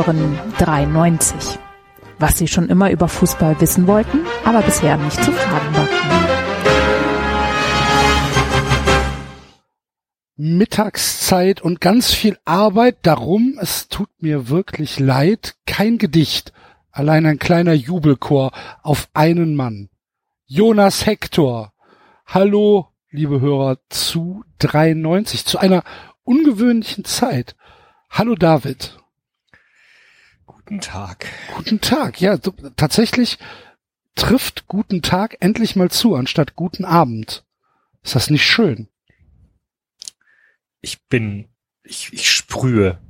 Hören 93. Was Sie schon immer über Fußball wissen wollten, aber bisher nicht zu fragen war. Mittagszeit und ganz viel Arbeit. Darum, es tut mir wirklich leid, kein Gedicht, allein ein kleiner Jubelchor auf einen Mann. Jonas Hector. Hallo, liebe Hörer, zu 93, zu einer ungewöhnlichen Zeit. Hallo David. Guten Tag. Guten Tag. Ja, so, tatsächlich trifft guten Tag endlich mal zu, anstatt guten Abend. Ist das nicht schön? Ich bin, ich, ich sprühe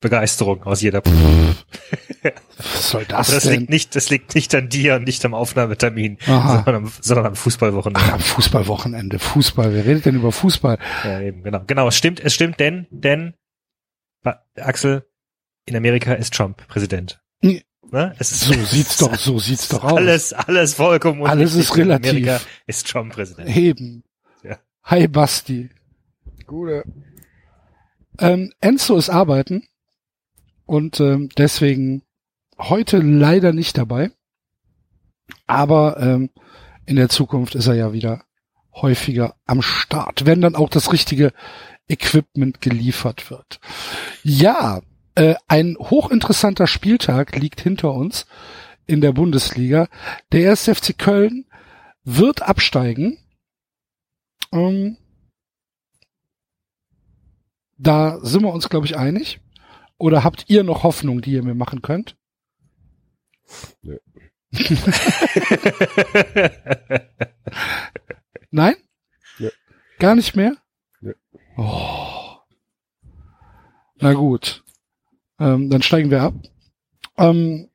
Begeisterung aus jeder. Was soll das, das denn? liegt nicht, das liegt nicht an dir und nicht am Aufnahmetermin, Aha. sondern am, sondern am Fußballwochenende. Ach, am Fußballwochenende. Fußball. Wer redet denn über Fußball? Ja, eben, genau. Genau, es stimmt, es stimmt, denn, denn, Axel, in Amerika ist Trump Präsident. Nee. Ne? Es ist, So sieht's doch, so sieht's doch aus. Alles, alles vollkommen Alles ist unwichtig. In relativ. Amerika ist Trump Präsident. Eben. Ja. Hi Basti. Gute. Ähm, Enzo ist arbeiten und ähm, deswegen heute leider nicht dabei. Aber ähm, in der Zukunft ist er ja wieder häufiger am Start, wenn dann auch das richtige Equipment geliefert wird. Ja, äh, ein hochinteressanter Spieltag liegt hinter uns in der Bundesliga. Der 1. FC Köln wird absteigen. Ähm, da sind wir uns, glaube ich, einig. Oder habt ihr noch Hoffnung, die ihr mir machen könnt? Nö. Nein? Nö. Gar nicht mehr? Nö. Oh. Na gut. Ähm, dann steigen wir ab. Ähm,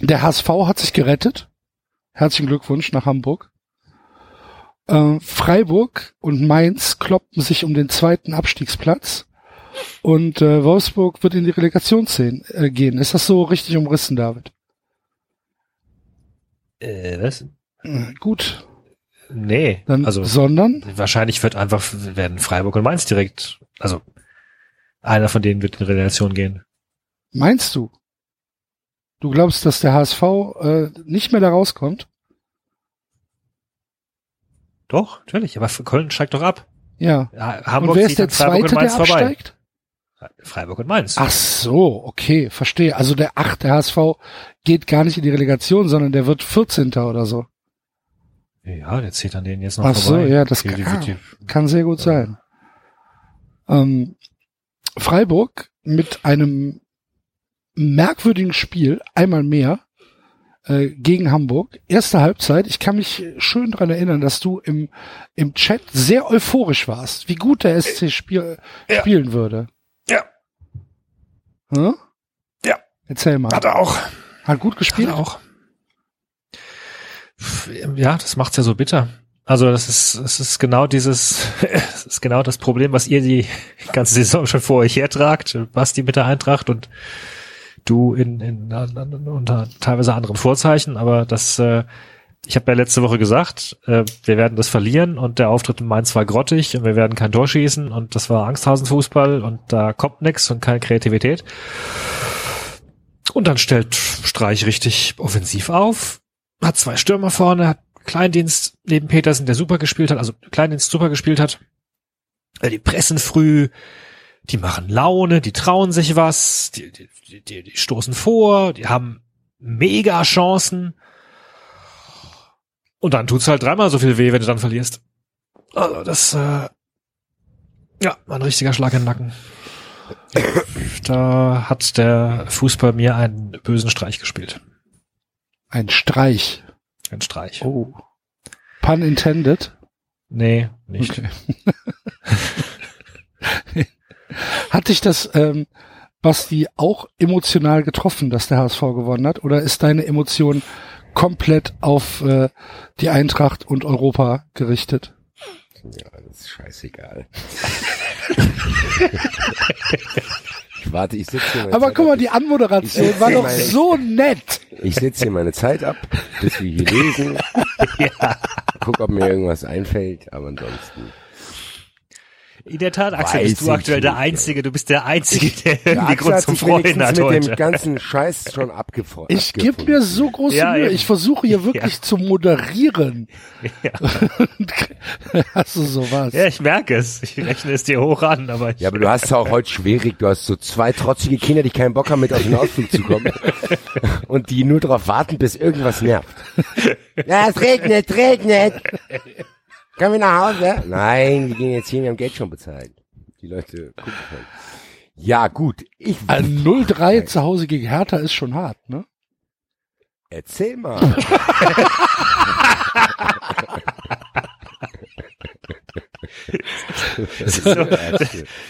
der HSV hat sich gerettet. Herzlichen Glückwunsch nach Hamburg. Ähm, Freiburg und Mainz kloppen sich um den zweiten Abstiegsplatz. Und äh, Wolfsburg wird in die Relegation sehen, äh, gehen. Ist das so richtig umrissen, David? äh, was? Äh, gut. Nee, Dann, also sondern wahrscheinlich wird einfach werden Freiburg und Mainz direkt, also einer von denen wird in Relation gehen. Meinst du? Du glaubst, dass der HSV äh, nicht mehr da rauskommt? Doch, natürlich, aber Köln steigt doch ab. Ja. Ja, Hamburg und wer ist der Freiburg Zweite, der vorbei. absteigt? Freiburg und Mainz. Ach so, okay, verstehe. Also der ach, der HSV geht gar nicht in die Relegation, sondern der wird 14. oder so. Ja, der zählt an denen jetzt noch Ach so, vorbei. ja, das Die- die- kann, die- kann sehr gut sein. Ähm, Freiburg mit einem merkwürdigen Spiel, einmal mehr, äh, gegen Hamburg. Erste Halbzeit, ich kann mich schön dran erinnern, dass du im, im Chat sehr euphorisch warst, wie gut der SC spiel, Ja. spielen würde. Ja. Hm? Ja. Erzähl mal. Hat er auch. Hat gut gespielt? Hat er auch. Ja, das macht's ja so bitter. Also das ist, das ist genau dieses, das ist genau das Problem, was ihr die ganze Saison schon vor euch hertragt, Basti mit der Eintracht und du in, in, unter teilweise anderen Vorzeichen, aber das, äh, ich habe ja letzte Woche gesagt, äh, wir werden das verlieren und der Auftritt in Mainz war grottig und wir werden kein Tor schießen und das war Angsthausen-Fußball und da kommt nix und keine Kreativität. Und dann stellt Streich richtig offensiv auf, hat zwei Stürmer vorne, hat Kleindienst neben Petersen, der super gespielt hat, also Kleindienst super gespielt hat. Die pressen früh, die machen Laune, die trauen sich was, die, die, die, die stoßen vor, die haben mega Chancen. Und dann tut's halt dreimal so viel weh, wenn du dann verlierst. Also das, äh, ja, war ein richtiger Schlag in den Nacken. Da hat der Fußball mir einen bösen Streich gespielt. Ein Streich. Ein Streich. Oh. Pun intended. Nee, nicht. Okay. Hat dich das, ähm, Basti, auch emotional getroffen, dass der HSV gewonnen hat? Oder ist deine Emotion komplett auf äh, die Eintracht und Europa gerichtet? Ja, das ist scheißegal. ich warte, ich sitze hier. Aber guck mal, ab. die Anmoderation war doch meine- so nett. Ich sitze hier meine Zeit ab, bis wir hier lesen. Guck, ob mir irgendwas einfällt, aber ansonsten. In der Tat, Axel, Weiß bist du aktuell der Einzige. Du bist der Einzige, der Der irgendwie Grund hat zum Freuen hat mit heute. dem ganzen Scheiß schon abgefreut. Ich gebe mir so große Ja, Mühe. Ich versuche hier wirklich Ja. zu moderieren. Ja. Hast du sowas? ja, ich merke es. Ich rechne es dir hoch an, aber ich, Ja, aber du hast es auch heute schwierig. Du hast so zwei trotzige Kinder, die keinen Bock haben, mit auf den Ausflug zu kommen. und die nur darauf warten, bis irgendwas nervt. Ja, es regnet, es regnet. Können wir nach Hause? Nein, wir gehen jetzt hin, wir haben Geld schon bezahlt. Die Leute gucken schon. Ja, gut. Ich Ein 0-3 zu Hause gegen Hertha ist schon hart, ne? erzähl mal. so,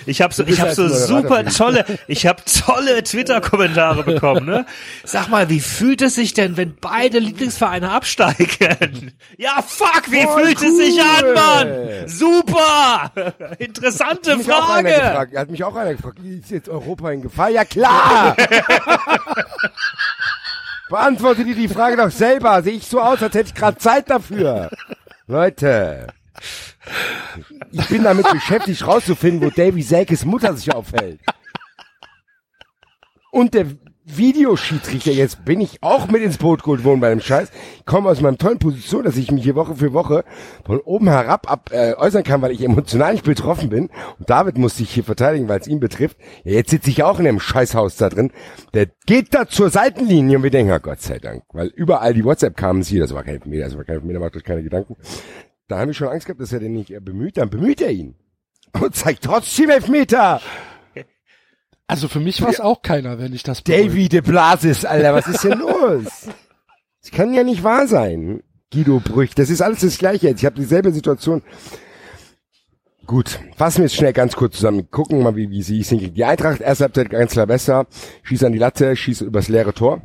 ich habe so, ich als so super tolle, ich habe tolle Twitter-Kommentare bekommen. Ne? Sag mal, wie fühlt es sich denn, wenn beide Lieblingsvereine absteigen? Ja, fuck, wie Voll fühlt es sich an, cool. Mann? Super, interessante Hat Frage. gefragt. Hat mich auch einer gefragt, ist jetzt Europa in Gefahr? Ja klar! Beantworte dir die Frage doch selber. Sehe ich so aus, als hätte ich gerade Zeit dafür. Leute. Ich bin damit beschäftigt, rauszufinden, wo Davy Selkes Mutter sich aufhält. Und der Videoschiedsrichter, jetzt bin ich auch mit ins Boot geholt worden bei dem Scheiß. Ich komme aus meiner tollen Position, dass ich mich hier Woche für Woche von oben herab ab, äh, äußern kann, weil ich emotional nicht betroffen bin. Und David muss sich hier verteidigen, weil es ihn betrifft. Ja, jetzt sitze ich auch in dem Scheißhaus da drin. Der geht da zur Seitenlinie und wir denken, ah, Gott sei Dank. Weil überall die WhatsApp kamen sie, das war kein Elfmeter, das war kein Elfmeter, macht euch keine Gedanken. Da haben wir schon Angst gehabt, dass er den nicht bemüht, dann bemüht er ihn. Und zeigt trotzdem Elfmeter. Also für mich war es auch keiner, wenn ich das beruhige. Davy de Blasis, Alter, was ist denn los? Das kann ja nicht wahr sein. Guido Brüch, das ist alles das Gleiche jetzt. Ich habe dieselbe Situation. Gut, fassen wir jetzt schnell ganz kurz zusammen. Gucken mal, wie, wie sie es hinkriegt. Die Eintracht, erste Halbzeit ganz klar besser. Schießt an die Latte, schießt übers leere Tor.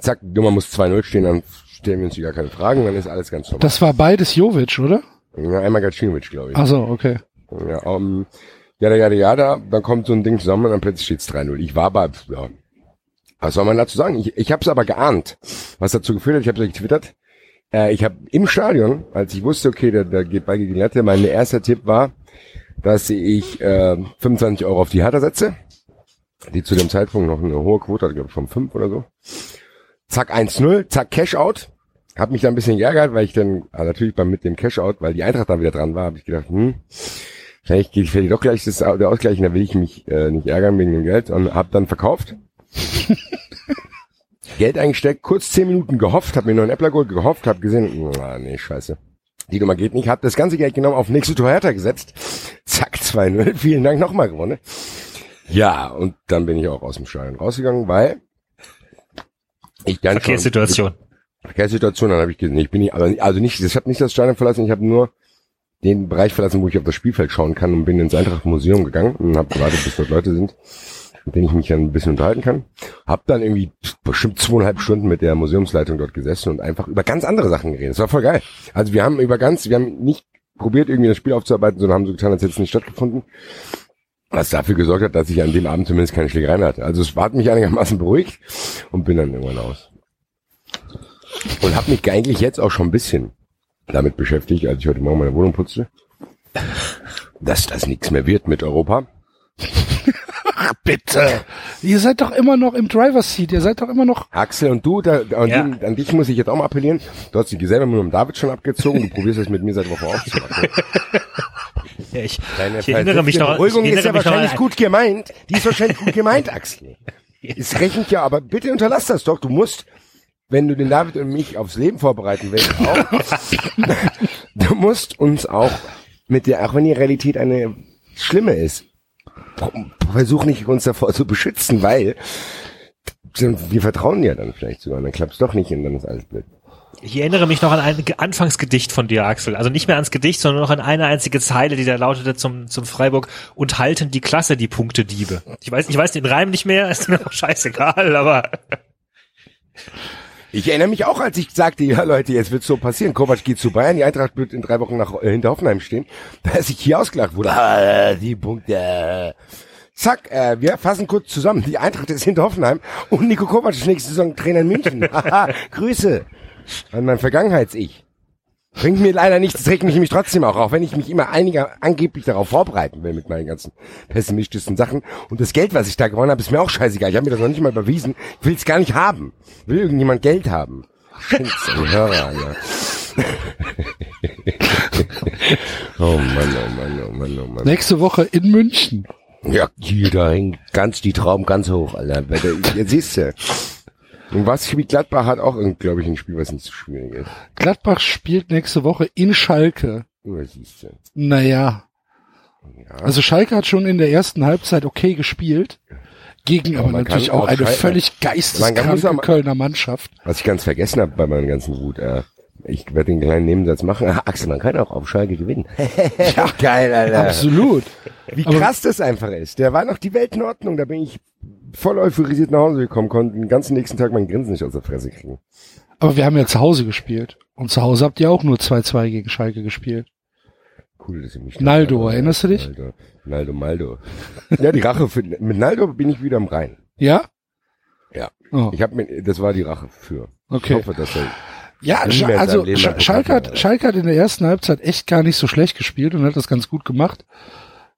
Zack, Nummer muss 2-0 stehen, dann stellen wir uns gar keine Fragen, dann ist alles ganz normal. Das war beides Jovic, oder? ja, einmal Gacinovic, glaube ich. Ach so, okay. Ja, um, jada, jada, jada, dann kommt so ein Ding zusammen und dann plötzlich steht's 3-0. Ich war aber, ja, was soll man dazu sagen? Ich, ich habe es aber geahnt, was dazu geführt hat. Ich habe es getwittert. Äh, ich habe im Stadion, als ich wusste, okay, da, da geht bei gegen die Latte, mein erster Tipp war, dass ich äh, 25 Euro auf die Hertha setze, die zu dem Zeitpunkt noch eine hohe Quote hatte, glaube ich, von 5 oder so. Zack, 1-0, zack, Cash-Out. Hab mich da ein bisschen geärgert, weil ich dann, ah, natürlich beim mit dem Cash-Out, weil die Eintracht da wieder dran war, habe ich gedacht, hm, vielleicht geht vielleicht doch gleich das, der Ausgleich, da will ich mich äh, nicht ärgern wegen dem Geld und hab dann verkauft. Geld eingesteckt, kurz 10 Minuten gehofft, hab mir noch einen Äppler geholt, gehofft, hab gesehen, ah, nee, scheiße. Die Nummer geht nicht, hab das ganze Geld genommen, auf nächste Tor Hertha gesetzt. Zack, 2-0, vielen Dank nochmal gewonnen. Ja, und dann bin ich auch aus dem Stadion rausgegangen, weil ich dann schon- Verkehrssituation. Verkehrssituation, dann habe ich gesehen, ich bin nicht, aber also nicht, ich habe nicht das Stadion verlassen, ich habe nur den Bereich verlassen, wo ich auf das Spielfeld schauen kann und bin ins Eintracht Museum gegangen und habe gewartet, bis dort Leute sind, mit denen ich mich dann ein bisschen unterhalten kann. Hab dann irgendwie bestimmt zweieinhalb Stunden mit der Museumsleitung dort gesessen und einfach über ganz andere Sachen geredet. Das war voll geil. Also wir haben über ganz, wir haben nicht probiert, irgendwie das Spiel aufzuarbeiten, sondern haben so getan, als hätte es nicht stattgefunden. Was dafür gesorgt hat, dass ich an dem Abend zumindest keine Schlägerei mehr hatte. Also es hat mich einigermaßen beruhigt und bin dann irgendwann aus. Und habe mich eigentlich jetzt auch schon ein bisschen damit beschäftigt, als ich heute Morgen meine Wohnung putzte, dass das nichts mehr wird mit Europa. Bitte. Ihr seid doch immer noch im Driver's Seat. Ihr seid doch immer noch. Axel und du, da, an, Ja. den, an dich muss ich jetzt auch mal appellieren. Du hast dich selber nur um David schon abgezogen. Du probierst es mit mir seit Wochen aufzumachen. Ja, ich, Deine ich erinnere mich noch, Beruhigung ist ja wahrscheinlich gut gemeint. Die ist wahrscheinlich gut gemeint, Axel. Es rechnet ja, aber bitte unterlass das doch. Du musst, wenn du den David und mich aufs Leben vorbereiten willst, auch, du musst uns auch mit der, auch wenn die Realität eine schlimme ist, versuch nicht uns davor zu beschützen, weil wir vertrauen dir dann vielleicht sogar, dann klappt's doch nicht und dann ist alles blöd. Ich erinnere mich noch an ein Ge- Anfangsgedicht von dir, Axel. Also nicht mehr ans Gedicht, sondern noch an eine einzige Zeile, die da lautete zum, zum Freiburg und halten die Klasse die Punktediebe. Ich weiß, ich weiß den Reim nicht mehr, ist mir auch scheißegal, aber Ich erinnere mich auch, als ich sagte, ja Leute, jetzt wird's so passieren. Kovac geht zu Bayern, die Eintracht wird in drei Wochen nach, äh, hinter Hoffenheim stehen. Da ist ich hier ausgelacht wurde. Ah, die Punkte. Zack, äh, wir fassen kurz zusammen. Die Eintracht ist hinter Hoffenheim und Nico Kovac ist nächste Saison Trainer in München. Grüße an mein Vergangenheits-Ich. Bringt mir leider nichts, das regt mich nämlich trotzdem auch, auch wenn ich mich immer einiger angeblich darauf vorbereiten will mit meinen ganzen pessimistischen Sachen. Und das Geld, was ich da gewonnen habe, ist mir auch scheißegal. Ich habe mir das noch nicht mal überwiesen. Ich will es gar nicht haben. Will irgendjemand Geld haben? Hörer, Alter. oh Mann, oh Mann, oh Mann, oh Mann. Nächste Woche in München. Ja, hier, da hängt ganz die Trauben ganz hoch, Alter. Jetzt siehst du. Und was wie Gladbach hat auch, glaube ich, ein Spiel, was nicht so schwierig ist. Gladbach spielt nächste Woche in Schalke. Ja, siehst du. Naja. Ja. Also Schalke hat schon in der ersten Halbzeit okay gespielt. Gegen aber, man natürlich auch auch eine Schalke- völlig Man geisteskranke aber- Kölner Mannschaft. Was ich ganz vergessen habe bei meiner ganzen Wut, äh, ich werde den kleinen Nebensatz machen. Axel, man kann auch auf Schalke gewinnen. ja, geil, Alter. Absolut. Wie Aber- krass das einfach ist. Der war noch die Welt in Ordnung. Da bin ich voll euphorisiert nach Hause gekommen, konnte den ganzen nächsten Tag mein Grinsen nicht aus der Fresse kriegen. Aber wir haben ja zu Hause gespielt. Und zu Hause habt ihr auch nur 2-2 gegen Schalke gespielt. Cool, dass ihr mich Naldo, erinnerst du dich? Naldo, Naldo, Maldo. Ja, die Rache für, mit Naldo bin ich wieder am Rhein. Ja? Ja. Oh, Ich habe mir, das war die Rache für. Ich okay. hoffe, dass er, Ja, Sch also Sch Schalke, hat, Schalke hat in der ersten Halbzeit echt gar nicht so schlecht gespielt und hat das ganz gut gemacht.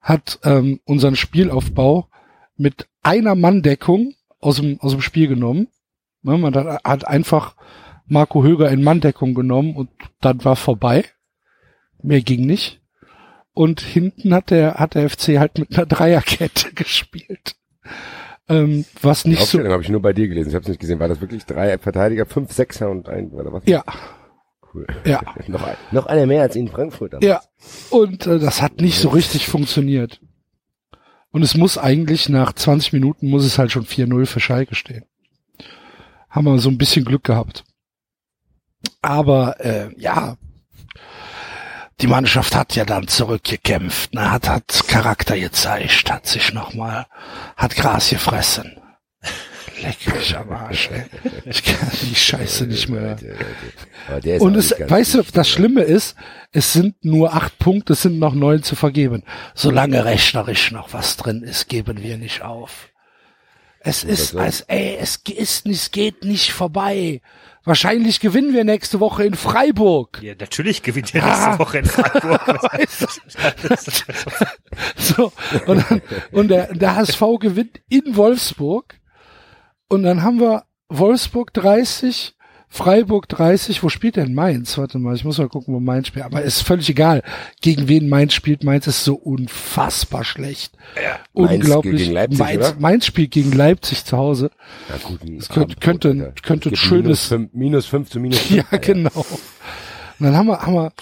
Hat ähm, unseren Spielaufbau mit einer Manndeckung aus dem, aus dem Spiel genommen. Ne, man hat, einfach Marco Höger in Manndeckung genommen und dann war vorbei. Mehr ging nicht. Und hinten hat der, hat der FC halt mit einer Dreierkette gespielt. Ähm, was die nicht so, Aufstellung habe ich nur bei dir gelesen. Ich habe es nicht gesehen. War das wirklich drei Verteidiger, fünf Sechser und ein, oder was? ja, Cool. ja. noch, ein, noch einer mehr als in Frankfurt. damals. Ja, und äh, das hat nicht so richtig funktioniert. Und es muss eigentlich nach 20 Minuten muss es halt schon 4-0 für Schalke stehen. Haben wir so ein bisschen Glück gehabt. Aber äh, ja, die Mannschaft hat ja dann zurückgekämpft, ne? hat, hat Charakter gezeigt, hat sich nochmal, hat Gras gefressen. Leck mich am Arsch, ey. Ich kann die Scheiße nicht mehr. Und es, weißt du, das? Schlimme ist, es sind nur acht Punkte, es sind noch neun zu vergeben. Solange rechnerisch noch was drin ist, geben wir nicht auf. Es ist, als, ey, es ist nicht, es geht nicht vorbei. Wahrscheinlich gewinnen wir nächste Woche in Freiburg. Ja, natürlich gewinnt ihr nächste Ah. Woche in Freiburg. So, und, dann, und der, der HSV gewinnt in Wolfsburg. Und dann haben wir Wolfsburg 30, Freiburg 30. Wo spielt denn Mainz? Warte mal, ich muss mal gucken, wo Mainz spielt. Aber ist völlig egal, gegen wen Mainz spielt. Mainz ist so unfassbar schlecht. Mainz Unglaublich. gegen Leipzig, Mainz? Mainz spielt gegen Leipzig zu Hause. Ja, gut, ein Das könnte- könnte- Alter. könnte gibt schönes- Minus fünf, minus fünf zu minus fünf. Ja, genau. Und dann haben wir, haben wir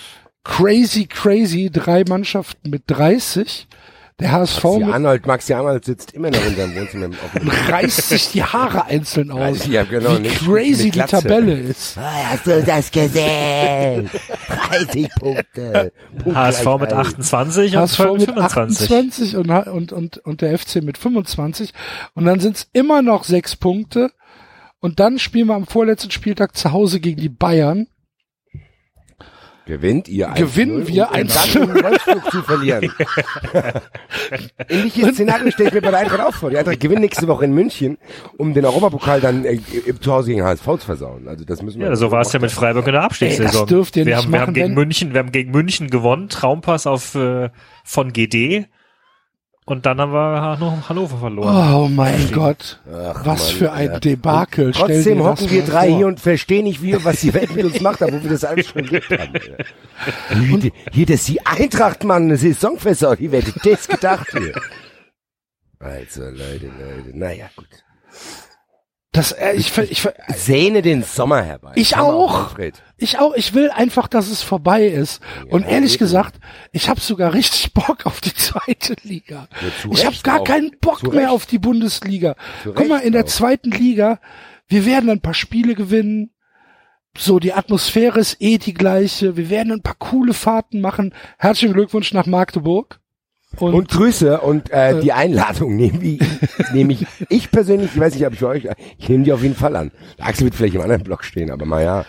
crazy, crazy drei Mannschaften mit 30. Der HSV Maxi mit, Arnold, Maxi Arnold sitzt immer noch in seinem Wohnzimmer. auf dem- reißt sich die Haare einzeln aus. Ja, genau, wie nicht- crazy die. Tabelle ist. Ah, Hast du das gesehen? 30 Punkte. HSV mit Punktgleich 28 und HSV Köln mit mit 25. 28 und, und, und, und der FC mit 25. Und dann sind es immer noch sechs Punkte. Und dann spielen wir am vorletzten Spieltag zu Hause gegen die Bayern. Gewinnt ihr Gewinnen 1-0, wir um dann 1-0. in Wolfsburg zu verlieren. Ähnliches Szenario stelle ich mir bei der Eintracht auch vor. Die Eintracht gewinnt nächste Woche in München, um den Europapokal dann äh, zu Hause gegen HSV zu versauen. Also das müssen wir. Ja, so war es ja mit Freiburg in der Abstiegssaison. Ey, das dürft ihr wir nicht haben, wir machen, haben gegen München, wir haben gegen München gewonnen, Traumpass auf äh, von GD und dann haben wir Han- Hannover verloren. Oh mein Gott. Ach, Was Mann, für ein Alter. Debakel. Dir Trotzdem hocken wir drei vor. hier und verstehen nicht, wie, was die Welt mit uns macht, obwohl wir das alles schon erlebt haben. Hier, das ist die Eintracht, Mann, eine Saisonfässer. Wie hätte das gedacht hier? Also, Leute, Leute, naja, gut. Das, äh, ich, ver- ich, ver- Sehne den Sommer herbei. Ich Komm auch. auf, Manfred. Ich auch, ich will einfach, dass es vorbei ist. Und ehrlich eben. gesagt, ich habe sogar richtig Bock auf die zweite Liga. Ja, ich habe gar auch. keinen Bock Zu mehr Recht. auf die Bundesliga. Zu Guck mal, in der auch. zweiten Liga, wir werden ein paar Spiele gewinnen. So, die Atmosphäre ist eh die gleiche. Wir werden ein paar coole Fahrten machen. Herzlichen Glückwunsch nach Magdeburg. Und, Und Grüße und äh, Äh. die Einladung nehme ich, nehme ich, ich persönlich, ich weiß nicht, ob ich für euch, ich nehme die auf jeden Fall an. Axel wird vielleicht im anderen Block stehen, aber naja.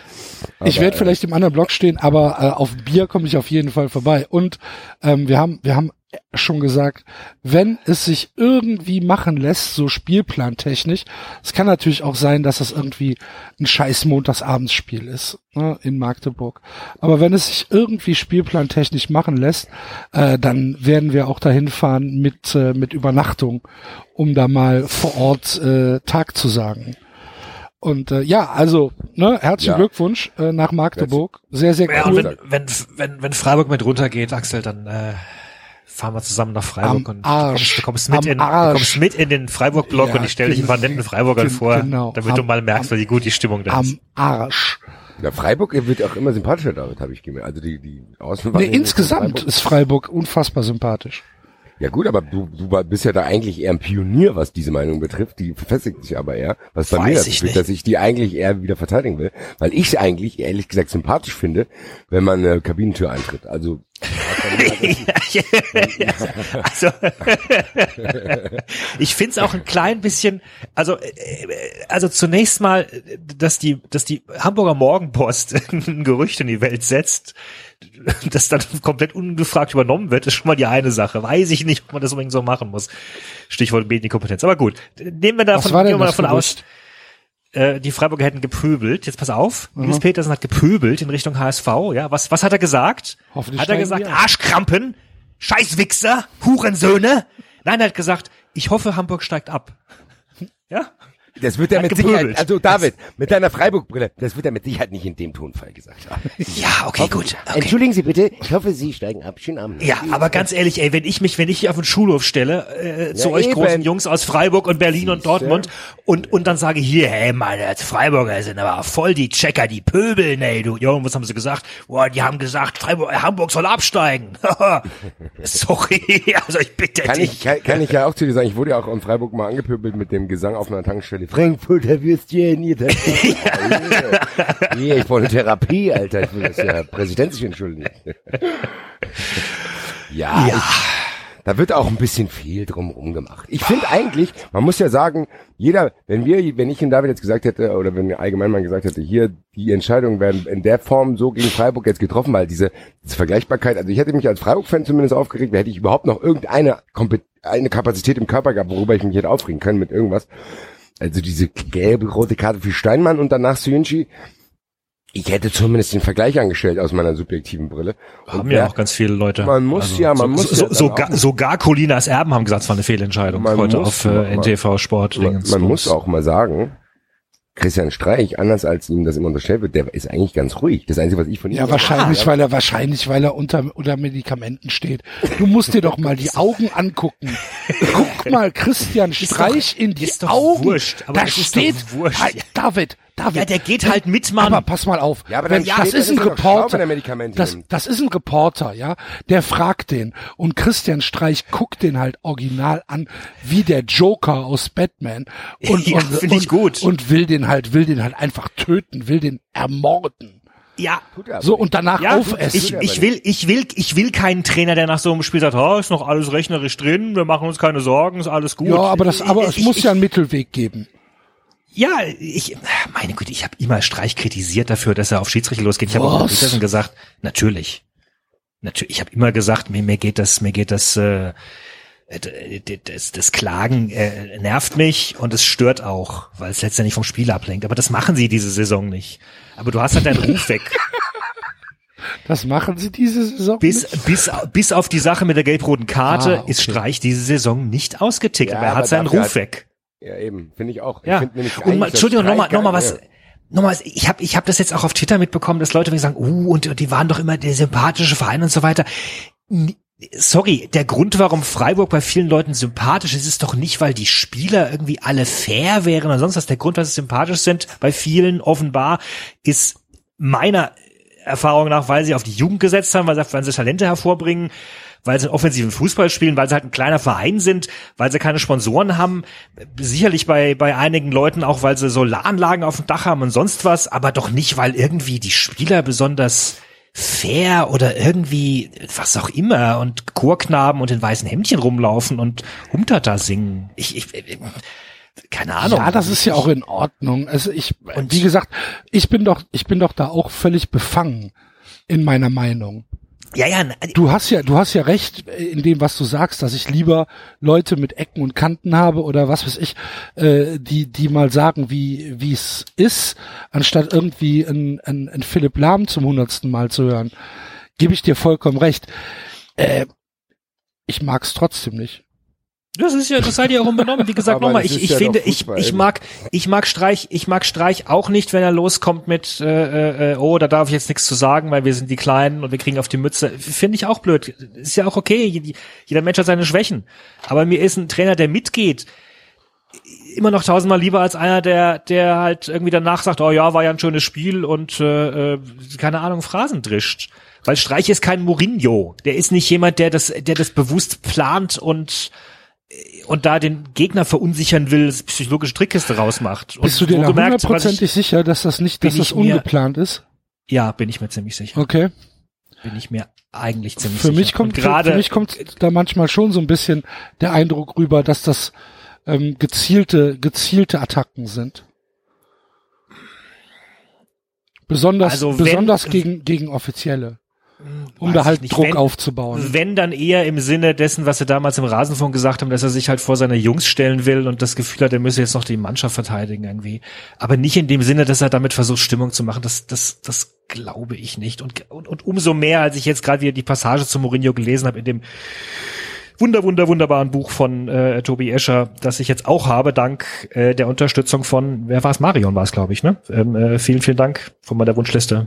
ich werde vielleicht im anderen Block stehen, aber äh, auf Bier komme ich auf jeden Fall vorbei. Und ähm, wir haben, wir haben schon gesagt, wenn es sich irgendwie machen lässt, so spielplantechnisch, es kann natürlich auch sein, dass das irgendwie ein scheiß Montagsabendsspiel ist ne, in Magdeburg. Aber wenn es sich irgendwie spielplantechnisch machen lässt, äh, dann werden wir auch dahin fahren mit, äh, mit Übernachtung, um da mal vor Ort äh, Tag zu sagen. Und äh, ja, also ne, herzlichen Ja. Glückwunsch äh, nach Magdeburg. Sehr, sehr Ja, und cool. wenn, wenn, wenn, wenn Freiburg mit runtergeht, Axel, dann äh, fahren wir zusammen nach Freiburg Am und Arsch. du kommst, du kommst mit in du kommst mit in den Freiburg-Block Ja, und ich stelle dich ein paar netten Freiburgern vor, genau. damit du Am- mal merkst, am- wie gut die Stimmung da ist. Am Arsch. Ja, Freiburg wird auch immer sympathischer, David, habe ich gemerkt. Also die, die Nee, Außenwahrnehmung insgesamt von Freiburg- ist Freiburg unfassbar sympathisch. Ja gut, aber du, du bist ja da eigentlich eher ein Pionier, was diese Meinung betrifft. Die verfestigt sich aber eher, was bei Weiß mir dazu führt, nicht. dass ich die eigentlich eher wieder verteidigen will, weil ich eigentlich ehrlich gesagt sympathisch finde, wenn man eine Kabinentür eintritt. Also also, ich find's auch ein klein bisschen, also, äh, also zunächst mal, dass die, dass die Hamburger Morgenpost ein Gerücht in die Welt setzt, das dann komplett ungefragt übernommen wird, ist schon mal die eine Sache. Weiß ich nicht, ob man das unbedingt so machen muss. Stichwort Medienkompetenz. Aber gut, nehmen wir davon, gehen wir davon aus, äh, die Freiburger hätten gepöbelt. Jetzt pass auf, Nils Petersen hat gepöbelt in Richtung HSV. Ja, was, was hat er gesagt? Hoffentlich hat er gesagt. Arschkrampen, Scheißwichser, Hurensöhne? Nein, er hat gesagt, ich hoffe, Hamburg steigt ab. Ja? Das wird er mit gepöbelt. Sicherheit, also David, mit deiner Freiburg-Brille, das wird er mit Sicherheit nicht in dem Tonfall gesagt haben. Ja, okay, gut. Okay. Entschuldigen Sie bitte, ich hoffe, Sie steigen ab. Schönen Abend. Ja, aber ganz ehrlich, ey, wenn ich mich, wenn ich hier auf den Schulhof stelle, äh, zu Ja, euch eben. großen Jungs aus Freiburg und Berlin und Siehste. Dortmund und, und dann sage hier, hey, meine Freiburger sind aber voll die Checker, die pöbeln, ey, du, Junge, was haben sie gesagt? Boah, die haben gesagt, Freiburg, äh, Hamburg soll absteigen. Sorry, also ich bitte Kann dich. ich, kann, kann ich ja auch zu dir sagen, ich wurde ja auch in Freiburg mal angepöbelt mit dem Gesang auf einer Tankstelle. Frankfurter Würstchen, ihr ja. yeah, ich brauche eine Therapie, Alter. Ich will, dass der Präsident sich entschuldigt. ja, Ja. Ich, da wird auch ein bisschen viel drumherum gemacht. Ich finde eigentlich, man muss ja sagen, jeder, wenn wir, wenn ich in David jetzt gesagt hätte, oder wenn allgemein man gesagt hätte, hier, die Entscheidungen werden in der Form so gegen Freiburg jetzt getroffen, weil diese, diese Vergleichbarkeit, also ich hätte mich als Freiburg-Fan zumindest aufgeregt, hätte ich überhaupt noch irgendeine Kompet eine Kapazität im Körper gehabt, worüber ich mich hätte aufregen können mit irgendwas. Also diese gelbe, rote Karte für Steinmann und danach Syunchi. Ich hätte zumindest den Vergleich angestellt aus meiner subjektiven Brille. Und Haben wer- ja auch ganz viele Leute. Also Man muss ja, man muss so, ja sogar, sogar Colinas Erben haben gesagt, es war eine Fehlentscheidung Man heute muss auf äh, NTV Sport. man, man muss auch mal sagen, Christian Streich, anders als ihm das immer unterstellt wird, der ist eigentlich ganz ruhig. Das Einzige, was ich von ihm Ja, wahrscheinlich, weil er wahrscheinlich, weil er unter unter Medikamenten steht. Du musst dir doch mal die Augen angucken. Guck mal Christian Streich in die ist doch Augen. wurscht, aber da doch steht wurscht. David, David. Ja, der geht halt mit, Mann. Aber pass mal auf. Ja, aber Wenn, dann das ist ein Reporter. er Das, das ist ein Reporter, ja. Der fragt den und Christian Streich guckt den halt original an, wie der Joker aus Batman und Ja, und, find ich und, gut. und will den halt, will den halt einfach töten, will den ermorden. ja, So und danach Ja, aufessen. ich, ich will, ich will, ich will keinen Trainer, der nach so einem Spiel sagt, oh, ist noch alles rechnerisch drin, wir machen uns keine Sorgen, ist alles gut. ja, aber das, aber es ich, muss ich, ja einen Mittelweg geben. Ja, ich, meine Güte, ich habe immer Streich kritisiert dafür, dass er auf Schiedsrichter losgeht. Ich habe auch? Petersen gesagt, natürlich. Natürlich, ich habe immer gesagt, mir, mir geht das, mir geht das, äh, das, das Klagen äh, nervt mich und es stört auch, weil es letztendlich vom Spiel ablenkt. Aber das machen sie diese Saison nicht. Aber du hast halt deinen Ruf weg. Das machen sie diese Saison. Bis, nicht? bis, bis auf die Sache mit der gelb-roten Karte Ah, okay. ist Streich diese Saison nicht ausgetickt, Ja, aber er aber hat seinen dafür Ruf hat- weg. Ja, eben, finde ich auch. Ja. Ich nämlich Und mal, Entschuldigung, nochmal, nochmal gar- was. ja. Nochmal, ich habe ich hab das jetzt auch auf Twitter mitbekommen, dass Leute sagen, uh, und, und die waren doch immer der sympathische Verein und so weiter. Sorry, der Grund, warum Freiburg bei vielen Leuten sympathisch ist, ist doch nicht, weil die Spieler irgendwie alle fair wären oder sonst was. Der Grund, dass sie sympathisch sind, bei vielen offenbar, ist meiner Erfahrung nach, weil sie auf die Jugend gesetzt haben, weil sie, weil sie Talente hervorbringen, weil sie einen offensiven Fußball spielen, weil sie halt ein kleiner Verein sind, weil sie keine Sponsoren haben, sicherlich bei, bei einigen Leuten auch, weil sie Solaranlagen auf dem Dach haben und sonst was, aber doch nicht, weil irgendwie die Spieler besonders fair oder irgendwie was auch immer und Chorknaben und in weißen Hemdchen rumlaufen und Humtata singen. Ich, ich, ich keine Ahnung. Ja, das ist ja auch in Ordnung. Also ich, Und- wie gesagt, ich bin doch, ich bin doch da auch völlig befangen in meiner Meinung. Ja, ja, Du hast ja, du hast ja recht in dem, was du sagst, dass ich lieber Leute mit Ecken und Kanten habe oder was weiß ich, äh, die, die mal sagen, wie, wie es ist, anstatt irgendwie ein, ein, ein Philipp Lahm zum hundertsten Mal zu hören. Gebe ich dir vollkommen recht. Äh, ich mag's trotzdem nicht. Das ist ja, das seid ihr auch unbenommen. Wie gesagt, nochmal, ich, ich ja finde, ich, ich mag, ich mag Streich, ich mag Streich auch nicht, wenn er loskommt mit, äh, äh, oh, da darf ich jetzt nichts zu sagen, weil wir sind die Kleinen und wir kriegen auf die Mütze. Finde ich auch blöd. Ist ja auch okay. Jed- Jeder Mensch hat seine Schwächen. Aber mir ist ein Trainer, der mitgeht, immer noch tausendmal lieber als einer, der, der halt irgendwie danach sagt, oh ja, war ja ein schönes Spiel und äh, äh, keine Ahnung, Phrasen drischt. Weil Streich ist kein Mourinho. Der ist nicht jemand, der das, der das bewusst plant und und da den Gegner verunsichern will, psychologische Trickkiste rausmacht. Und Bist du dir hundertprozentig ich- sicher, dass das nicht, dass das ich mir- ungeplant ist? Ja, bin ich mir ziemlich sicher. Okay. Bin ich mir eigentlich ziemlich Für sicher. mich kommt, Und für, gerade für mich kommt da manchmal schon so ein bisschen der Eindruck rüber, dass das ähm, gezielte, gezielte Attacken sind. Besonders, Also wenn- besonders gegen, gegen Offizielle. Um Weiß da halt Druck wenn- aufzubauen. Wenn dann eher im Sinne dessen, was sie damals im Rasenfunk gesagt haben, dass er sich halt vor seine Jungs stellen will und das Gefühl hat, er müsse jetzt noch die Mannschaft verteidigen irgendwie. Aber nicht in dem Sinne, dass er damit versucht, Stimmung zu machen. Das, das, das glaube ich nicht. Und, und, und umso mehr, als ich jetzt gerade wieder die Passage zu Mourinho gelesen habe in dem wunder, wunder, wunderbaren Buch von äh, Tobi Escher, das ich jetzt auch habe, dank äh, der Unterstützung von, wer war es? Marion war es, glaube ich, ne? Ähm, äh, vielen, vielen Dank von meiner Wunschliste.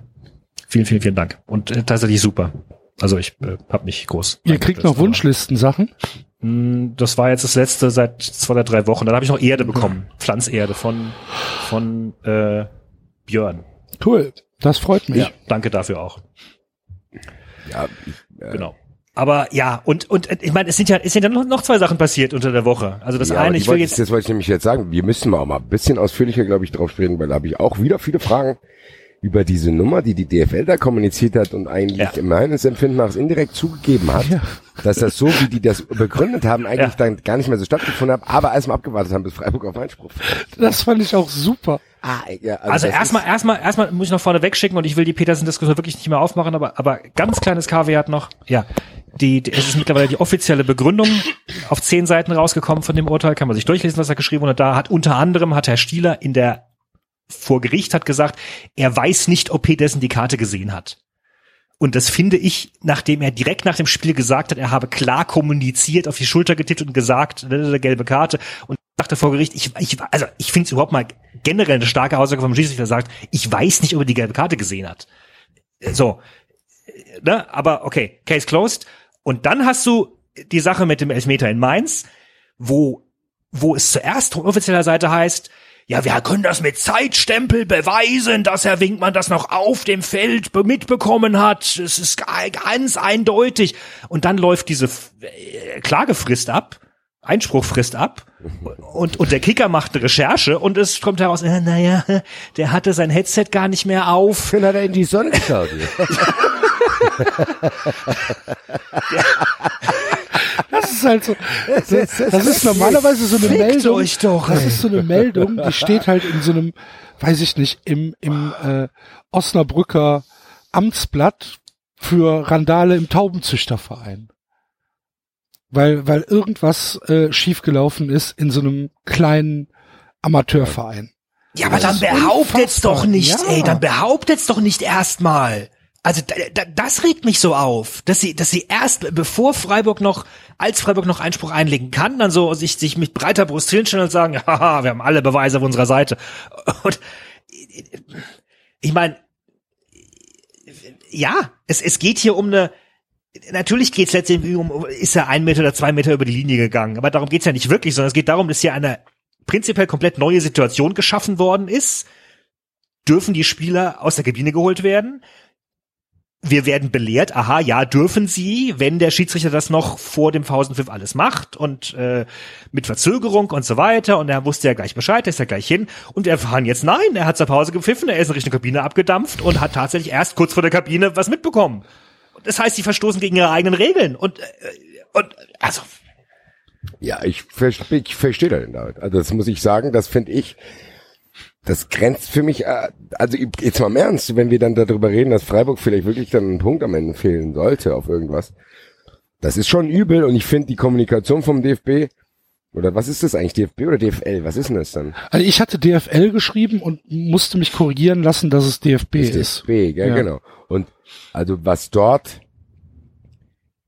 Vielen, vielen, vielen Dank. Und äh, tatsächlich super. Also ich äh, habe mich groß. Ihr kriegt noch Wunschlistensachen. Mm, Das war jetzt das letzte seit zwei oder drei Wochen. Dann habe ich noch Erde bekommen. Pflanzerde von, von äh, Björn. Cool. Das freut mich. Ja, danke dafür auch. Ja, äh, Genau. Aber ja, und, und äh, ich meine, es sind ja, es sind ja noch, noch zwei Sachen passiert unter der Woche. Also das ja, eine, ich will wollte jetzt. das wollte ich nämlich jetzt sagen. Wir müssen mal auch mal ein bisschen ausführlicher, glaube ich, drauf sprechen, weil da habe ich auch wieder viele Fragen über diese Nummer, die die DFL da kommuniziert hat und eigentlich Ja. in meines Empfinden nach indirekt zugegeben hat, dass das so, wie die das begründet haben, eigentlich Ja. dann gar nicht mehr so stattgefunden hat, aber erstmal abgewartet haben, bis Freiburg auf Einspruch. Das fand ich auch super. Ah, ja, Also das erstmal, erstmal, erstmal muss ich noch vorne wegschicken und ich will die Petersen-Diskussion wirklich nicht mehr aufmachen, aber, aber ganz kleines Kaviar noch. Ja, die, die, es ist mittlerweile die offizielle Begründung auf zehn Seiten rausgekommen von dem Urteil, kann man sich durchlesen, was er geschrieben hat. Da hat unter anderem hat Herr Stieler in der vor Gericht hat gesagt, er weiß nicht, ob Petersen die Karte gesehen hat. Und das finde ich, nachdem er direkt nach dem Spiel gesagt hat, er habe klar kommuniziert, auf die Schulter getippt und gesagt, äh, gelbe Karte. Und sagte vor Gericht, ich, ich also ich finde es überhaupt mal generell eine starke Aussage vom Schiedsrichter, sagt, ich weiß nicht, ob er die gelbe Karte gesehen hat. So, ne, aber okay, Case closed. Und dann hast du die Sache mit dem Elfmeter in Mainz, wo wo es zuerst von offizieller Seite heißt, ja, wir können das mit Zeitstempel beweisen, dass Herr Winkmann das noch auf dem Feld be- mitbekommen hat. Es ist ga- ganz eindeutig. Und dann läuft diese äh, Klagefrist ab, Einspruchfrist ab. Und, und der Kicker macht eine Recherche und es kommt heraus, äh, naja, der hatte sein Headset gar nicht mehr auf. Dann hat er in die Sonne geschaut. Das ist halt so. Das, das ist normalerweise so eine Meldung. euch doch, das ist so eine Meldung, die steht halt in so einem, weiß ich nicht, im, im äh, Osnabrücker Amtsblatt für Randale im Taubenzüchterverein. Weil, weil irgendwas äh, schiefgelaufen ist in so einem kleinen Amateurverein. Ja, aber dann behauptet's doch nicht, Ja. ey, dann behauptet's doch nicht erstmal. Also da, da, das regt mich so auf, dass sie, dass sie erst, bevor Freiburg noch, als Freiburg noch Einspruch einlegen kann, dann so sich, sich mit breiter Brust hinstellen und sagen, haha, wir haben alle Beweise auf unserer Seite. Und ich meine, ja, es, es geht hier um eine, natürlich geht's letztendlich um, ist er ein Meter oder zwei Meter über die Linie gegangen, aber darum geht's ja nicht wirklich, sondern es geht darum, dass hier eine prinzipiell komplett neue Situation geschaffen worden ist. Dürfen die Spieler aus der Kabine geholt werden? Wir werden belehrt, aha, ja, dürfen sie, wenn der Schiedsrichter das noch vor dem Pausenpfiff alles macht und äh, mit Verzögerung und so weiter. Und er wusste ja gleich Bescheid, er ist ja gleich hin. Und wir erfahren jetzt, nein, er hat zur Pause gepfiffen, er ist in Richtung Kabine abgedampft und hat tatsächlich erst kurz vor der Kabine was mitbekommen. Das heißt, sie verstoßen gegen ihre eigenen Regeln. Und, äh, und also, Ja, ich, ich verstehe das damit. Also das muss ich sagen, das finde ich das grenzt für mich, äh, also jetzt mal im Ernst, wenn wir dann darüber reden, dass Freiburg vielleicht wirklich dann einen Punkt am Ende fehlen sollte auf irgendwas. Das ist schon übel und ich finde die Kommunikation vom DFB, oder was ist das eigentlich, DFB oder DFL? Was ist denn das dann? Also ich hatte DFL geschrieben und musste mich korrigieren lassen, dass es DFB Das ist. DFB, gell, Ja. genau. Und also was dort,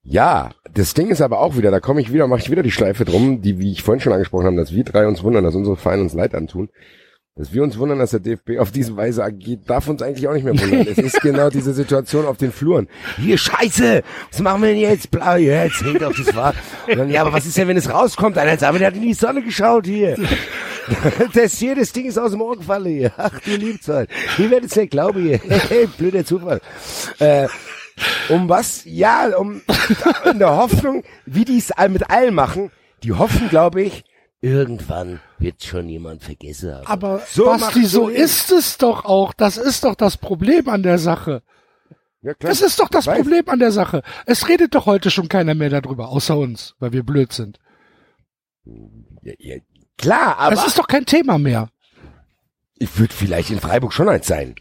ja, das Ding ist aber auch wieder, da komme ich wieder, mache ich wieder die Schleife drum, die, wie ich vorhin schon angesprochen habe, dass wir drei uns wundern, dass unsere Vereine uns leid antun. Dass wir uns wundern, dass der DFB auf diese Weise agiert, darf uns eigentlich auch nicht mehr wundern. es ist genau diese Situation auf den Fluren. Hier, Scheiße! Was machen wir denn jetzt? Blau, jetzt hängt auf das Fahrrad. Dann, ja, aber was ist denn, wenn es rauskommt? Einer sagt, der hat in die Sonne geschaut hier. das hier, das Ding ist aus dem Ohr gefallen hier. Ach, du Liebzeit. Ihr werdet es nicht glauben hier. Blöder Zufall. Äh, um was? Ja, um in der Hoffnung, wie die es mit allen machen, die hoffen, glaube ich, Irgendwann wird schon jemand vergessen haben. Aber So Basti, so ist es doch auch. Das ist doch das Problem an der Sache. ja, klar, Das ist doch das weiß. Problem an der Sache. Es redet doch heute schon keiner mehr darüber, außer uns, weil wir blöd sind. Ja, ja, klar, aber Es ist doch kein Thema mehr. ich würde vielleicht in Freiburg schon eins sein.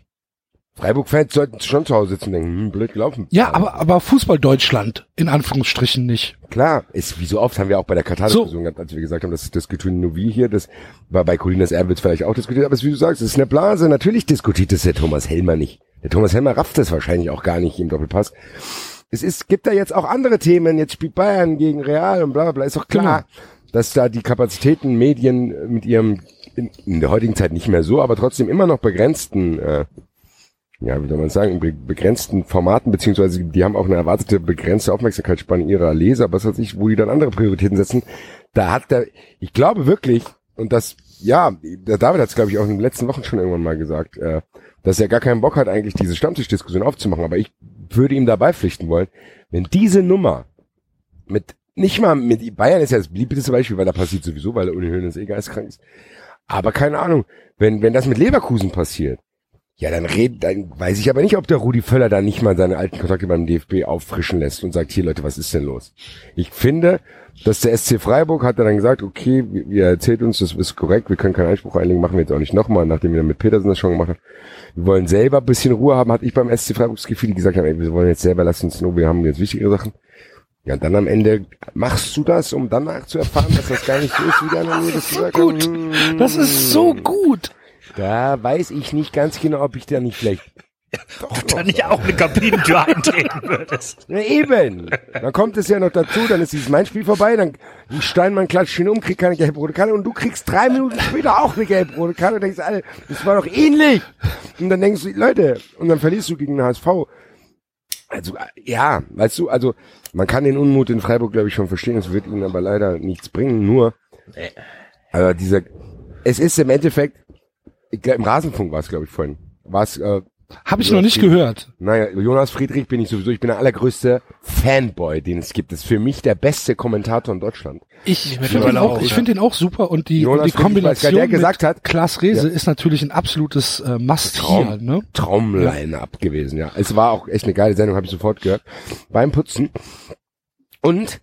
Freiburg-Fans sollten schon zu Hause sitzen und denken, hm, blöd gelaufen. Ja, aber, aber Fußball Deutschland, in Anführungsstrichen nicht. Klar, ist, wie so oft haben wir auch bei der Katar-Diskussion gehabt, als wir gesagt haben, das diskutieren nur wir hier, das war bei Colinas wird vielleicht auch diskutiert, aber es wie du sagst, es ist eine Blase, natürlich diskutiert das der Thomas Helmer nicht. Der Thomas Helmer rafft das wahrscheinlich auch gar nicht im Doppelpass. Es ist, gibt da jetzt auch andere Themen, jetzt spielt Bayern gegen Real und bla bla bla, ist doch klar, dass da die Kapazitäten, Medien mit ihrem, in, in der heutigen Zeit nicht mehr so, aber trotzdem immer noch begrenzten, äh, ja, wie soll man sagen, be begrenzten Formaten, beziehungsweise die haben auch eine erwartete begrenzte Aufmerksamkeitsspanne ihrer Leser, was weiß ich, wo die dann andere Prioritäten setzen. Da hat der, ich glaube wirklich, und das, ja, der David hat es, glaube ich, auch in den letzten Wochen schon irgendwann mal gesagt, äh, dass er gar keinen Bock hat, eigentlich diese Stammtischdiskussion aufzumachen, aber ich würde ihm dabei pflichten wollen, wenn diese Nummer mit, nicht mal mit, Bayern ist ja das beliebteste Beispiel, weil da passiert sowieso, weil der Uni Hoeneß eh geistkrank ist, aber keine Ahnung, wenn, wenn das mit Leverkusen passiert, ja, dann red, dann weiß ich aber nicht, ob der Rudi Völler da nicht mal seine alten Kontakte beim DFB auffrischen lässt und sagt, hier Leute, was ist denn los? Ich finde, dass der SC Freiburg hat dann gesagt, okay, ihr erzählt uns, das ist korrekt, wir können keinen Einspruch einlegen, machen wir jetzt auch nicht nochmal, nachdem wir mit Petersen das schon gemacht haben. Wir wollen selber bisschen Ruhe haben, hatte ich beim SC Freiburg das Gefühl, die gesagt haben, ey, wir wollen jetzt selber, lass uns nur, wir haben jetzt wichtigere Sachen. Ja, dann am Ende machst du das, um danach zu erfahren, dass das gar nicht so ist, wie der andere mir das gesagt Gut. hat. Hm. Das ist so gut. Da weiß ich nicht ganz genau, ob ich da nicht vielleicht. Ob du da nicht auch eine Kabinentür eintreten würdest. Na eben. Dann kommt es ja noch dazu, dann ist dieses mein Spiel vorbei, dann ein Steinmann klatscht ihn um, kriegt keine gelb-rote Karte und du kriegst drei Minuten später auch eine gelb-rote Karte und denkst, Alter, das war doch ähnlich. Und dann denkst du, Leute, und dann verlierst du gegen den HSV. Also, ja, weißt du, also, man kann den Unmut in Freiburg, glaube ich, schon verstehen, es wird ihnen aber leider nichts bringen, nur, aber dieser, es ist im Endeffekt, glaub, im Rasenfunk war es, glaube ich, vorhin, war es, äh, Habe ich noch nicht gehört. naja, Jonas Friedrich bin ich sowieso, ich bin der allergrößte Fanboy, den es gibt. Das ist für mich der beste Kommentator in Deutschland. Ich finde mittlerweile ihn auch, auch, ich ja. finde ihn auch super und die, Jonas und die Friedrich, Kombination weil der gesagt mit hat- Klaas Rehse Ja. ist natürlich ein absolutes äh, Must Traum. hier, ne? Traumline-up gewesen, ja. Es war auch echt eine geile Sendung, habe ich sofort gehört. Beim Putzen. Und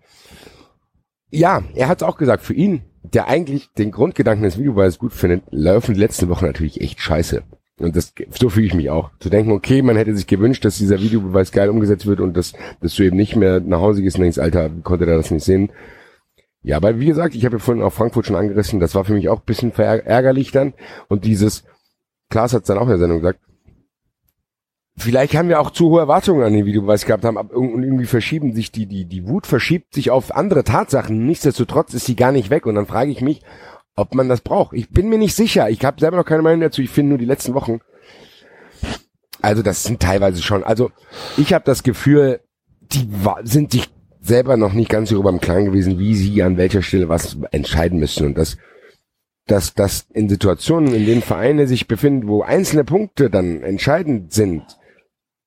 ja, er hat es auch gesagt, für ihn, der eigentlich den Grundgedanken des Videobeweis gut findet, laufen die letzten Wochen natürlich echt scheiße. Und das, so fühle ich mich auch. Zu denken, okay, man hätte sich gewünscht, dass dieser Videobeweis geil umgesetzt wird und dass, dass du eben nicht mehr nach Hause gehst und denkst, Alter, konnte der das nicht sehen? Ja, aber wie gesagt, ich habe ja vorhin auch Frankfurt schon angerissen, das war für mich auch ein bisschen verärgerlich dann. Und dieses, Klaas hat es dann auch in der Sendung gesagt, vielleicht haben wir auch zu hohe Erwartungen an den Videobeweis gehabt haben, aber irgendwie verschieben sich die, die, die Wut verschiebt sich auf andere Tatsachen. Nichtsdestotrotz ist sie gar nicht weg. Und dann frage ich mich, ob man das braucht. Ich bin mir nicht sicher. Ich habe selber noch keine Meinung dazu. Ich finde nur die letzten Wochen. Also das sind teilweise schon. Also ich habe das Gefühl, die sind sich selber noch nicht ganz darüber im Klaren gewesen, wie sie an welcher Stelle was entscheiden müssen. Und das dass das in Situationen, in denen Vereine sich befinden, wo einzelne Punkte dann entscheidend sind,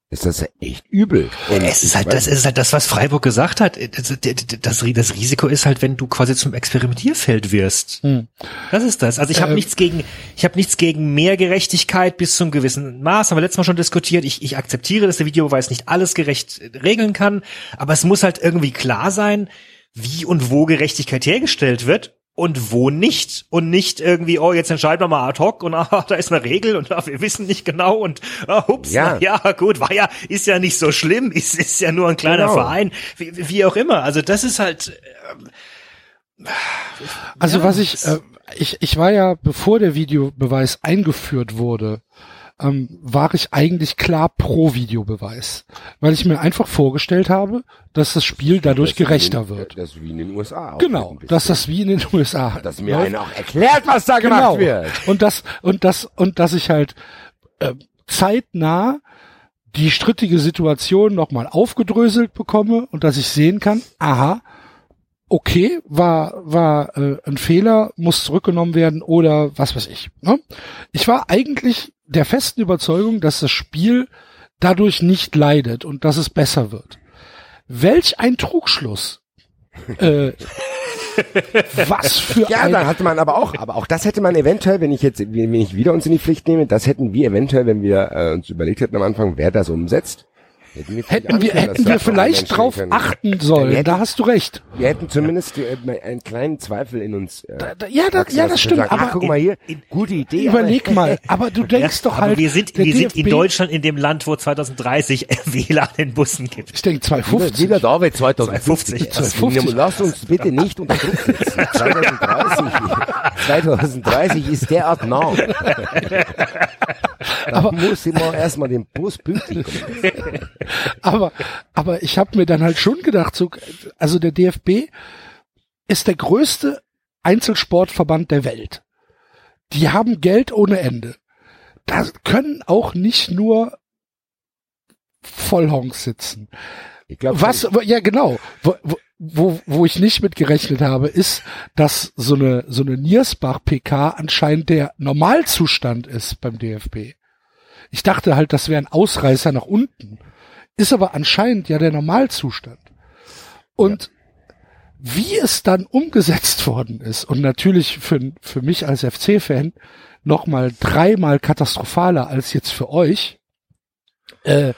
ist das echt übel. Und Es ist halt, das ist halt das, was Freiburg gesagt hat. Das, das, das Risiko ist halt, wenn du quasi zum Experimentierfeld wirst. Hm. Das ist das. Also ich habe Ähm. nichts gegen, ich habe nichts gegen mehr Gerechtigkeit bis zum gewissen Maß. Haben wir letztes Mal schon diskutiert. Ich, ich akzeptiere, dass der Videobeweis nicht alles gerecht regeln kann, aber es muss halt irgendwie klar sein, wie und wo Gerechtigkeit hergestellt wird. Und wo nicht und nicht irgendwie oh jetzt entscheiden wir mal ad hoc und ah, da ist eine Regel und ah, wir wissen nicht genau und ah, ups Ja. ja. ja gut war ja ist ja nicht so schlimm ist ist ja nur ein kleiner Genau. Verein wie, wie auch immer also das ist halt Also Ja, was ich, äh, ich, ich war ja, bevor der Videobeweis eingeführt wurde, ähm, war ich eigentlich klar pro Videobeweis, weil ich mir einfach vorgestellt habe, dass das Spiel dadurch Das gerechter in, wird. Das wie in den USA. auch Genau, dass das wie in den USA Dass mir läuft. einer auch erklärt, was da gemacht genau. wird. Und das und das und dass ich halt äh, zeitnah die strittige Situation nochmal aufgedröselt bekomme und dass ich sehen kann, aha, okay, war war äh, ein Fehler, muss zurückgenommen werden oder was weiß ich. Ne? Ich war eigentlich der festen Überzeugung, dass das Spiel dadurch nicht leidet und dass es besser wird. Welch ein Trugschluss. äh, was für Ja, ein da hatte man aber auch, aber auch das hätte man eventuell, wenn ich jetzt, wenn ich wieder uns in die Pflicht nehme, das hätten wir eventuell, wenn wir äh, uns überlegt hätten am Anfang, wer das umsetzt. Hätten wir, vielleicht Hätten wir, hätten wir vielleicht drauf können. achten sollen. Hätten- da hast du recht. Wir hätten zumindest äh, einen kleinen Zweifel in uns. Äh, Da, da, ja, da, ja, das stimmt. sagen, aber ach, guck mal hier, in- gute Idee. überleg aber- mal. Aber du denkst doch aber halt, wir sind wir sind in Deutschland in dem Land wo 2030 WLAN in Bussen gibt Ich denke 250. Wieder David 2050. 250. Lasst uns bitte nicht unter Druck setzen. 2030, 2030 ist derart nah. Da muss immer erstmal den Bus pünktlich kommen. aber, aber ich habe mir dann halt schon gedacht, so, also der DFB ist der größte Einzelsportverband der Welt. Die haben Geld ohne Ende. Da können auch nicht nur Vollhongs sitzen. Ich glaube, Was, ja genau, wo, wo- wo, wo ich nicht mit gerechnet habe, ist, dass so eine, so eine Niersbach-PK anscheinend der Normalzustand ist beim DFB. Ich dachte halt, das wäre ein Ausreißer nach unten. Ist aber anscheinend ja der Normalzustand. Und wie es dann umgesetzt worden ist und natürlich für, für mich als FC-Fan noch mal dreimal katastrophaler als jetzt für euch, äh,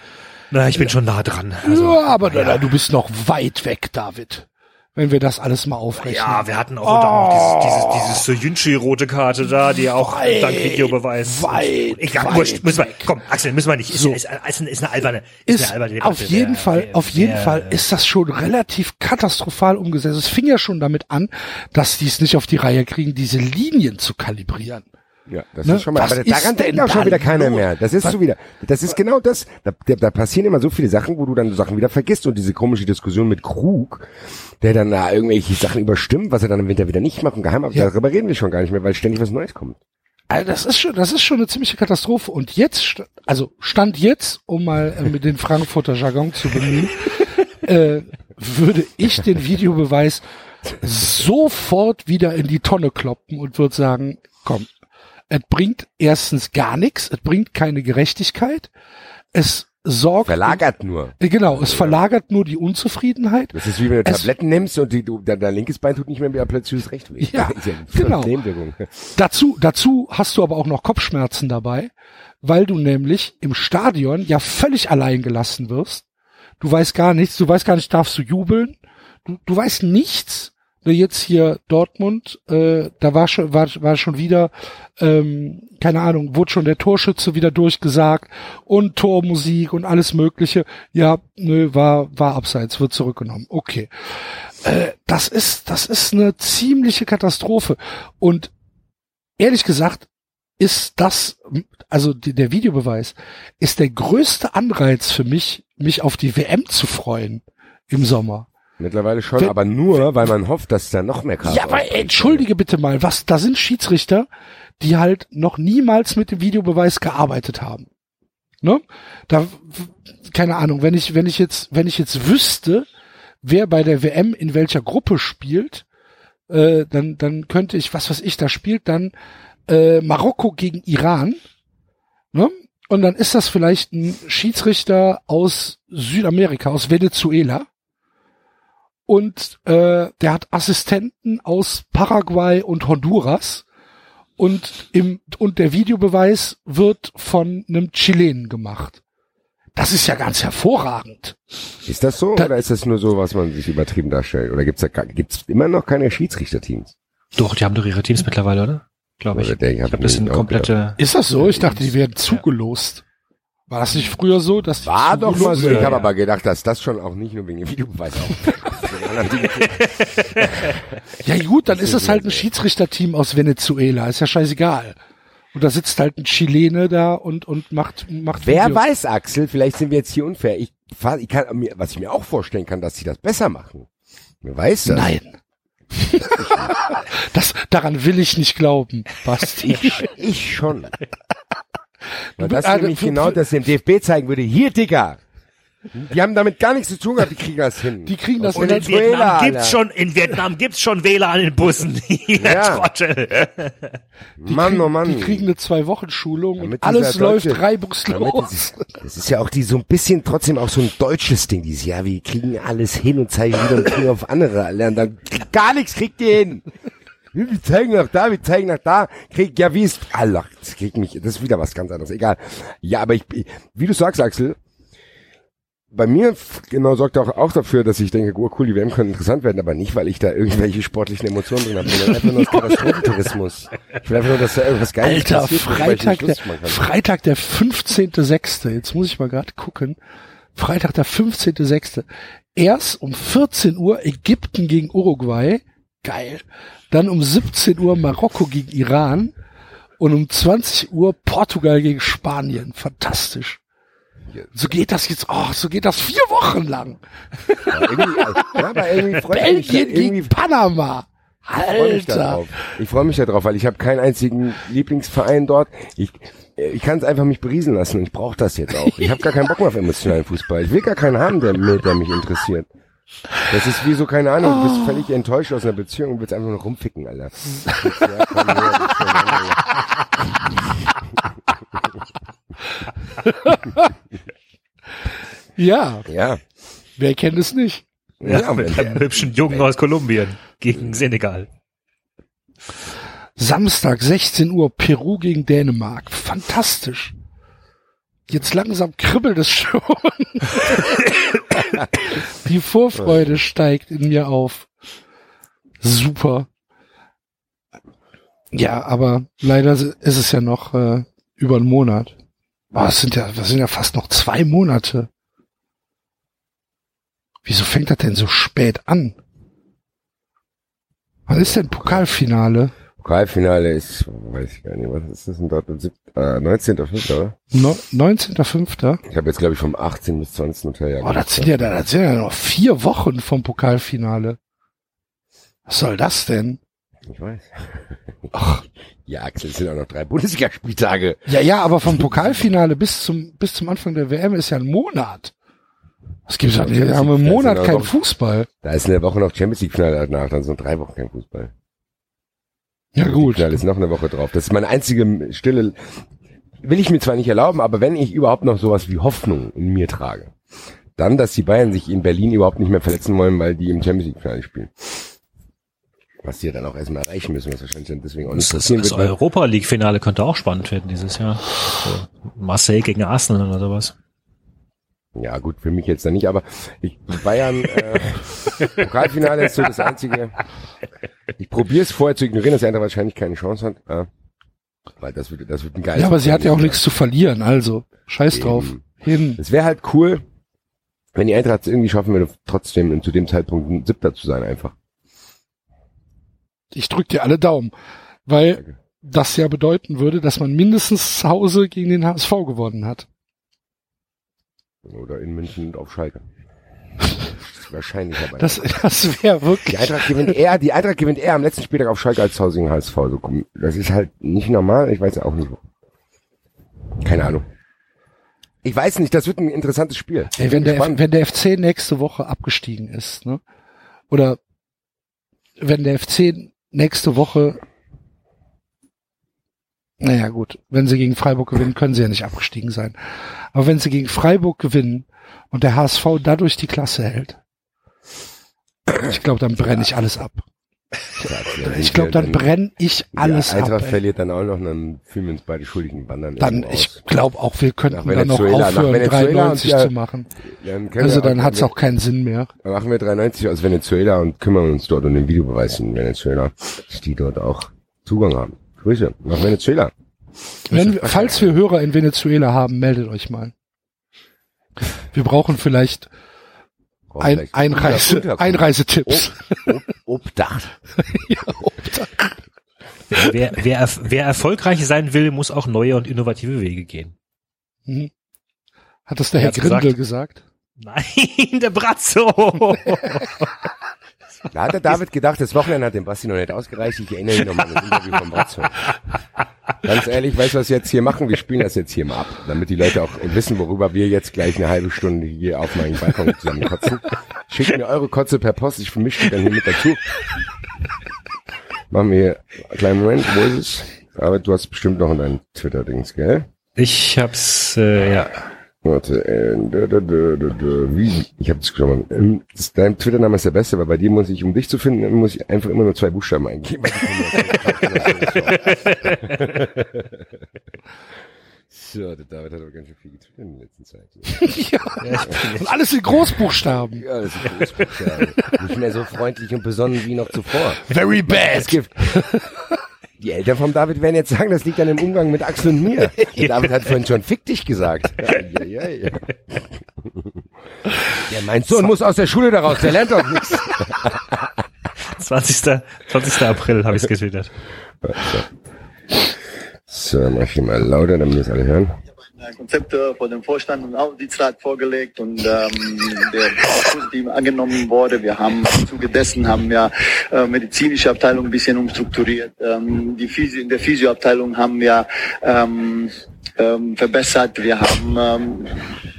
na ich bin schon nah dran also, ja, aber na, du bist noch weit weg, David. Wenn wir das alles mal aufrechnen. Ja, wir hatten auch, auch dieses, dieses, dieses Soyunchi rote Karte da, die auch Weit, dank Videobeweis. weit, Egal, weit wurscht, müssen wir, komm, Axel, müssen wir nicht. Ist, So. ist, ist, ist eine alberne, ist, ist eine alberne Debatte. auf jeden Wer- Fall, wer- auf jeden wer- Fall ist das schon relativ katastrophal umgesetzt. Es fing ja schon damit an, dass die es nicht auf die Reihe kriegen, diese Linien zu kalibrieren. Ja, das Ne? ist schon mal, Was aber daran denkt auch schon wieder keiner mehr. Das ist Was- so wieder, das ist genau das. Da, da, da passieren immer so viele Sachen, wo du dann Sachen wieder vergisst und diese komische Diskussion mit Krug, der dann da irgendwelche Sachen überstimmt, was er dann im Winter wieder nicht macht und geheim, Ja. darüber reden wir schon gar nicht mehr, weil ständig was Neues kommt. Also das ist schon, das ist schon eine ziemliche Katastrophe. Und jetzt, also Stand jetzt, um mal äh, mit den Frankfurter Jargon zu bemühen, äh, würde ich den Videobeweis sofort wieder in die Tonne kloppen und würde sagen, komm, es bringt erstens gar nichts, es bringt keine Gerechtigkeit, es sorgt Verlagert nur. Äh, Genau, es verlagert nur die Unzufriedenheit. Das ist wie wenn du Es- Tabletten nimmst und die, du, dein, dein linkes Bein tut nicht mehr, mehr plötzlich das rechte weh. Ja, eine genau. Dazu, dazu hast du aber auch noch Kopfschmerzen dabei, weil du nämlich im Stadion ja völlig allein gelassen wirst. Du weißt gar nichts, du weißt gar nicht, darfst du jubeln? Du, du weißt nichts. Ne, Jetzt hier Dortmund, äh, da war schon, war, war schon wieder, ähm, keine Ahnung, wurde schon der Torschütze wieder durchgesagt und Tormusik und alles Mögliche. Ja, nö, war, war abseits, wird zurückgenommen. Okay. Äh, das ist, das ist eine ziemliche Katastrophe. Und ehrlich gesagt ist das, also die, der Videobeweis, ist der größte Anreiz für mich, mich auf die WM zu freuen im Sommer. Mittlerweile schon, Wenn- aber nur, weil man hofft, dass da noch mehr Chaos Ja, aber entschuldige bitte mal, was, da sind Schiedsrichter, die halt noch niemals mit dem Videobeweis gearbeitet haben. Ne? Da, keine Ahnung, wenn ich, wenn ich jetzt, wenn ich jetzt wüsste, wer bei der WM in welcher Gruppe spielt, äh, dann, dann könnte ich, was weiß ich, da spielt dann äh, Marokko gegen Iran, ne? Und dann ist das vielleicht ein Schiedsrichter aus Südamerika, aus Venezuela. Und äh, der hat Assistenten aus Paraguay und Honduras. Und im und der Videobeweis wird von einem Chilenen gemacht. Das ist ja ganz hervorragend. Ist das so Da- oder ist das nur so, was man sich übertrieben darstellt? Oder gibt's da gar- gibt's immer noch keine Schiedsrichterteams? Doch, die haben doch ihre Teams mittlerweile, oder? Glaube ich. Oder der- ich ich hab habe das auch komplette. Ist das so? Ich dachte, die werden zugelost. War das nicht früher so, dass War doch mal so. Ich habe ja. aber gedacht, dass das schon auch nicht nur wegen dem Videobeweis auch. Ja gut, dann ist es halt ein Schiedsrichterteam aus Venezuela. Ist ja scheißegal. Und da sitzt halt ein Chilene da und, und macht, macht Wer Videos. weiß, Axel, vielleicht sind wir jetzt hier unfair. Ich, ich kann mir, was ich mir auch vorstellen kann, dass sie das besser machen. Wer weiß das? Nein. das, daran will ich nicht glauben, Basti. Ich, ich schon. Weil das Ah, nämlich genau das dem DFB zeigen würde. Hier, Digga. Die haben damit gar nichts zu tun gehabt, die kriegen das hin. Die kriegen das Und in in Venezuela, Alter. schon, in Vietnam gibt's schon WLAN in Bussen. Ihr Ja. Trottel. Mann, oh Mann. Die kriegen eine Zwei-Wochen-Schulung und alles läuft deutsche- Damit reibungslos. dieses, das ist ja auch die so ein bisschen trotzdem auch so ein deutsches Ding, dieses ja, wir kriegen alles hin und zeigen wieder und kriegen auf andere lernen dann gar nichts kriegt ihr hin. Wir zeigen nach da, wir zeigen nach da, krieg ja wie ist Allah, das kriegt mich, das ist wieder was ganz anderes, egal. Ja, aber ich wie du sagst, Axel, bei mir genau sorgt auch, auch dafür, dass ich denke, oh cool, die WM können interessant werden, aber nicht, weil ich da irgendwelche sportlichen Emotionen drin habe, sondern einfach nur aus Katastrophentourismus. Ich will einfach nur, dass da irgendwas Geiles Alter, passiert, Freitag der. Freitag der 15.6. Jetzt muss ich mal gerade gucken. Freitag der 15.6. Erst um 14 Uhr Ägypten gegen Uruguay. Geil. Dann um 17 Uhr Marokko gegen Iran. Und um 20 Uhr Portugal gegen Spanien. Fantastisch. So geht das jetzt, oh, so geht das vier Wochen lang. Ja, irgendwie, ja, aber irgendwie freut mich da, Belgien irgendwie gegen Panama. Ich freue mich da Alter. Ich freue mich da drauf, weil ich habe keinen einzigen Lieblingsverein dort. Ich, ich kann es einfach mich beriesen lassen und ich brauche das jetzt auch. Ich habe gar keinen Bock mehr auf emotionalen Fußball. Ich will gar keinen haben, der, der mich interessiert. Das ist wie so, keine Ahnung, du bist völlig enttäuscht aus einer Beziehung und willst einfach nur rumficken, Alter. Ja, komm her. Ja, ja. wer kennt es nicht? Ja, Ja, mit einem hübschen Jungen aus Kolumbien gegen Senegal. Samstag 16 Uhr Peru gegen Dänemark. Fantastisch. Jetzt langsam kribbelt es schon. Die Vorfreude steigt in mir auf. Super. Ja, aber leider ist es ja noch äh, über einen Monat. Boah, das sind ja, das sind ja fast noch zwei Monate. Wieso fängt das denn so spät an? Wann ist denn Pokalfinale? Pokalfinale ist, weiß ich gar nicht, was ist das denn dort? Sieb- Äh, 19.05., oder? No, 19.05. Ich habe jetzt, glaube ich, vom 18. bis 20. Hoteljahr. Oh, das sind ja, das sind ja noch vier Wochen vom Pokalfinale. Was soll das denn? Ich weiß. Ach, Ja, Axel, es sind auch noch drei Bundesligaspieltage. ja, ja, aber vom Pokalfinale bis zum, bis zum Anfang der WM ist ja ein Monat. Was gibt's da? Wir haben im Das Monat keinen Fußball. Da ist in der Woche noch Champions League Finale danach, dann sind drei Wochen kein Fußball. Ja, gut. Finale ist noch eine Woche drauf. Das ist meine einzige stille, will ich mir zwar nicht erlauben, aber wenn ich überhaupt noch sowas wie Hoffnung in mir trage, dann, dass die Bayern sich in Berlin überhaupt nicht mehr verletzen wollen, weil die im Champions League Finale spielen. Was die ja dann auch erstmal erreichen müssen, was wahrscheinlich dann deswegen auch nicht Das, das, passieren das wird. weil- Europa League Finale könnte auch spannend werden dieses Jahr. So, Marseille gegen Arsenal oder sowas. Ja, gut, für mich jetzt dann nicht, aber ich, Bayern, äh, Pokalfinale ist so das einzige. Ich probiere es vorher zu ignorieren, dass die Eintracht wahrscheinlich keine Chance hat. Äh, weil das wird, das wird ein geiles Ja, aber sie hat ja auch nichts zu verlieren, also. Scheiß Eben. drauf. Hin. Es wäre halt cool, wenn die Eintracht es irgendwie schaffen würde, trotzdem zu dem Zeitpunkt ein Siebter zu sein, einfach. Ich drück dir alle Daumen. Weil das ja bedeuten würde, dass man mindestens zu Hause gegen den HSV gewonnen hat. Oder in München und auf Schalke. Wahrscheinlich aber. Das, das wäre die wirklich. Eintracht gewinnt eher, die Eintracht gewinnt eher am letzten Spieltag auf Schalke als zu Hause gegen HSV. Das ist halt nicht normal. Ich weiß ja auch nicht. Keine Ahnung. Ich weiß nicht, das wird ein interessantes Spiel. Ey, wenn, der, Spannend. wenn der FC nächste Woche abgestiegen ist, ne? Oder wenn der FC nächste Woche, naja gut, wenn sie gegen Freiburg gewinnen, können sie ja nicht abgestiegen sein. Aber wenn sie gegen Freiburg gewinnen und der HSV dadurch die Klasse hält, ich glaube, dann brenne ich alles ab. Ich glaube, dann brenne ich alles ja, Eintracht ab. ey. verliert dann auch noch, dann fühlen wir uns beide schuldig und wandern Dann, ich glaube auch, wir könnten dann noch aufhören, Venezuela und 93 ja, zu machen. Dann Also dann auch- hat's auch keinen Sinn mehr. Dann machen wir 93 aus Venezuela und kümmern uns dort um den Videobeweis in Venezuela, dass die dort auch Zugang haben. Grüße nach Venezuela. Wenn, falls wir Hörer in Venezuela haben, meldet euch mal. Wir brauchen vielleicht ein, Einreise, Unterkunft. Einreisetipps. Ob, Obdach. ja, Obdach. Wer, wer, wer erfolgreich sein will, muss auch neue und innovative Wege gehen. Mhm. Hat das der Herr Grindel gesagt? Nein, der Brazzo. Da hat der David gedacht, das Wochenende hat dem Basti noch nicht ausgereicht. Ich erinnere mich noch mal an das Interview von Bratzo. Ganz ehrlich, weißt du, was wir jetzt hier machen? Wir spielen das jetzt hier mal ab, damit die Leute auch wissen, worüber wir jetzt gleich eine halbe Stunde hier auf meinem Balkon zusammen kotzen. Schickt mir eure Kotze per Post, ich vermische die dann hier mit dazu. Machen wir hier einen kleinen Moment, wo ist es? Aber du hast bestimmt noch in deinen Twitter-Dings, gell? Ich hab's, äh, ja. Warte, äh, da, da, da, da, wie? Ich habe schon mal. ähm, Dein Twitter-Name ist der beste, weil bei dir muss ich, um dich zu finden, muss ich einfach immer nur zwei Buchstaben eingeben. so, der David hat aber ganz schön viel getwittert in der letzten Zeit. ja. Und alles in Großbuchstaben. Ja, das ist Großbuchstaben. Nicht mehr so freundlich und besonnen wie noch zuvor. Very Es bad. gibt. Die Eltern vom David werden jetzt sagen, das liegt an dem Umgang mit Axel und mir. Der David hat vorhin schon fick dich gesagt. Ja, ja, ja. Ja, mein Sohn muss aus der Schule daraus, der lernt doch nichts. 20. 20. April habe ich's getwittert. So, mach ich mal lauter, damit wir es alle hören. Äh, Konzepte vor dem Vorstand und Aufsichtsrat vorgelegt und ähm, der positiv angenommen wurde. Wir haben im Zuge dessen haben wir äh, medizinische Abteilung ein bisschen umstrukturiert. Ähm, die Physio, in der Physioabteilung haben wir ähm, ähm, verbessert. Wir haben ähm,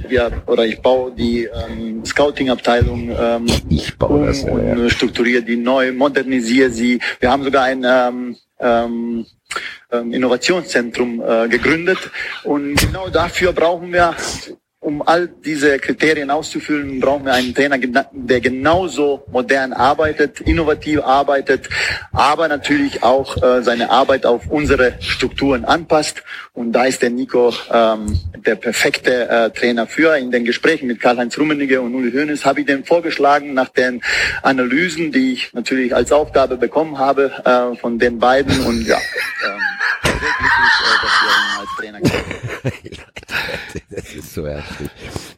wir, oder ich baue die ähm, Scouting-Abteilung ähm, ja, und ja. strukturiere die neu, modernisiere sie. Wir haben sogar ein ähm, ähm, ähm, Innovationszentrum äh, gegründet. Und genau dafür brauchen wir, um all diese Kriterien auszufüllen, brauchen wir einen Trainer, der genauso modern arbeitet, innovativ arbeitet, aber natürlich auch äh, seine Arbeit auf unsere Strukturen anpasst. Und da ist der Nico ähm, der perfekte äh, Trainer für. In den Gesprächen mit Karl-Heinz Rummenigge und Uli Hoeneß habe ich den vorgeschlagen nach den Analysen, die ich natürlich als Aufgabe bekommen habe äh, von den beiden. Und ja, ähm, sehr glücklich, äh, dass wir ihn als Trainer kennen. Das ist so heftig.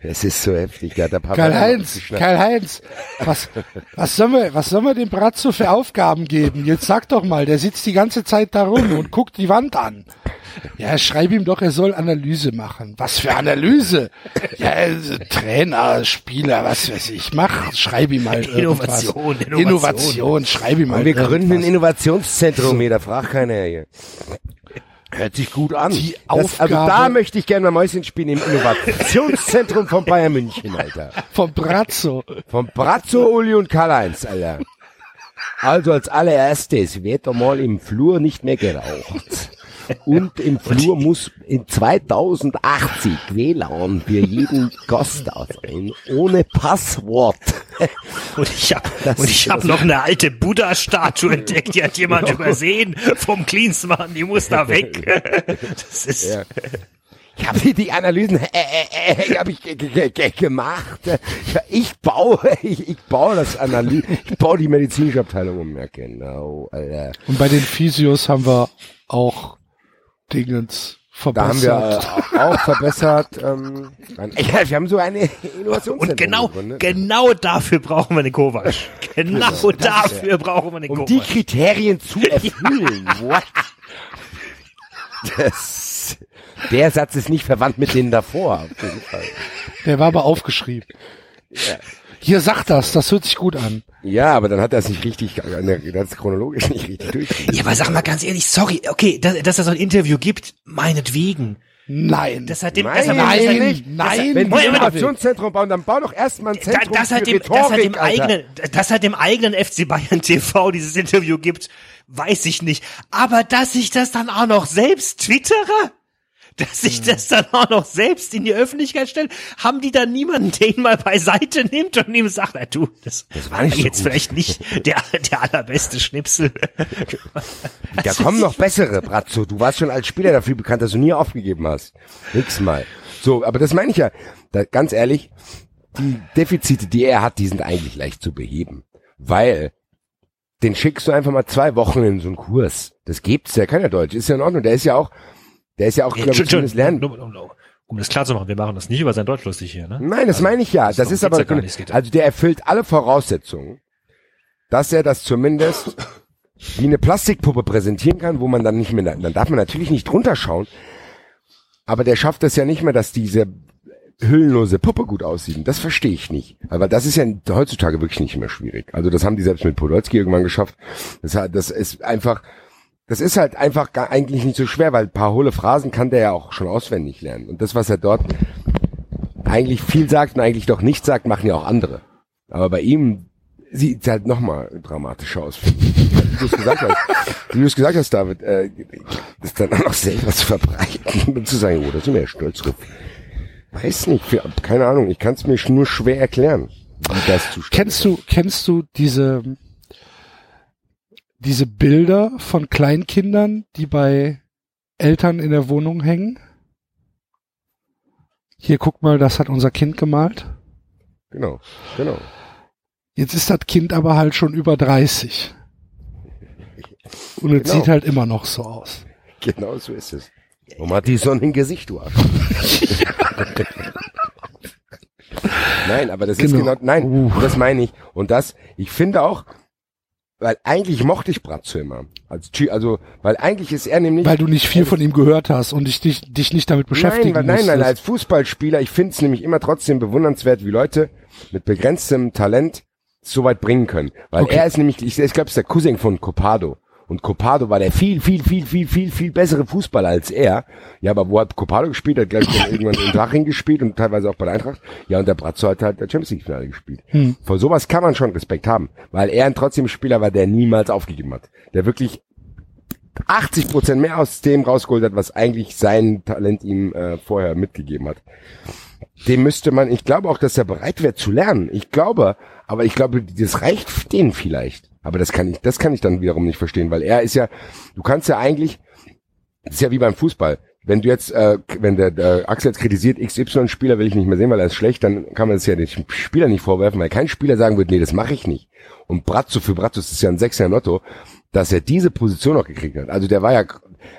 Das ist so heftig. Papa Karl-Heinz. Karl-Heinz, was, was sollen wir, was sollen wir dem Bratzo für Aufgaben geben? Jetzt sag doch mal, der sitzt die ganze Zeit da rum und guckt die Wand an. Ja, schreib ihm doch, er soll Analyse machen. Was für Analyse? Ja, also Trainer, Spieler, was weiß ich. Mach, schreib ihm irgendwas. Innovation, Innovation. Innovation, schreib ihm Und halt wir gründen ein. Innovationszentrum hier, da fragt keiner hier. Hört sich gut an. Die das, also Aufgabe- da möchte ich gerne mal Mäuschen spielen im Innovationszentrum von Bayern München, Alter. Vom Bratzo. Von Brazzo, Uli und Karl-Heinz, Alter. Also als allererstes wird doch mal im Flur nicht mehr geraucht. Und im Flur muss in 2080 WLAN für jeden Gast da sein, ohne Passwort. Und ich hab, Das und ich ist- hab noch eine alte Buddha-Statue entdeckt, die hat jemand übersehen vom Klinsmann, die muss da weg. Das ist, Ja. Ich habe die, die Analysen äh, äh, äh, hab ich ge- ge ge gemacht. Ich baue, ich, ich baue das Analyse, ich baue die medizinische Abteilung um. Ja, genau, Alter. Und bei den Physios haben wir auch Dingens Da haben verbessert. wir auch verbessert. Ähm, ja, wir haben so eine Innovationszentrum und genau, gegründet. genau dafür brauchen wir eine Kovac. Genau dafür brauchen wir eine um die Kovac. Kriterien zu erfüllen. What? Das, der Satz ist nicht verwandt mit denen davor. Auf jeden Fall. Der war aber aufgeschrieben. Hier sagt das, das hört sich gut an. Ja, aber dann hat er es nicht richtig, äh, das chronologisch nicht richtig durch. Ja, aber sag mal ganz ehrlich, sorry, okay, dass, dass es so ein Interview gibt, meinetwegen. Nein. Das hat dem, Nein, das hat, nein, das hat, nicht. Nein. Wenn die Moment, Innovationszentrum bauen, dann bau doch erstmal ein Zentrum das, hat für dem, das hat dem Rhetorik, Alter. eigenen, das hat dem eigenen FC Bayern TV dieses Interview gibt, weiß ich nicht. Aber dass ich das dann auch noch selbst twittere? Dass sich das dann auch noch selbst in die Öffentlichkeit stellt, haben die dann niemanden, der ihn mal beiseite nimmt und ihm sagt, na du, das, Das war nicht so jetzt gut. vielleicht nicht der, der allerbeste Schnipsel. Da kommen noch bessere, Brazzo. Du warst schon als Spieler dafür bekannt, dass du nie aufgegeben hast. Nix mal. So, aber das meine ich ja. Da, ganz ehrlich, die Defizite, die er hat, die sind eigentlich leicht zu beheben. Weil den schickst du einfach mal zwei Wochen in so einen Kurs. Das gibt's, der kann ja Deutsch, ist ja in Ordnung. Der ist ja auch, der ist ja auch, glaube ich, zumindest lernen. um, um, um, um das klar zu machen, wir machen das nicht über sein Deutsch lustig hier, ne? Nein, das meine ich ja. Das, darum ist aber, ja nicht. Also der erfüllt alle Voraussetzungen, dass er das zumindest wie eine Plastikpuppe präsentieren kann, wo man dann nicht mehr, dann darf man natürlich nicht drunter schauen, aber der schafft es ja nicht mehr, dass diese hüllenlose Puppe gut aussieht. Das verstehe ich nicht. Aber das ist ja heutzutage wirklich nicht mehr schwierig. Also das haben die selbst mit Podolski irgendwann geschafft. Das, das ist einfach, das ist halt einfach gar, eigentlich nicht so schwer, weil ein paar hohle Phrasen kann der ja auch schon auswendig lernen. Und das, was er dort eigentlich viel sagt und eigentlich doch nicht sagt, machen ja auch andere. Aber bei ihm sieht es halt nochmal dramatischer aus. Wie du es gesagt hast, wie du es gesagt hast, David, äh, das dann auch noch selber zu verbreiten und zu sagen, oh, da sind wir ja stolz drauf. Weiß nicht, für, keine Ahnung, ich kann es mir nur schwer erklären, wie das zustande Kennst du, kennst du diese, diese Bilder von Kleinkindern, die bei Eltern in der Wohnung hängen? Hier, guck mal, das hat unser Kind gemalt. Genau, genau. Jetzt ist das Kind aber halt schon über 30. Und es Genau. sieht halt immer noch so aus. Genau so ist es. Warum hat die Sonne im Gesicht, du Arsch? nein, aber das ist Genau. genau, nein, Uh. das meine ich. Und das, ich finde auch, weil eigentlich mochte ich Bratzo immer. Als, Chi- also, weil eigentlich ist er nämlich. Weil du nicht viel von ihm gehört hast und dich, dich, dich nicht damit beschäftigen nein, weil- nein, nein, musstest. als Fußballspieler, ich finde es nämlich immer trotzdem bewundernswert, wie Leute mit begrenztem Talent so weit bringen können. Weil Okay. er ist nämlich, ich, ich glaube, es ist der Cousin von Copado. Und Copado war der viel, viel, viel, viel, viel, viel bessere Fußballer als er. Ja, aber wo hat Copado gespielt? Hat gleich irgendwann in Draching gespielt und teilweise auch bei der Eintracht. Ja, und der Brazzo hat halt der Champions League Finale gespielt. Hm. Vor sowas kann man schon Respekt haben, weil er ein trotzdem Spieler war, der niemals aufgegeben hat. Der wirklich 80 Prozent mehr aus dem rausgeholt hat, was eigentlich sein Talent ihm äh, vorher mitgegeben hat. Dem müsste man, ich glaube auch, dass er bereit wäre zu lernen. Ich glaube, aber ich glaube, das reicht für den vielleicht. Aber das kann ich, das kann ich dann wiederum nicht verstehen, weil er ist ja, du kannst ja eigentlich, das ist ja wie beim Fußball. Wenn du jetzt, äh, wenn der, der Axel jetzt kritisiert, XY-Spieler will ich nicht mehr sehen, weil er ist schlecht, dann kann man das ja den Spieler nicht vorwerfen, weil kein Spieler sagen wird, nee, das mache ich nicht. Und Bratzo für Bratzo ist es ja ein Sechser Lotto, dass er diese Position noch gekriegt hat. Also der war ja,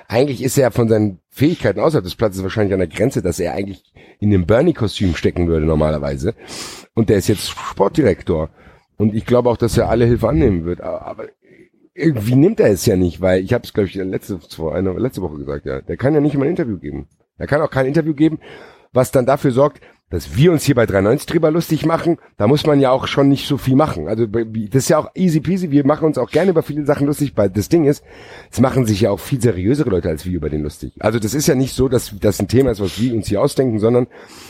eigentlich ist er von seinen Fähigkeiten außerhalb des Platzes wahrscheinlich an der Grenze, dass er eigentlich in dem Bernie-Kostüm stecken würde normalerweise. Und der ist jetzt Sportdirektor. Und ich glaube auch, dass er alle Hilfe annehmen wird. Aber irgendwie nimmt er es ja nicht, weil ich habe es, glaube ich, letzte, vor einer, letzte Woche gesagt, ja. Der kann ja nicht mal ein Interview geben. Er kann auch kein Interview geben, was dann dafür sorgt, dass wir uns hier bei 390 drüber lustig machen. Da muss man ja auch schon nicht so viel machen. Also das ist ja auch easy peasy. Wir machen uns auch gerne über viele Sachen lustig, weil das Ding ist, es machen sich ja auch viel seriösere Leute als wir über den lustig. Also das ist ja nicht so, dass das ein Thema ist, was wir uns hier ausdenken, sondern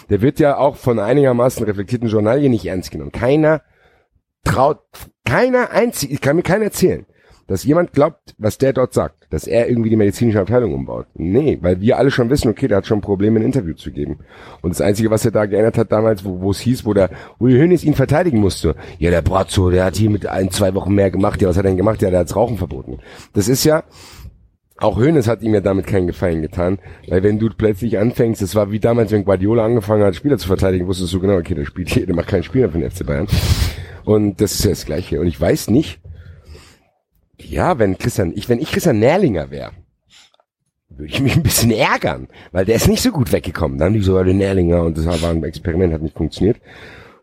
der wird ja auch von einigermaßen reflektierten Journalien nicht ernst genommen. Keiner traut, keiner einzig, ich kann mir keiner erzählen, dass jemand glaubt, was der dort sagt, dass er irgendwie die medizinische Abteilung umbaut. Nee, weil wir alle schon wissen, okay, der hat schon Probleme, ein Interview zu geben. Und das Einzige, was er da geändert hat damals, wo wo es hieß, wo der Uli Hoeneß ihn verteidigen musste, ja, der Brazzo, der hat hier mit ein, zwei Wochen mehr gemacht, ja, was hat er denn gemacht? Ja, der hat's Rauchen verboten. Das ist ja, auch Hoeneß hat ihm ja damit keinen Gefallen getan, weil wenn du plötzlich anfängst, das war wie damals, wenn Guardiola angefangen hat, Spieler zu verteidigen, wusstest du genau, okay, der spielt hier, der macht keinen Spieler für den FC Bayern. Und das ist ja das Gleiche. Und ich weiß nicht, ja, wenn Christian, ich, wenn ich Christian Nährlinger wäre, würde ich mich ein bisschen ärgern, weil der ist nicht so gut weggekommen. Dann die so, der Nährlinger und das war ein Experiment, hat nicht funktioniert.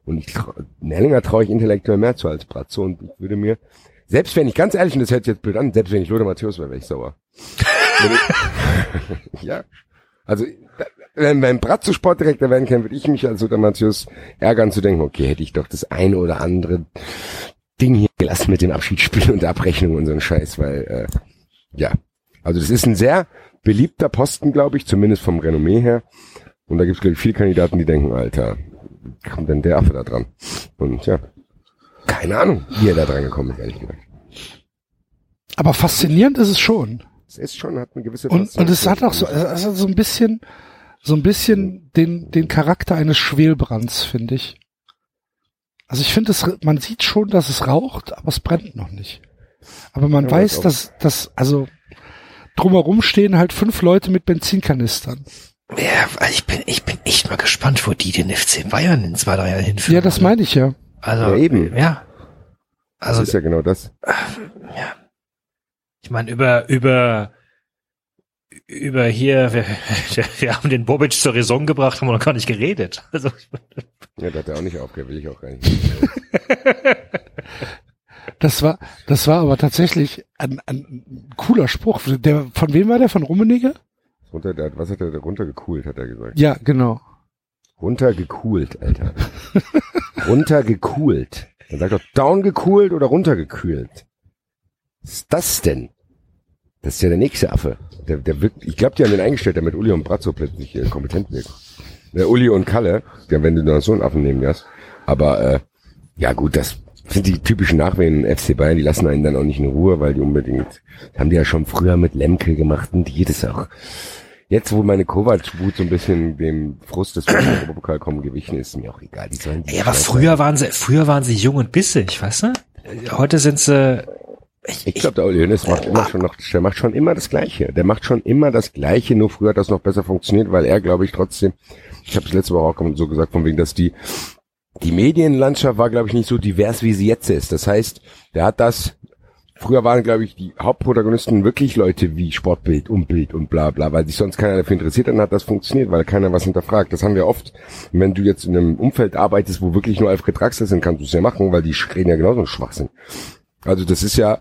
Und ich Nährlinger traue ich intellektuell mehr zu als Bratzo und ich würde mir, selbst wenn ich ganz ehrlich, und das hört sich jetzt blöd an, selbst wenn ich Lothar Matthäus wäre, wäre ich sauer. Ja. Also, wenn beim Bratzo Sportdirektor werden kann, würde ich mich als Lothar Matthäus ärgern zu denken, okay, hätte ich doch das eine oder andere Ding hier gelassen mit dem Abschiedsspiel und der Abrechnung und so ein Scheiß, weil, äh, ja. Also das ist ein sehr beliebter Posten, glaube ich, zumindest vom Renommee her. Und da gibt es, glaube ich, viele Kandidaten, die denken, Alter, kommt denn der Affe da dran? Und ja, keine Ahnung, wie er da dran gekommen ist, ehrlich gesagt. Aber faszinierend ist es schon. Es ist schon, hat eine gewisse Und, und es hat auch so, es hat so ein bisschen, so ein bisschen den, den Charakter eines Schwelbrands, finde ich. Also ich finde, es, man sieht schon, dass es raucht, aber es brennt noch nicht. Aber man Ja, weiß, dass, dass, also drumherum stehen halt fünf Leute mit Benzinkanistern. Ja, weil ich bin, ich bin echt mal gespannt, wo die den FC Bayern in zwei, drei Jahren hinführen. Ja, das meine ich ja. Also, Ja, eben. Ja. Das Also, ist ja genau das. ich meine, über, über, über hier, wir, wir haben den Bobic zur Raison gebracht, haben wir noch gar nicht geredet. Also, Ja, der hat er auch nicht aufgehört, will ich auch gar nicht. Das war, das war aber tatsächlich ein, ein cooler Spruch. Der, von wem war der? Von Rummenigge? Runter, der, hat- was hat er runtergekühlt, hat er gesagt. Ja, genau. Runtergekühlt, Alter. runtergekühlt. Dann sagt doch downgekühlt oder runtergekühlt. Was ist das denn? Das ist ja der nächste Affe. Der, der wirkt, ich glaube, die haben den eingestellt, damit Uli und Bratzo plötzlich äh, kompetent wirken. Der Uli und Kalle, ja, wenn du noch so einen Affen nehmen hast. Aber äh, ja gut, das sind die typischen Nachwehen FC Bayern, die lassen einen dann auch nicht in Ruhe, weil die unbedingt, haben die ja schon früher mit Lemke gemacht und die das auch. Jetzt, wo meine Kovac-Wut so ein bisschen dem Frust des Europapokal kommen gewichen ist, mir auch egal. Die sollen die ja, aber früher waren sie, früher waren sie jung und bissig, weißt du? Heute sind sie, ich, Ich glaube, der Uli Hoeneß macht immer schon noch, der macht schon immer das Gleiche. Der macht schon immer das Gleiche, nur früher hat das noch besser funktioniert, weil er, glaube ich, trotzdem, ich habe es letzte Woche auch so gesagt, von wegen, dass die, die Medienlandschaft war, glaube ich, nicht so divers, wie sie jetzt ist. Das heißt, der hat das, früher waren, glaube ich, die Hauptprotagonisten wirklich Leute wie Sportbild und Bild und bla bla, weil sich sonst keiner dafür interessiert, dann hat das funktioniert, weil keiner was hinterfragt. Das haben wir oft. Wenn du jetzt in einem Umfeld arbeitest, wo wirklich nur Alfred Draxler sind, kannst du es ja machen, weil die reden ja genauso Schwachsinn. Also das ist ja,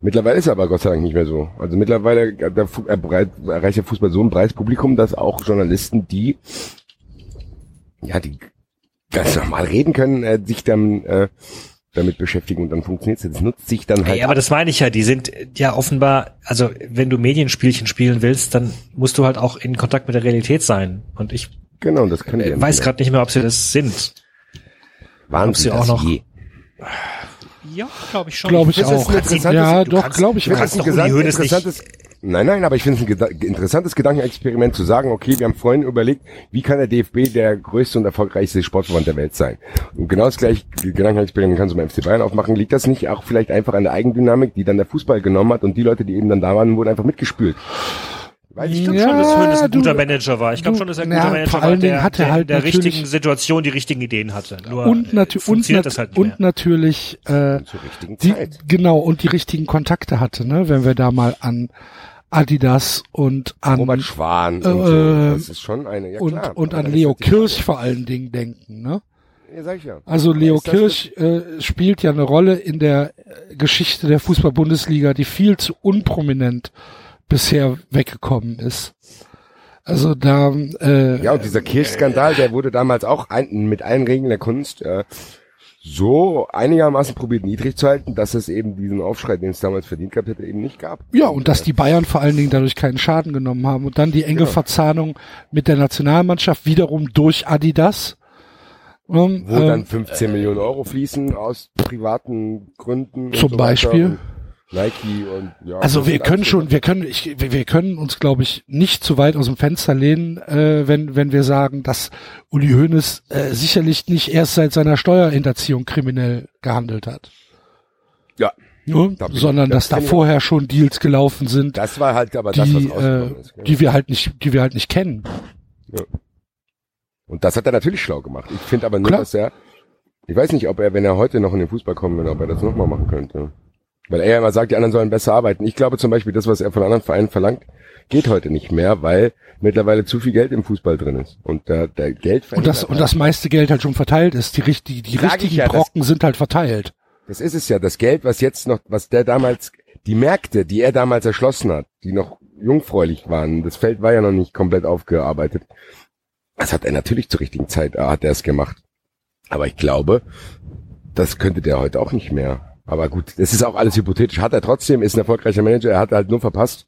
mittlerweile ist er aber Gott sei Dank nicht mehr so. Also mittlerweile er erreicht der Fußball so ein breites Publikum, dass auch Journalisten, die, ja, die ganz normal reden können, äh, sich dann äh, damit beschäftigen und dann funktioniert es. Das nutzt sich dann halt aber ab. das meine ich ja, die sind ja offenbar, also wenn du Medienspielchen spielen willst, dann musst du halt auch in Kontakt mit der Realität sein. Und ich Genau, und das die äh, ja weiß nicht gerade nicht mehr, ob sie das sind. Waren ob sie auch noch- je? Ja, glaube ich schon. Glaube ich Das ist auch. ein interessantes- Ja, du doch, glaube ich du kannst doch nicht- interessantes, nein, nein, aber ich finde es ein geda interessantes Gedankenexperiment zu sagen, okay, wir haben vorhin überlegt, wie kann der DFB der größte und erfolgreichste Sportverband der Welt sein? Und genau das gleiche Gedankenexperiment kannst du beim FC Bayern aufmachen. Liegt das nicht auch vielleicht einfach an der Eigendynamik, die dann der Fußball genommen hat und die Leute, die eben dann da waren, wurden einfach mitgespült? Weiß ich glaube schon, dass Hoeneß ein du- guter Manager war. Ich glaube schon, dass er ein ja, guter Manager war, der, hat er der halt in der natürlich- richtigen Situation die richtigen Ideen hatte. Nur Und, natu äh, und, funktioniert nat halt und natürlich äh, zur richtigen die, Zeit. genau und die richtigen Kontakte hatte, ne? Wenn wir da mal an Adidas und an Robert Schwan äh, und so. Das ist schon eine, ja und, klar. und an Leo Kirch vor allen Dingen denken, ne? Ja, sag ich ja. Also Leo Kirch äh, spielt ja eine Rolle in der äh, Geschichte der Fußball-Bundesliga, die viel zu unprominent bisher weggekommen ist. Also da äh, Ja, und dieser Kirchskandal, der wurde damals auch ein, mit allen Regeln der Kunst äh, so einigermaßen probiert niedrig zu halten, dass es eben diesen Aufschrei, den es damals verdient gehabt hätte, eben nicht gab. Ja, und dass die Bayern vor allen Dingen dadurch keinen Schaden genommen haben. Und dann die enge Genau. Verzahnung mit der Nationalmannschaft wiederum durch Adidas. Ähm, Wo ähm, dann 15 Millionen Euro fließen aus privaten Gründen. Zum so Beispiel. Nike und ja. also wir können schon, wir können, ich, wir wir können uns, glaube ich, nicht zu weit aus dem Fenster lehnen, äh, wenn wenn wir sagen, dass Uli Hoeneß äh, sicherlich nicht erst seit seiner Steuerhinterziehung kriminell gehandelt hat, Ja? Da bin ich- sondern das dass da ich vorher schon Deals gelaufen sind, das war halt aber das, was die, äh, ist. gell? die wir halt nicht, die wir halt nicht kennen. Und das hat er natürlich schlau gemacht. Ich finde aber nur, Klar. dass er, ich weiß nicht, ob er, wenn er heute noch in den Fußball kommen würde, ob er das nochmal machen könnte. Weil er ja immer sagt, die anderen sollen besser arbeiten. Ich glaube zum Beispiel, das, was er von anderen Vereinen verlangt, geht heute nicht mehr, weil mittlerweile zu viel Geld im Fußball drin ist. Und der, der Geld Und das, und das meiste Geld halt schon verteilt ist. Die, die Sag ich richtigen ja, das- Brocken sind halt verteilt. Das ist es ja, das Geld, was jetzt noch, was der damals, die Märkte, die er damals erschlossen hat, die noch jungfräulich waren, das Feld war ja noch nicht komplett aufgearbeitet. Das hat er natürlich zur richtigen Zeit, hat er es gemacht. Aber ich glaube, das könnte der heute auch nicht mehr. Aber gut, das ist auch alles hypothetisch. Hat er trotzdem, ist ein erfolgreicher Manager, er hat halt nur verpasst.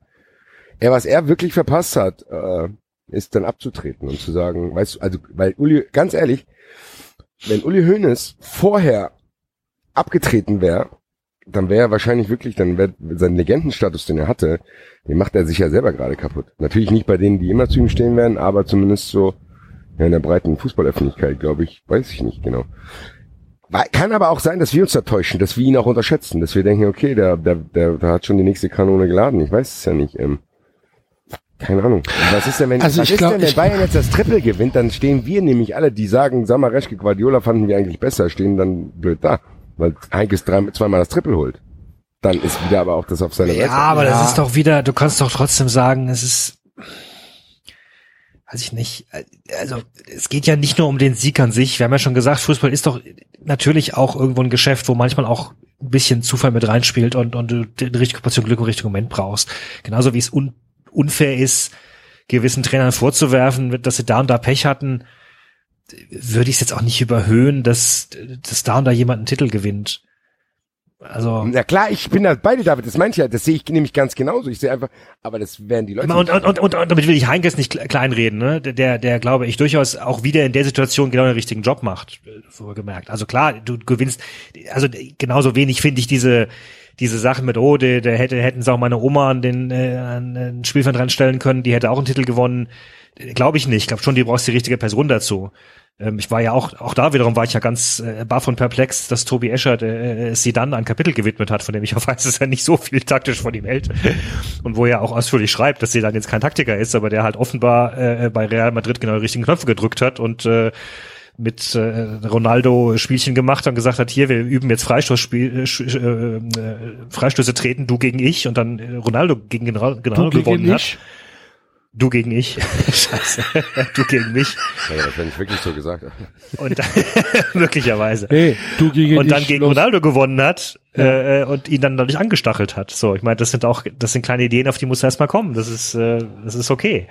Er, was er wirklich verpasst hat, äh, ist dann abzutreten und zu sagen, weißt du, also, weil Uli, ganz ehrlich, wenn Uli Hoeneß vorher abgetreten wäre, dann wäre er wahrscheinlich wirklich, dann wäre sein Legendenstatus, den er hatte, den macht er sich ja selber gerade kaputt. Natürlich nicht bei denen, die immer zu ihm stehen werden, aber zumindest so ja, in der breiten Fußballöffentlichkeit, glaube ich, weiß ich nicht genau. Weil- Kann aber auch sein, dass wir uns da täuschen, dass wir ihn auch unterschätzen, dass wir denken, okay, der, der, der, der hat schon die nächste Kanone geladen. Ich weiß es ja nicht. Ähm, keine Ahnung. Was ist denn, wenn, Also was ich ist glaub- denn, wenn ich- Bayern jetzt das Triple gewinnt, dann stehen wir nämlich alle, die sagen, Samareschke, Guardiola fanden wir eigentlich besser, stehen dann blöd da. Weil Heinkes drei, zweimal das Triple holt. Dann ist wieder aber auch das auf seine Ja, Seite. aber Ja. das ist doch wieder, du kannst doch trotzdem sagen, es ist, weiß ich nicht, also es geht ja nicht nur um den Sieg an sich. Wir haben ja schon gesagt, Fußball ist doch natürlich auch irgendwo ein Geschäft, wo manchmal auch ein bisschen Zufall mit reinspielt und, und du die richtige Portion Glück im richtigen Moment brauchst. Genauso wie es un, unfair ist, gewissen Trainern vorzuwerfen, dass sie da und da Pech hatten, würde ich es jetzt auch nicht überhöhen, dass, dass da und da jemand einen Titel gewinnt. Also Na klar, ich bin da bei dir, David, das meine ich ja, das sehe ich nämlich ganz genauso. Ich sehe einfach, aber das werden die Leute. Und, und, und, und, und damit will ich Heinkes nicht kle- kleinreden, ne? Der, der, glaube ich, durchaus auch wieder in der Situation genau den richtigen Job macht, vorgemerkt. Also klar, du gewinnst, also genauso wenig finde ich diese, diese Sachen mit, oh, der, der hätte, hätten sie auch meine Oma an den, äh, an den Spielfeld reinstellen können, die hätte auch einen Titel gewonnen. Glaube ich nicht. Ich glaube schon, die brauchst die richtige Person dazu. Ähm, ich war ja auch, auch da wiederum war ich ja ganz äh, baff und perplex, dass Tobi Escher äh, sie dann ein Kapitel gewidmet hat, von dem ich auch weiß, dass er nicht so viel taktisch von ihm hält. Und wo er auch ausführlich schreibt, dass sie dann jetzt kein Taktiker ist, aber der halt offenbar äh, bei Real Madrid genau die richtigen Knöpfe gedrückt hat und äh, mit äh, Ronaldo Spielchen gemacht und gesagt hat, hier, wir üben jetzt Freistoßspiel, äh, äh, äh, Freistöße treten, du gegen ich und dann äh, Ronaldo gegen Ronaldo Du gewonnen gegen hat. ich. Du gegen ich. Scheiße. du gegen mich. Ja, wahrscheinlich wirklich so gesagt. Und dann, möglicherweise. Hey, du gegen und dann ich. gegen los. Ronaldo gewonnen hat äh, und ihn dann dadurch angestachelt hat. So, ich meine, das sind auch, das sind kleine Ideen, auf die muss er erstmal kommen. Das ist, äh, das ist okay.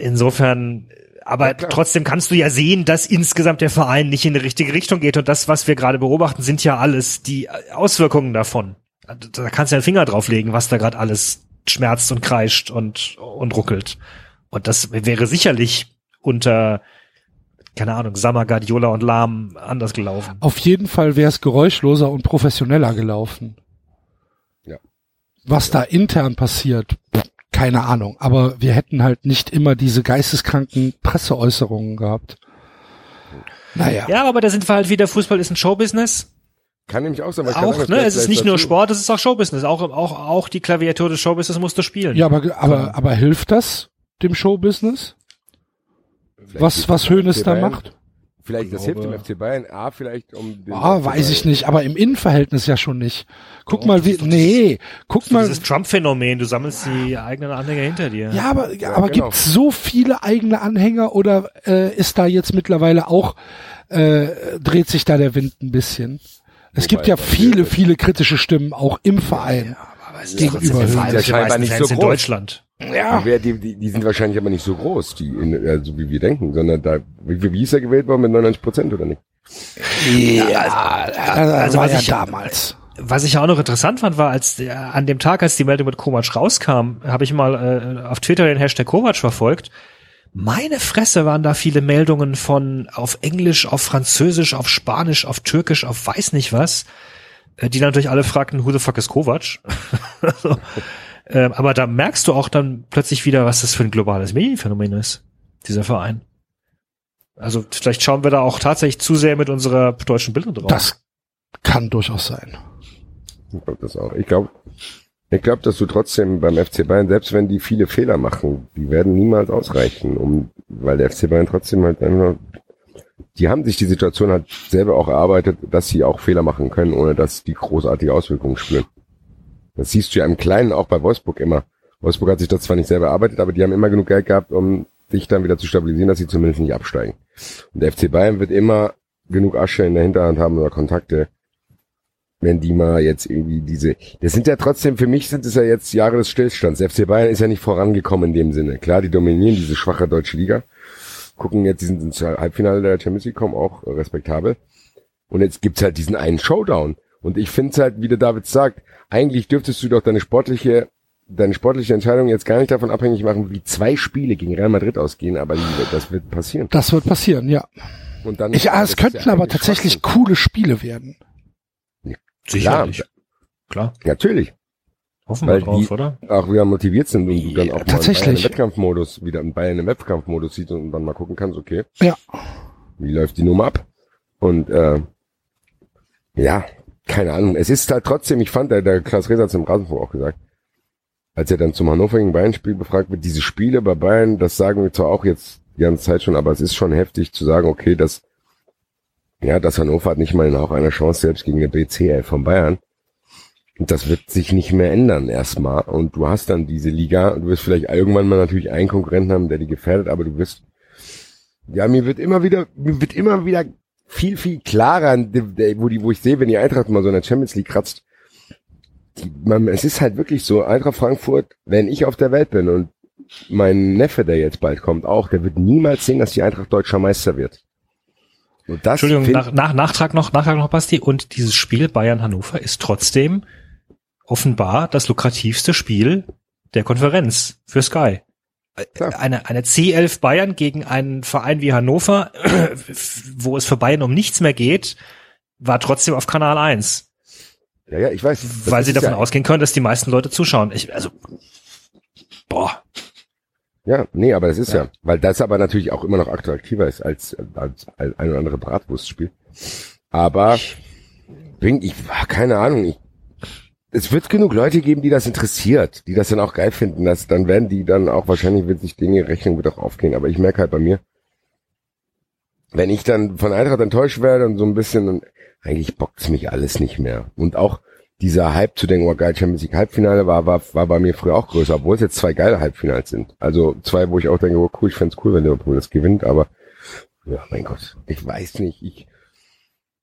Insofern, aber Ja, trotzdem kannst du ja sehen, dass insgesamt der Verein nicht in die richtige Richtung geht. Und das, was wir gerade beobachten, sind ja alles die Auswirkungen davon. Da kannst du ja einen Finger drauflegen, was da gerade alles schmerzt und kreischt und, und ruckelt. Und das wäre sicherlich unter, keine Ahnung, Sammer, Guardiola und Lahm anders gelaufen. Auf jeden Fall wäre es geräuschloser und professioneller gelaufen. Ja. Was da intern passiert, keine Ahnung. Aber wir hätten halt nicht immer diese geisteskranken Presseäußerungen gehabt. Naja. Ja, aber da sind wir halt wieder, Fußball ist ein Showbusiness. Kann nämlich auch sein, weil Auch, sagen, ne? das Es ist nicht nur dazu. Sport, es ist auch Showbusiness. Auch, auch, auch die Klaviatur des Showbusiness musst du spielen. Ja, aber, aber, aber hilft das dem Showbusiness? Vielleicht Was, was das Hönes da macht? Vielleicht, das hilft dem FC Bayern. A, vielleicht um den Ah, weiß ich nicht, aber im Innenverhältnis ja schon nicht. Guck Doch, mal, das wie, ist nee, guck mal. Dieses Trump-Phänomen, du sammelst die eigenen Anhänger hinter dir. Ja, aber, Ja, aber genau. gibt's so viele eigene Anhänger oder äh, ist da jetzt mittlerweile auch, äh, dreht sich da der Wind ein bisschen? Es Wobei, gibt ja viele, viele kritische Stimmen auch im Verein. aber es gegenüber. Verein Ja, scheinbar nicht so in groß. Deutschland. Ja, Die, die, die, die sind wahrscheinlich aber nicht so groß, die, in, also wie wir denken, sondern da, wie, wie ist er gewählt worden mit 99 Prozent oder nicht? ja, also, also war was ja ich- damals. Was ich ja auch noch interessant fand, war, als der, an dem Tag, als die Meldung mit Kovac rauskam, habe ich mal äh, auf Twitter den Hashtag Kovac verfolgt. Meine Fresse waren da viele Meldungen von auf Englisch, auf Französisch, auf Spanisch, auf Türkisch, auf weiß nicht was, äh, die natürlich alle fragten, who the fuck is Kovac? so. ähm, aber da merkst du auch dann plötzlich wieder, was das für ein globales Medienphänomen ist, dieser Verein. Also vielleicht schauen wir da auch tatsächlich zu sehr mit unserer deutschen Bildung drauf. Das kann durchaus sein. Ich glaube das auch. Ich glaube, ich glaube, dass du trotzdem beim FC Bayern, selbst wenn die viele Fehler machen, die werden niemals ausreichen, um, weil der FC Bayern trotzdem halt einfach, die haben sich die Situation halt selber auch erarbeitet, dass sie auch Fehler machen können, ohne dass die großartige Auswirkungen spüren. Das siehst du ja im Kleinen auch bei Wolfsburg immer. Wolfsburg hat sich das zwar nicht selber erarbeitet, aber die haben immer genug Geld gehabt, um dich dann wieder zu stabilisieren, dass sie zumindest nicht absteigen. Und der FC Bayern wird immer genug Asche in der Hinterhand haben oder Kontakte, wenn die mal jetzt irgendwie diese, das sind ja trotzdem, für mich sind es ja jetzt Jahre des Stillstands. FC Bayern ist ja nicht vorangekommen in dem Sinne. Klar, die dominieren diese schwache deutsche Liga, gucken jetzt, die sind ins Halbfinale der Champions League, kommen auch respektabel. Und jetzt gibt's halt diesen einen Showdown. Und ich finde es halt, wie der David sagt, eigentlich dürftest du doch deine sportliche, deine sportliche Entscheidung jetzt gar nicht davon abhängig machen, wie zwei Spiele gegen Real Madrid ausgehen, aber das wird passieren. Das wird passieren, ja. Und dann Ich, ah, es könnten ja aber tatsächlich coole Spiele werden. Sicherlich. Klar. Natürlich. Hoffen wir drauf, die- oder? Auch wieder motiviert sind und du dann auch mal tatsächlich. Bayern im Wettkampfmodus, wieder einen Bayern im Wettkampfmodus sieht und dann mal gucken kannst, okay, Ja. wie läuft die Nummer ab? Und äh, ja, keine Ahnung. Es ist halt trotzdem, ich fand, der, der Klaus Reser hat es im Rasenfunk auch gesagt, als er dann zum Hannover gegen Bayern Spiel befragt wird, diese Spiele bei Bayern, das sagen wir zwar auch jetzt die ganze Zeit schon, aber es ist schon heftig zu sagen, okay, dass ja, das Hannover hat nicht mal auch eine Chance selbst gegen den BCL von Bayern. Und das wird sich nicht mehr ändern erstmal. Und du hast dann diese Liga, du wirst vielleicht irgendwann mal natürlich einen Konkurrenten haben, der die gefährdet, aber du wirst, ja, mir wird immer wieder, mir wird immer wieder viel, viel klarer, wo die, wo ich sehe, wenn die Eintracht mal so in der Champions League kratzt, die, man, es ist halt wirklich so, Eintracht Frankfurt, wenn ich auf der Welt bin und mein Neffe, der jetzt bald kommt, auch, der wird niemals sehen, dass die Eintracht deutscher Meister wird. Und das Entschuldigung, nach, nach, Nachtrag noch, Nachtrag noch, Basti. Und dieses Spiel Bayern-Hannover ist trotzdem offenbar das lukrativste Spiel der Konferenz für Sky. Eine, eine C11 Bayern gegen einen Verein wie Hannover, wo es für Bayern um nichts mehr geht, war trotzdem auf Kanal 1, ja, ja, ich weiß. Weil sie davon ja, ausgehen können, dass die meisten Leute zuschauen. Ich, also, boah. Ja, nee, aber das ist ja. weil das aber natürlich auch immer noch attraktiver ist als, als, als ein oder andere Bratwurstspiel. Aber bringt, ich, keine Ahnung, ich, es wird genug Leute geben, die das interessiert, die das dann auch geil finden, dass, dann werden die dann auch, wahrscheinlich wird sich Dinge, Rechnung wird auch aufgehen, aber ich merke halt bei mir, wenn ich dann von Eintracht enttäuscht werde und so ein bisschen, dann, eigentlich bockt's mich alles nicht mehr. Und auch dieser Hype zu denken, oh geil, Champions League Halbfinale war, war, war bei mir früher auch größer, obwohl es jetzt zwei geile Halbfinals sind. Also zwei, wo ich auch denke, oh cool, ich fänd's cool, wenn Liverpool das gewinnt, aber ja, mein Gott, ich weiß nicht, ich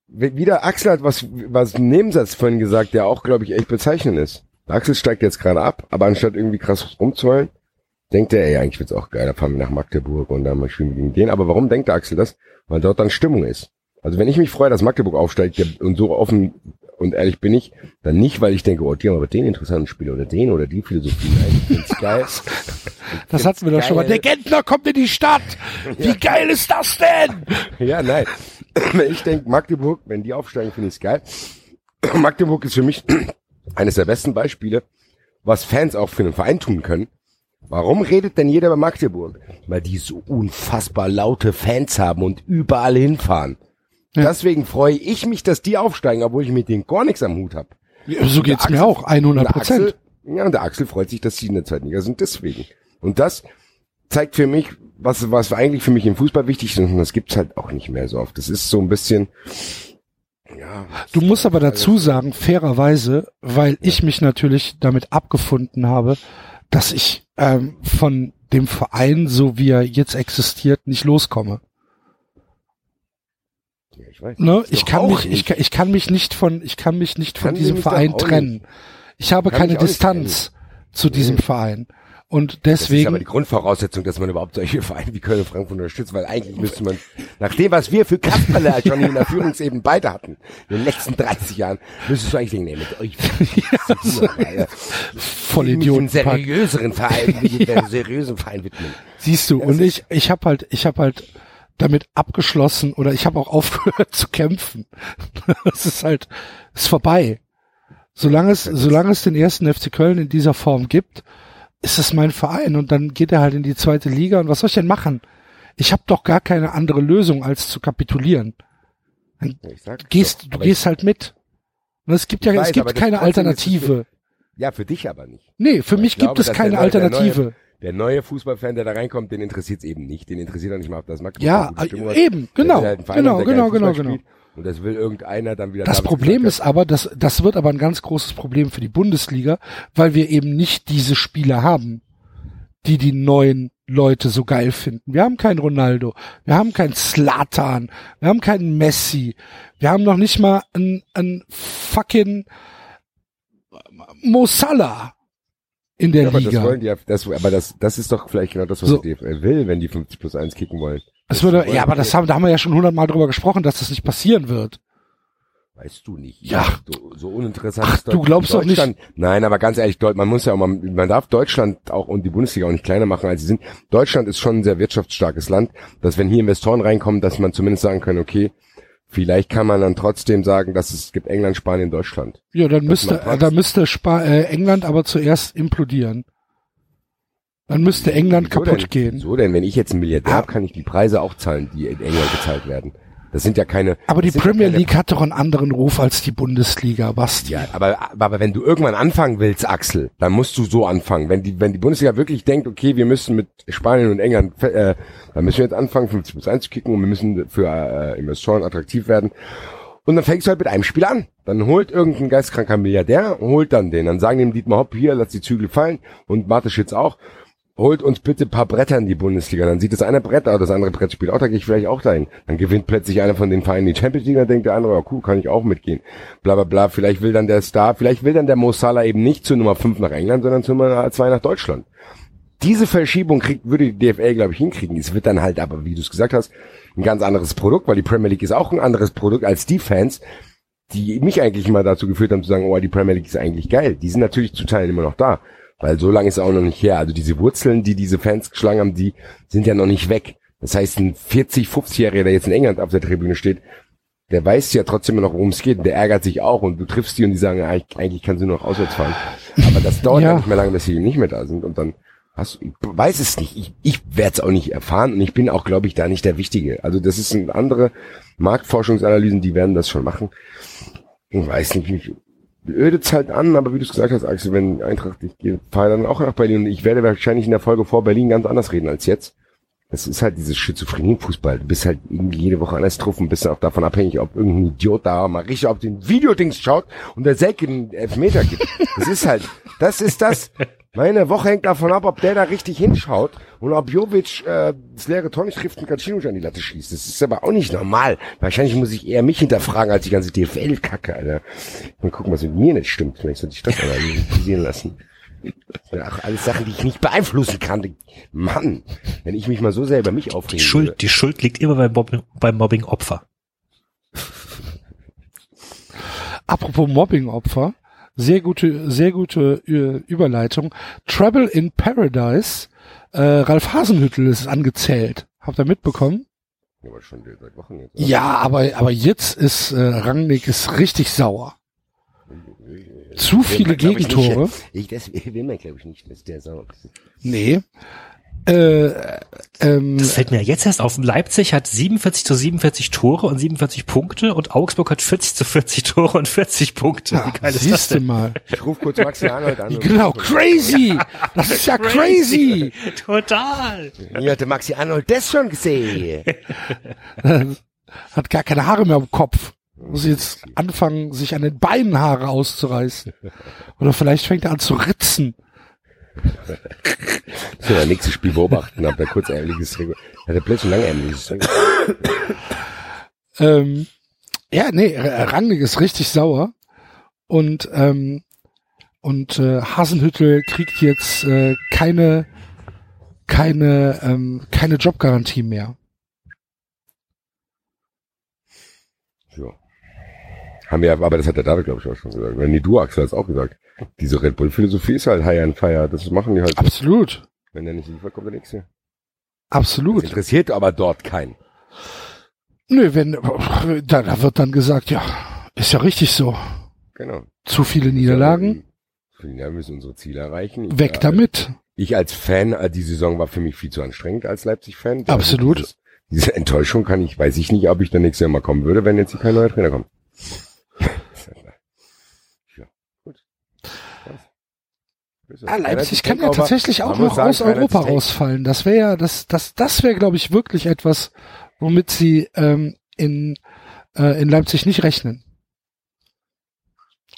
wieder Axel hat was, was einen Nebensatz vorhin gesagt, der auch, glaube ich, echt bezeichnend ist. Axel steigt jetzt gerade ab, aber anstatt irgendwie krass rumzuheulen, denkt er, ey, eigentlich wird's auch geil, da fahren wir nach Magdeburg und dann mal wir gegen den. Aber warum denkt Axel das? Weil dort dann Stimmung ist. Also wenn ich mich freue, dass Magdeburg aufsteigt und so offen und ehrlich bin ich, dann nicht, weil ich denke, oh, die haben aber den interessanten Spieler oder den oder die Philosophie. Nein, ich find's geil. Das hatten wir doch schon mal. Der Gentner kommt in die Stadt. Wie geil ist das denn? Ja, nein. Ich denke, Magdeburg, wenn die aufsteigen, finde ich es geil. Magdeburg ist für mich eines der besten Beispiele, was Fans auch für einen Verein tun können. Warum redet denn jeder über Magdeburg? Weil die so unfassbar laute Fans haben und überall hinfahren. Ja. Deswegen freue ich mich, dass die aufsteigen, obwohl ich mit denen gar nichts am Hut habe. Ja, so geht's mir auch. 100 Prozent. Ja, und der Axel freut sich, dass sie in der zweiten Liga sind, deswegen. Und das zeigt für mich, was, was eigentlich für mich im Fußball wichtig ist, und das gibt's halt auch nicht mehr so oft. Das ist so ein bisschen, ja. Du musst aber dazu sagen, fairerweise, weil ich mich natürlich damit abgefunden habe, dass ich ähm, von dem Verein, so wie er jetzt existiert, nicht loskomme. Ja ich weiß. Ne? Ich kann mich, ich nicht. kann, ich kann mich nicht von, ich kann mich nicht von Kann diesem Verein trennen. Ich habe Kann keine Distanz zu diesem Verein. Und Das ist aber deswegen, die Grundvoraussetzung, dass man überhaupt solche Vereine wie Köln und Frankfurt unterstützt, weil eigentlich müsste man, nach dem, was wir für Kasperle schon in der Führungsebene beide hatten, in den letzten 30 Jahren, müsstest du eigentlich denken, nee, mit euch voll Idioten. seriöseren Verein, einen seriösen Verein widmen. Siehst du, und ich, ich habe halt, ich habe halt damit abgeschlossen oder ich habe auch aufgehört zu kämpfen. Es ist halt, ist vorbei. Solange es, solange es den ersten FC Köln in dieser Form gibt, ist es mein Verein und dann geht er halt in die zweite Liga und was soll ich denn machen? Ich habe doch gar keine andere Lösung als zu kapitulieren. Sag's Gehst, doch. du gehst halt mit. Und es gibt ja, Ich es weiß, gibt keine Alternative. ich, ja, für dich aber nicht. Nee, für Aber mich ich glaube, gibt es keine Alternative. Der neue Fußballfan, der da reinkommt, den interessiert's eben nicht. Den interessiert auch nicht mal, ob das Magdeburg Ja, Stimmung hat. eben, genau, halt Verein genau, genau, genau, genau. Und das will irgendeiner dann wieder. Das David Problem ist aber, dass, das wird aber ein ganz großes Problem für die Bundesliga, weil wir eben nicht diese Spieler haben, die die neuen Leute so geil finden. Wir haben keinen Ronaldo, wir haben keinen Slatan, wir haben keinen Messi, wir haben noch nicht mal einen, einen fucking Mo Salah in der Ja, aber das Liga. wollen die ja, das, aber das, das ist doch vielleicht genau das, was So. die DFL will, wenn die 50 plus 1 kicken wollen. Es würde, wollen ja, aber das haben, da haben wir ja schon hundertmal drüber gesprochen, dass das nicht passieren wird. Weißt du nicht. Ja. So, so uninteressant Ach, ist du glaubst doch nicht-. Nein, aber ganz ehrlich, man muss ja auch mal, man darf Deutschland auch und die Bundesliga auch nicht kleiner machen, als sie sind. Deutschland ist schon ein sehr wirtschaftsstarkes Land, dass wenn hier Investoren reinkommen, dass man zumindest sagen kann, okay, Vielleicht kann man dann trotzdem sagen, dass es gibt England, Spanien, Deutschland. Ja, dann müsste, dann müsste Spa äh, England aber zuerst implodieren. Dann müsste England Wieso kaputt denn? gehen. So denn, wenn ich jetzt einen Milliardär Ah. habe, kann ich die Preise auch zahlen, die in England gezahlt werden. Das sind ja keine. Aber die ja Premier keine- League hat doch einen anderen Ruf als die Bundesliga, Basti. Ja, aber, aber wenn du irgendwann anfangen willst, Axel, dann musst du so anfangen. Wenn die, wenn die Bundesliga wirklich denkt, okay, wir müssen mit Spanien und England, äh, dann müssen wir jetzt anfangen, 50 plus 1 zu kicken und wir müssen für äh, Investoren attraktiv werden. Und dann fängst du halt mit einem Spiel an. Dann holt irgendein geistkranker Milliardär, holt dann den. Dann sagen dem Dietmar Hopp, hier, lass die Zügel fallen und Mateschitz auch. Holt uns bitte paar Bretter in die Bundesliga. Dann sieht das eine Brett, aber das andere Brett spielt auch, da gehe ich vielleicht auch dahin. Dann gewinnt plötzlich einer von den Vereinen die Champions League, dann denkt der andere, ja cool, kann ich auch mitgehen. Bla bla bla. Vielleicht will dann der Star, vielleicht will dann der Mo Salah eben nicht zu Nummer 5 nach England, sondern zu Nummer 2 nach Deutschland. Diese Verschiebung kriegt, würde die DFL, glaube ich, hinkriegen. Es wird dann halt aber, wie du es gesagt hast, ein ganz anderes Produkt, weil die Premier League ist auch ein anderes Produkt als die Fans, die mich eigentlich immer dazu geführt haben zu sagen, oh, die Premier League ist eigentlich geil. Die sind natürlich zu Teilen immer noch da. Weil so lange ist es auch noch nicht her. Also diese Wurzeln, die diese Fans geschlagen haben, die sind ja noch nicht weg. Das heißt, ein 40, 50-Jähriger, der jetzt in England auf der Tribüne steht, der weiß ja trotzdem immer noch, worum es geht. Und der ärgert sich auch. Und du triffst die und die sagen, eigentlich, kannst du nur noch auswärts fahren. Aber das dauert ja. Ja. nicht mehr lange, bis sie nicht mehr da sind. Und dann hast du, ich weiß es nicht. Ich, ich werde es auch nicht erfahren. Und ich bin auch, glaube ich, da nicht der Wichtige. Also das ist eine andere Marktforschungsanalysen, die werden das schon machen. Ich weiß nicht, ödet halt an, aber wie du es gesagt hast, Axel, wenn Eintracht, ich gehe, fahre dann auch nach Berlin und ich werde wahrscheinlich in der Folge vor Berlin ganz anders reden als jetzt. Das ist halt dieses Schizophrenie im Fußball. Du bist halt irgendwie jede Woche anders drauf und bist auch davon abhängig, ob irgendein Idiot da mal richtig auf den Videodings schaut und der Selke den Elfmeter gibt. Das ist halt, das ist das. Meine Woche hängt davon ab, ob der da richtig hinschaut und ob Jovic äh, das leere Tor nicht trifft und Kacinovic an die Latte schießt. Das ist aber auch nicht normal. Wahrscheinlich muss ich eher mich hinterfragen als die ganze DFL-Kacke, Alter. Mal gucken, was mit mir nicht stimmt. Vielleicht sollte ich das analysieren lassen. Das sind auch alles Sachen, die ich nicht beeinflussen kann. Mann, wenn ich mich mal so sehr über mich Die aufregen würde. Schuld, die Schuld liegt immer beim, Mobbing, beim Mobbing-Opfer. Apropos Mobbing-Opfer, sehr gute, sehr gute Ü- Überleitung. Trouble in Paradise. Äh, Ralf Hasenhüttel ist angezählt. Habt ihr mitbekommen? Ja, aber schon seit Wochen jetzt. Ja, aber aber jetzt ist äh, Rangnick ist richtig sauer. Zu viele glaub ich, Gegentore. Nicht, ich, das will man, glaube ich, nicht, dass der sauer ist. Nee. Äh, ähm, Das fällt mir jetzt erst auf. Leipzig hat 47 zu 47 Tore und 47 Punkte und Augsburg hat 40 zu 40 Tore und 40 Punkte. ja, Wie geil ist das siehst du denn? mal. Ich rufe kurz Maxi Arnold an. Genau, crazy. Das ist ja crazy. Total. Hier hatte Maxi Arnold das schon gesehen. Hat gar keine Haare mehr am Kopf. Muss jetzt anfangen, sich an den Beinen Haare auszureißen. Oder vielleicht fängt er an zu ritzen. So, das nächste Spiel beobachten, da kurz ärmliches Trikot. Hatte plötzlich ein langärmliches Trikot. Ähm, ja, nee, Rangnick ist richtig sauer. Und, ähm, und äh, Hasenhüttel kriegt jetzt äh, keine, keine, ähm, keine Jobgarantie mehr. Ja. Haben wir, aber das hat der David, glaube ich, auch schon gesagt. Oder nee, du, Axel, hast auch gesagt. Diese Red Bull-Philosophie ist halt High and Fire. Das machen die halt. Absolut. Wenn der nicht liefert, kommt der nächste. Das Absolut. interessiert aber dort keinen. Nö, wenn, da, da wird dann gesagt, ja, ist ja richtig so. Genau. Zu viele Niederlagen, Ja, wir müssen unsere Ziele erreichen. Ich, weg damit. Ich als Fan, äh, die Saison war für mich viel zu anstrengend als Leipzig-Fan. Also Absolut. Dieses, diese Enttäuschung kann ich, weiß ich nicht, ob ich dann nächstes Jahr mal kommen würde, wenn jetzt hier kein neuer Trainer kommt. ja, gut. Was? Ah, Leipzig kann ja tatsächlich auch noch sagen, aus Europa rausfallen. Das wäre ja, das, das, das wäre, glaube ich, wirklich etwas, womit sie ähm, in, äh, in Leipzig nicht rechnen.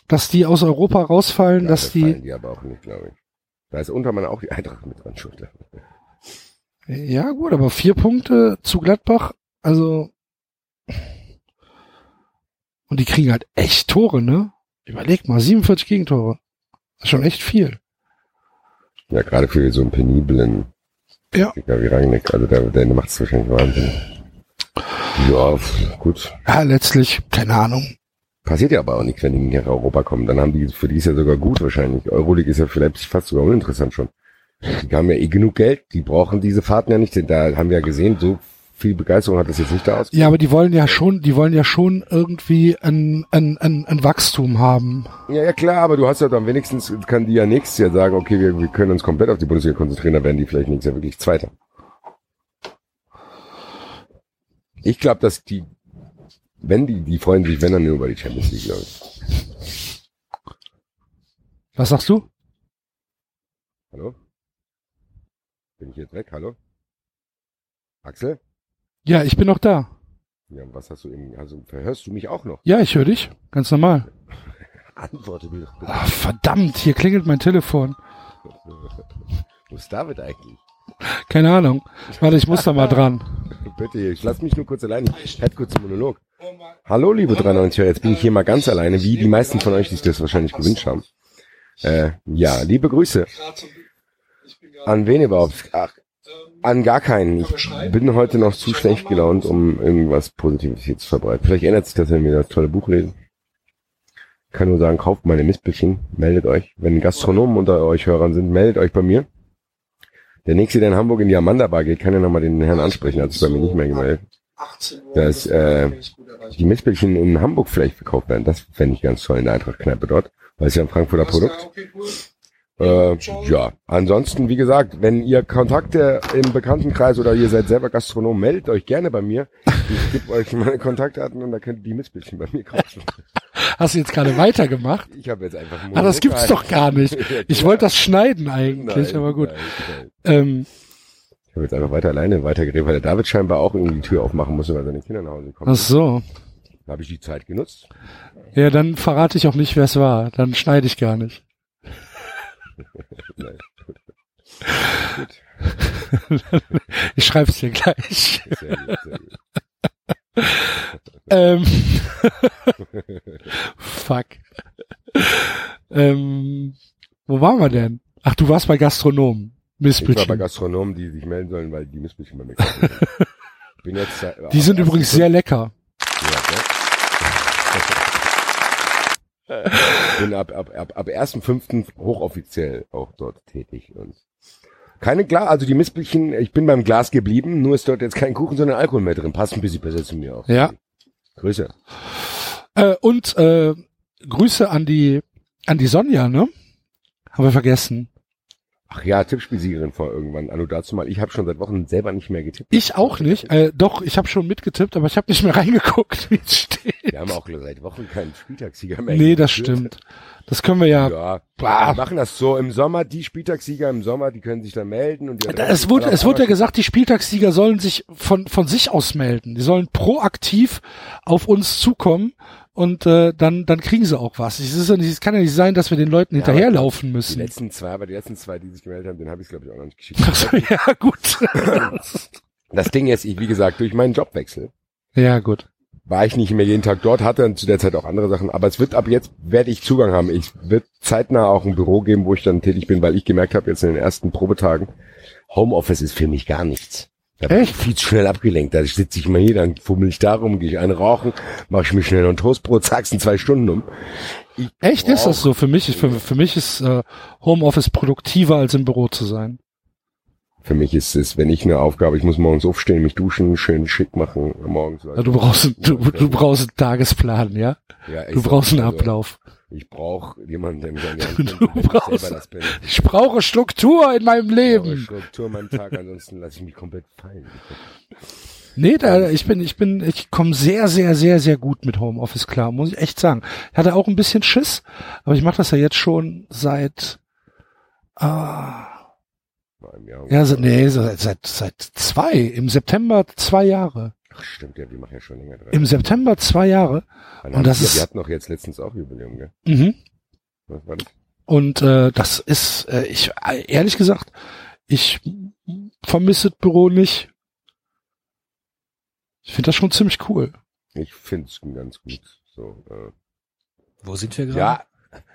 Dass die aus Europa rausfallen, Ja, dass das die, die aber auch nicht, glaube ich. Da ist Untermann auch die Eintracht mit dran schuld. ja gut, aber vier Punkte zu Gladbach, also und die kriegen halt echt Tore, ne? Überleg mal, 47 Gegentore. Das ist schon echt viel. Ja, gerade für so einen peniblen Ja. Wie Rangnick. Also der, der macht es wahrscheinlich wahnsinnig. Ja, gut. Ja, letztlich, keine Ahnung. Passiert ja aber auch nichts, wenn die nicht nach Europa kommen. Dann haben die, für die ist ja sogar gut wahrscheinlich. Euroleague ist ja Leipzig fast sogar uninteressant schon. Die haben ja eh genug Geld, die brauchen diese Fahrten ja nicht. Da haben wir ja gesehen, so viel Begeisterung hat das jetzt nicht da aus. Ja, aber die wollen ja schon, die wollen ja schon irgendwie ein, ein, ein, ein Wachstum haben. Ja, ja klar, aber du hast ja dann wenigstens, kann die ja nächstes Jahr sagen, okay, wir, wir können uns komplett auf die Bundesliga konzentrieren, dann werden die vielleicht nächstes Jahr wirklich Zweiter. Ich glaube, dass die, wenn die, die freuen sich, wenn dann nur über die Champions League, glaube ich. Was sagst du? Hallo? Bin ich jetzt weg? Hallo? Axel? Ja, ich bin noch da. Ja, was hast du eben, also verhörst du mich auch noch? Ja, ich höre dich. Ganz normal. Antworte mir doch bitte. Ah, verdammt, hier klingelt mein Telefon. Wo ist David eigentlich? Keine Ahnung. Warte, ich muss da mal dran. Bitte, ich lass mich nur kurz allein. Ich hätte kurz einen Monolog. Hallo, liebe 93 jetzt bin ich hier mal ganz alleine, wie die meisten von euch sich das wahrscheinlich gewünscht haben. Äh, ja, liebe Grüße. An wen überhaupt? Ach, an gar keinen. Ich bin heute noch zu schlecht gelaunt, um irgendwas Positives hier zu verbreiten. Vielleicht ändert sich das, wenn wir das tolle Buch lesen. Ich kann nur sagen, kauft meine Mistbildchen, meldet euch. Wenn Gastronomen unter euch Hörern sind, meldet euch bei mir. Der nächste, der in Hamburg in die Amanda Bar geht, kann ja nochmal den Herrn ansprechen, hat sich bei mir nicht mehr gemeldet. Dass äh, die Mistbildchen in Hamburg vielleicht verkauft werden. Das fände ich ganz toll in der Eintracht-Kneipe dort, weil es ja ein Frankfurter Produkt. Äh, ja, ansonsten, wie gesagt, wenn ihr Kontakte im Bekanntenkreis oder ihr seid selber Gastronom, meldet euch gerne bei mir. Ich gebe euch meine Kontaktdaten und da könnt ihr die Mistbildchen bei mir kaufen. Hast du jetzt gerade weitergemacht? Ich habe jetzt einfach Ah, das gibt's doch gar nicht. Ich wollte das schneiden eigentlich, Nein, aber gut. nein, nein. Ähm, Ich habe jetzt einfach weiter alleine weitergeredet, weil der David scheinbar auch irgendwie die Tür aufmachen musste, weil seine Kinder nach Hause kommen. ach so. Da habe ich die Zeit genutzt. Ja, dann verrate ich auch nicht, wer es war. Dann schneide ich gar nicht. Ich schreibe es dir gleich. Sehr gut, sehr gut. Ähm, fuck. Ähm, wo waren wir denn? Ach, du warst bei Gastronomen. Ich war bei Missbildchen. Gastronomen, die sich melden sollen, weil die Missbildchen bei mir kaufen. Die sind übrigens sehr lecker. Ja, ne? bin ab, ab, ab, ab 1.5. hochoffiziell auch dort tätig und keine Glas, also die Missbildchen, ich bin beim Glas geblieben, nur ist dort jetzt kein Kuchen, sondern Alkohol mehr drin. Passt ein bisschen besser zu mir auch. Ja. Grüße. Äh, und äh, Grüße an die an die Sonja, ne? Haben wir vergessen. Ach ja, Tippspielsiegerin vor irgendwann. Anno dazu mal. Ich habe schon seit Wochen selber nicht mehr getippt. Ich auch nicht. Äh, doch, ich habe schon mitgetippt, aber ich habe nicht mehr reingeguckt, wie es steht. Wir haben auch seit Wochen keinen Spieltagssieger mehr. Nee, das geführt. stimmt. Das können wir ja. Ja, Bah. wir machen das so im Sommer. Die Spieltagssieger im Sommer, die können sich dann melden. und die Es wurde, es wurde ja gesagt, die Spieltagssieger sollen sich von, von sich aus melden. Die sollen proaktiv auf uns zukommen und äh, dann, dann kriegen sie auch was. Es, ist ja nicht, es kann ja nicht sein, dass wir den Leuten Ja, hinterherlaufen Die müssen. letzten zwei, aber die letzten zwei, die sich gemeldet haben, den habe ich glaube ich auch noch nicht geschickt. Ach so, ja, gut. Das Ding ist, ich, wie gesagt, durch meinen Jobwechsel ja, gut. war ich nicht mehr jeden Tag dort, hatte dann zu der Zeit auch andere Sachen, aber es wird ab jetzt, werde ich Zugang haben. Ich wird zeitnah auch ein Büro geben, wo ich dann tätig bin, weil ich gemerkt habe, jetzt in den ersten Probetagen, Homeoffice ist für mich gar nichts. Da bin ich viel zu schnell abgelenkt. Da sitze ich mal hier, dann fummel ich darum, gehe ich einen rauchen, mache ich mir schnell ein Toastbrot, zack's in zwei Stunden um. Ich Echt ist das so? Für mich ist, für, für mich ist äh, Homeoffice produktiver als im Büro zu sein. Für mich ist es, wenn ich eine Aufgabe, ich muss morgens aufstehen, mich duschen, schön schick machen, morgens. Ja, du brauchst, du, du brauchst einen Tagesplan, ja? Ja, Du brauchst einen also, Ablauf. Ich brauche jemanden, der mich an die Hand nimmt, ich brauchst- selber das bin. Ich brauche Struktur in meinem Ich brauche Leben. Struktur in meinem Tag, ansonsten lasse ich mich komplett fallen. Nee, da, ich bin, ich bin, ich komme sehr, sehr, sehr, sehr gut mit Homeoffice klar, muss ich echt sagen. Ich hatte auch ein bisschen Schiss, aber ich mache das ja jetzt schon seit, ah, ja, seit, nee, seit, seit, seit zwei, im September zwei Jahre. Ach, stimmt, ja, die machen ja schon länger dran. Im September zwei Jahre. Wann und das wir, ist- wir hatten doch jetzt letztens auch Jubiläum, gell? Mhm. Was war das? Und äh, das ist, äh, ich äh, ehrlich gesagt, ich vermisse das Büro nicht. Ich finde das schon ziemlich cool. Ich finde es ganz gut. So, äh, Wo sind wir gerade? ja,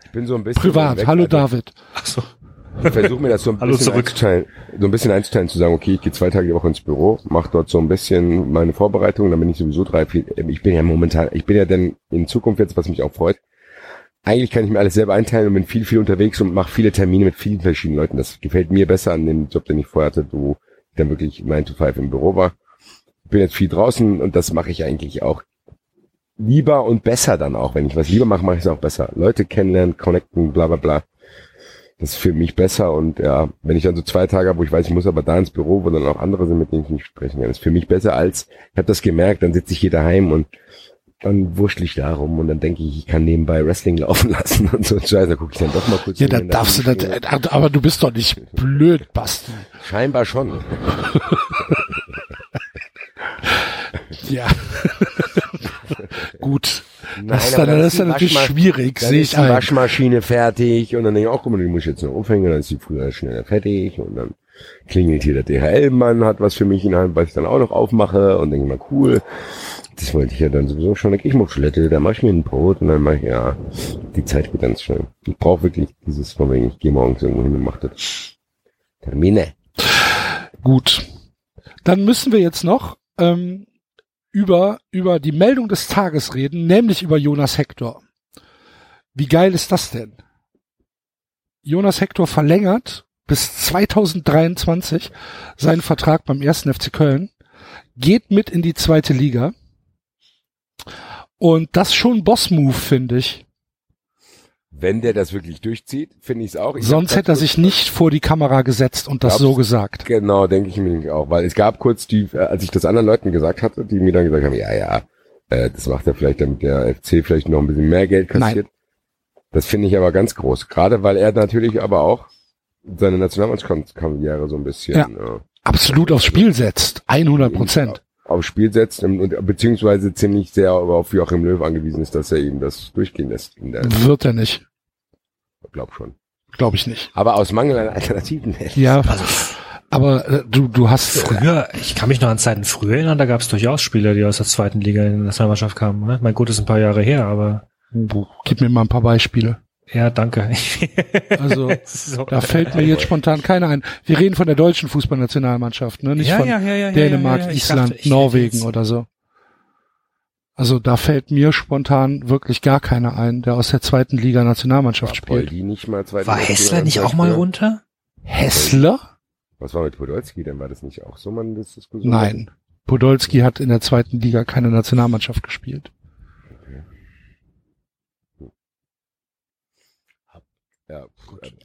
ich bin so ein bisschen Privat. weg, Hallo also, David. Ach so. Ich versuche mir das so ein bisschen zurück. einzuteilen, so ein bisschen einzuteilen, zu sagen, okay, ich gehe zwei Tage die Woche ins Büro, mache dort so ein bisschen meine Vorbereitung, dann bin ich sowieso drei, vier, ähm, ich bin ja momentan, ich bin ja dann in Zukunft jetzt, was mich auch freut, eigentlich kann ich mir alles selber einteilen und bin viel, viel unterwegs und mache viele Termine mit vielen verschiedenen Leuten. Das gefällt mir besser an dem Job, den ich vorher hatte, wo ich dann wirklich 9 to 5 im Büro war. bin jetzt viel draußen und das mache ich eigentlich auch lieber und besser dann auch. Wenn ich was lieber mache, mache ich es auch besser. Leute kennenlernen, connecten, bla bla bla. Das ist für mich besser und ja, wenn ich dann so zwei Tage habe, wo ich weiß, ich muss aber da ins Büro, wo dann auch andere sind, mit denen ich nicht sprechen kann, ist für mich besser als, ich habe das gemerkt, dann sitze ich hier daheim und dann wurschtel ich da rum und dann denke ich, ich kann nebenbei Wrestling laufen lassen und so ein Scheiß, da gucke ich dann doch mal kurz. Ja, hin, da wenn darfst du da das, aber du bist doch nicht blöd, Basti. Scheinbar schon. Ja. Gut. Nein, Das ist dann, das ist dann natürlich schwierig, sehe ich die ein. Waschmaschine fertig und dann denke ich, auch, guck mal, die muss ich jetzt noch umhängen, dann ist die früher schneller fertig und dann klingelt hier der DHL-Mann, hat was für mich in der Hand, was ich dann auch noch aufmache und denke mal, cool. Das wollte ich ja dann sowieso schon, ich mal Toilette, dann mache ich mir ein Brot und dann mache ich, ja, die Zeit geht ganz schnell. Ich brauche wirklich dieses von wegen, ich gehe morgens irgendwo hin und mache das. Termine. Gut. Dann müssen wir jetzt noch ähm, über, über die Meldung des Tages reden, nämlich über Jonas Hector. Wie geil ist das denn? Jonas Hector verlängert bis 2023 seinen Vertrag beim ersten FC Köln, geht mit in die zweite Liga. Und das schon Boss-Move, finde ich. Wenn der das wirklich durchzieht, finde ich es auch. Ich Sonst hätte er sich nicht vor die Kamera gesetzt und das so gesagt. Genau, denke ich mir nämlich auch, weil es gab kurz die, äh, als ich das anderen Leuten gesagt hatte, die mir dann gesagt haben, ja, ja, äh, das macht er vielleicht, damit der FC vielleicht noch ein bisschen mehr Geld kassiert. Das finde ich aber ganz groß, gerade weil er natürlich aber auch seine Nationalmannschaftskarriere so ein bisschen Ja. äh, Absolut aufs Spiel setzt. 100 Prozent. Aufs Spiel setzt und, und beziehungsweise ziemlich sehr auf Joachim Löw angewiesen ist, dass er ihm das durchgehen lässt. In der, Wird er nicht. glaub schon. Glaube ich nicht. Aber aus Mangel an Alternativen. Ja, aber äh, du, du hast, Früher, ich kann mich noch an Zeiten früher erinnern, da gab es durchaus Spieler, die aus der zweiten Liga in die Nationalmannschaft kamen. Ne? Mein gut, ist ein paar Jahre her, aber gib mir mal ein paar Beispiele. Ja, danke. Also, So. da fällt mir jetzt spontan keiner ein. Wir reden von der deutschen Fußballnationalmannschaft, ne? Nicht Ja, von ja, ja, ja, Dänemark, Island, dachte, Norwegen oder so. Also da fällt mir spontan wirklich gar keiner ein, der aus der zweiten Liga Nationalmannschaft spielt. Poldi nicht mal zweite War Hessler nicht auch mal runter? Hessler? Was war mit Podolski? Dann war das nicht auch so man das Diskussion? Nein. Podolski hat in der zweiten Liga keine Nationalmannschaft gespielt. Ja, pff, äh,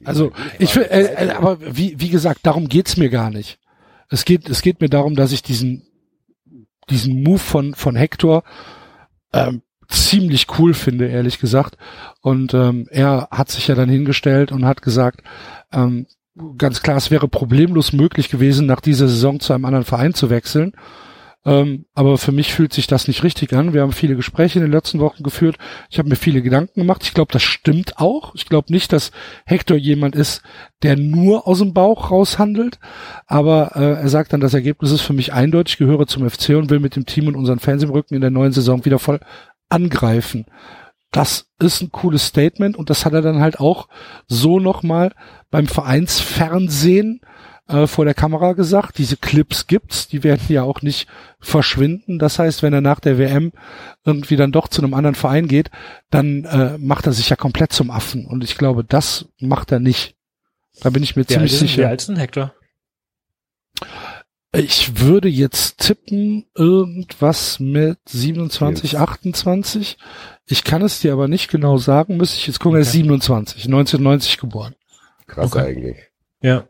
Also gute Frage. ich will, äh, äh, aber wie, wie gesagt, darum geht's mir gar nicht. Es geht, es geht mir darum, dass ich diesen, diesen Move von, von Hector ähm, ziemlich cool finde, ehrlich gesagt. Und ähm, er hat sich ja dann hingestellt und hat gesagt, ähm, ganz klar, es wäre problemlos möglich gewesen, nach dieser Saison zu einem anderen Verein zu wechseln. Ähm, aber für mich fühlt sich das nicht richtig an. Wir haben viele Gespräche in den letzten Wochen geführt. Ich habe mir viele Gedanken gemacht. Ich glaube, das stimmt auch. Ich glaube nicht, dass Hector jemand ist, der nur aus dem Bauch raushandelt. Aber äh, er sagt dann, das Ergebnis ist für mich eindeutig, gehöre zum FC und will mit dem Team und unseren Fans im Rücken in der neuen Saison wieder voll angreifen. Das ist ein cooles Statement und das hat er dann halt auch so nochmal beim Vereinsfernsehen äh, vor der Kamera gesagt. Diese Clips gibt's, die werden ja auch nicht verschwinden. Das heißt, wenn er nach der WM irgendwie dann doch zu einem anderen Verein geht, dann äh, macht er sich ja komplett zum Affen. Und ich glaube, das macht er nicht. Da bin ich mir Wie alt ziemlich ist- Wie sicher. alt ist denn Hector? Ich würde jetzt tippen, irgendwas mit 27, 28. Ich kann es dir aber nicht genau sagen, müsste ich jetzt gucken, er ist Okay. 27, 1990 geboren. Krass Okay. eigentlich. Ja.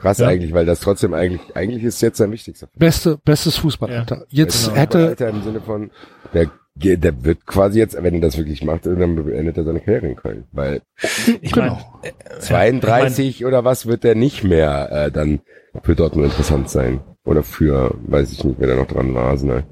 Krass Ja. eigentlich, weil das trotzdem eigentlich, eigentlich ist jetzt sein wichtigster. Beste, bestes Fußballalter. Jetzt genau. hätte, Alter im Sinne von, der, der wird quasi jetzt, wenn er das wirklich macht, dann beendet er seine Karriere in Köln. Weil Ich Genau. mein, 32 oder was wird er nicht mehr äh, dann für Dortmund interessant sein. Oder für, weiß ich nicht, wer da noch dran war, Arsenal.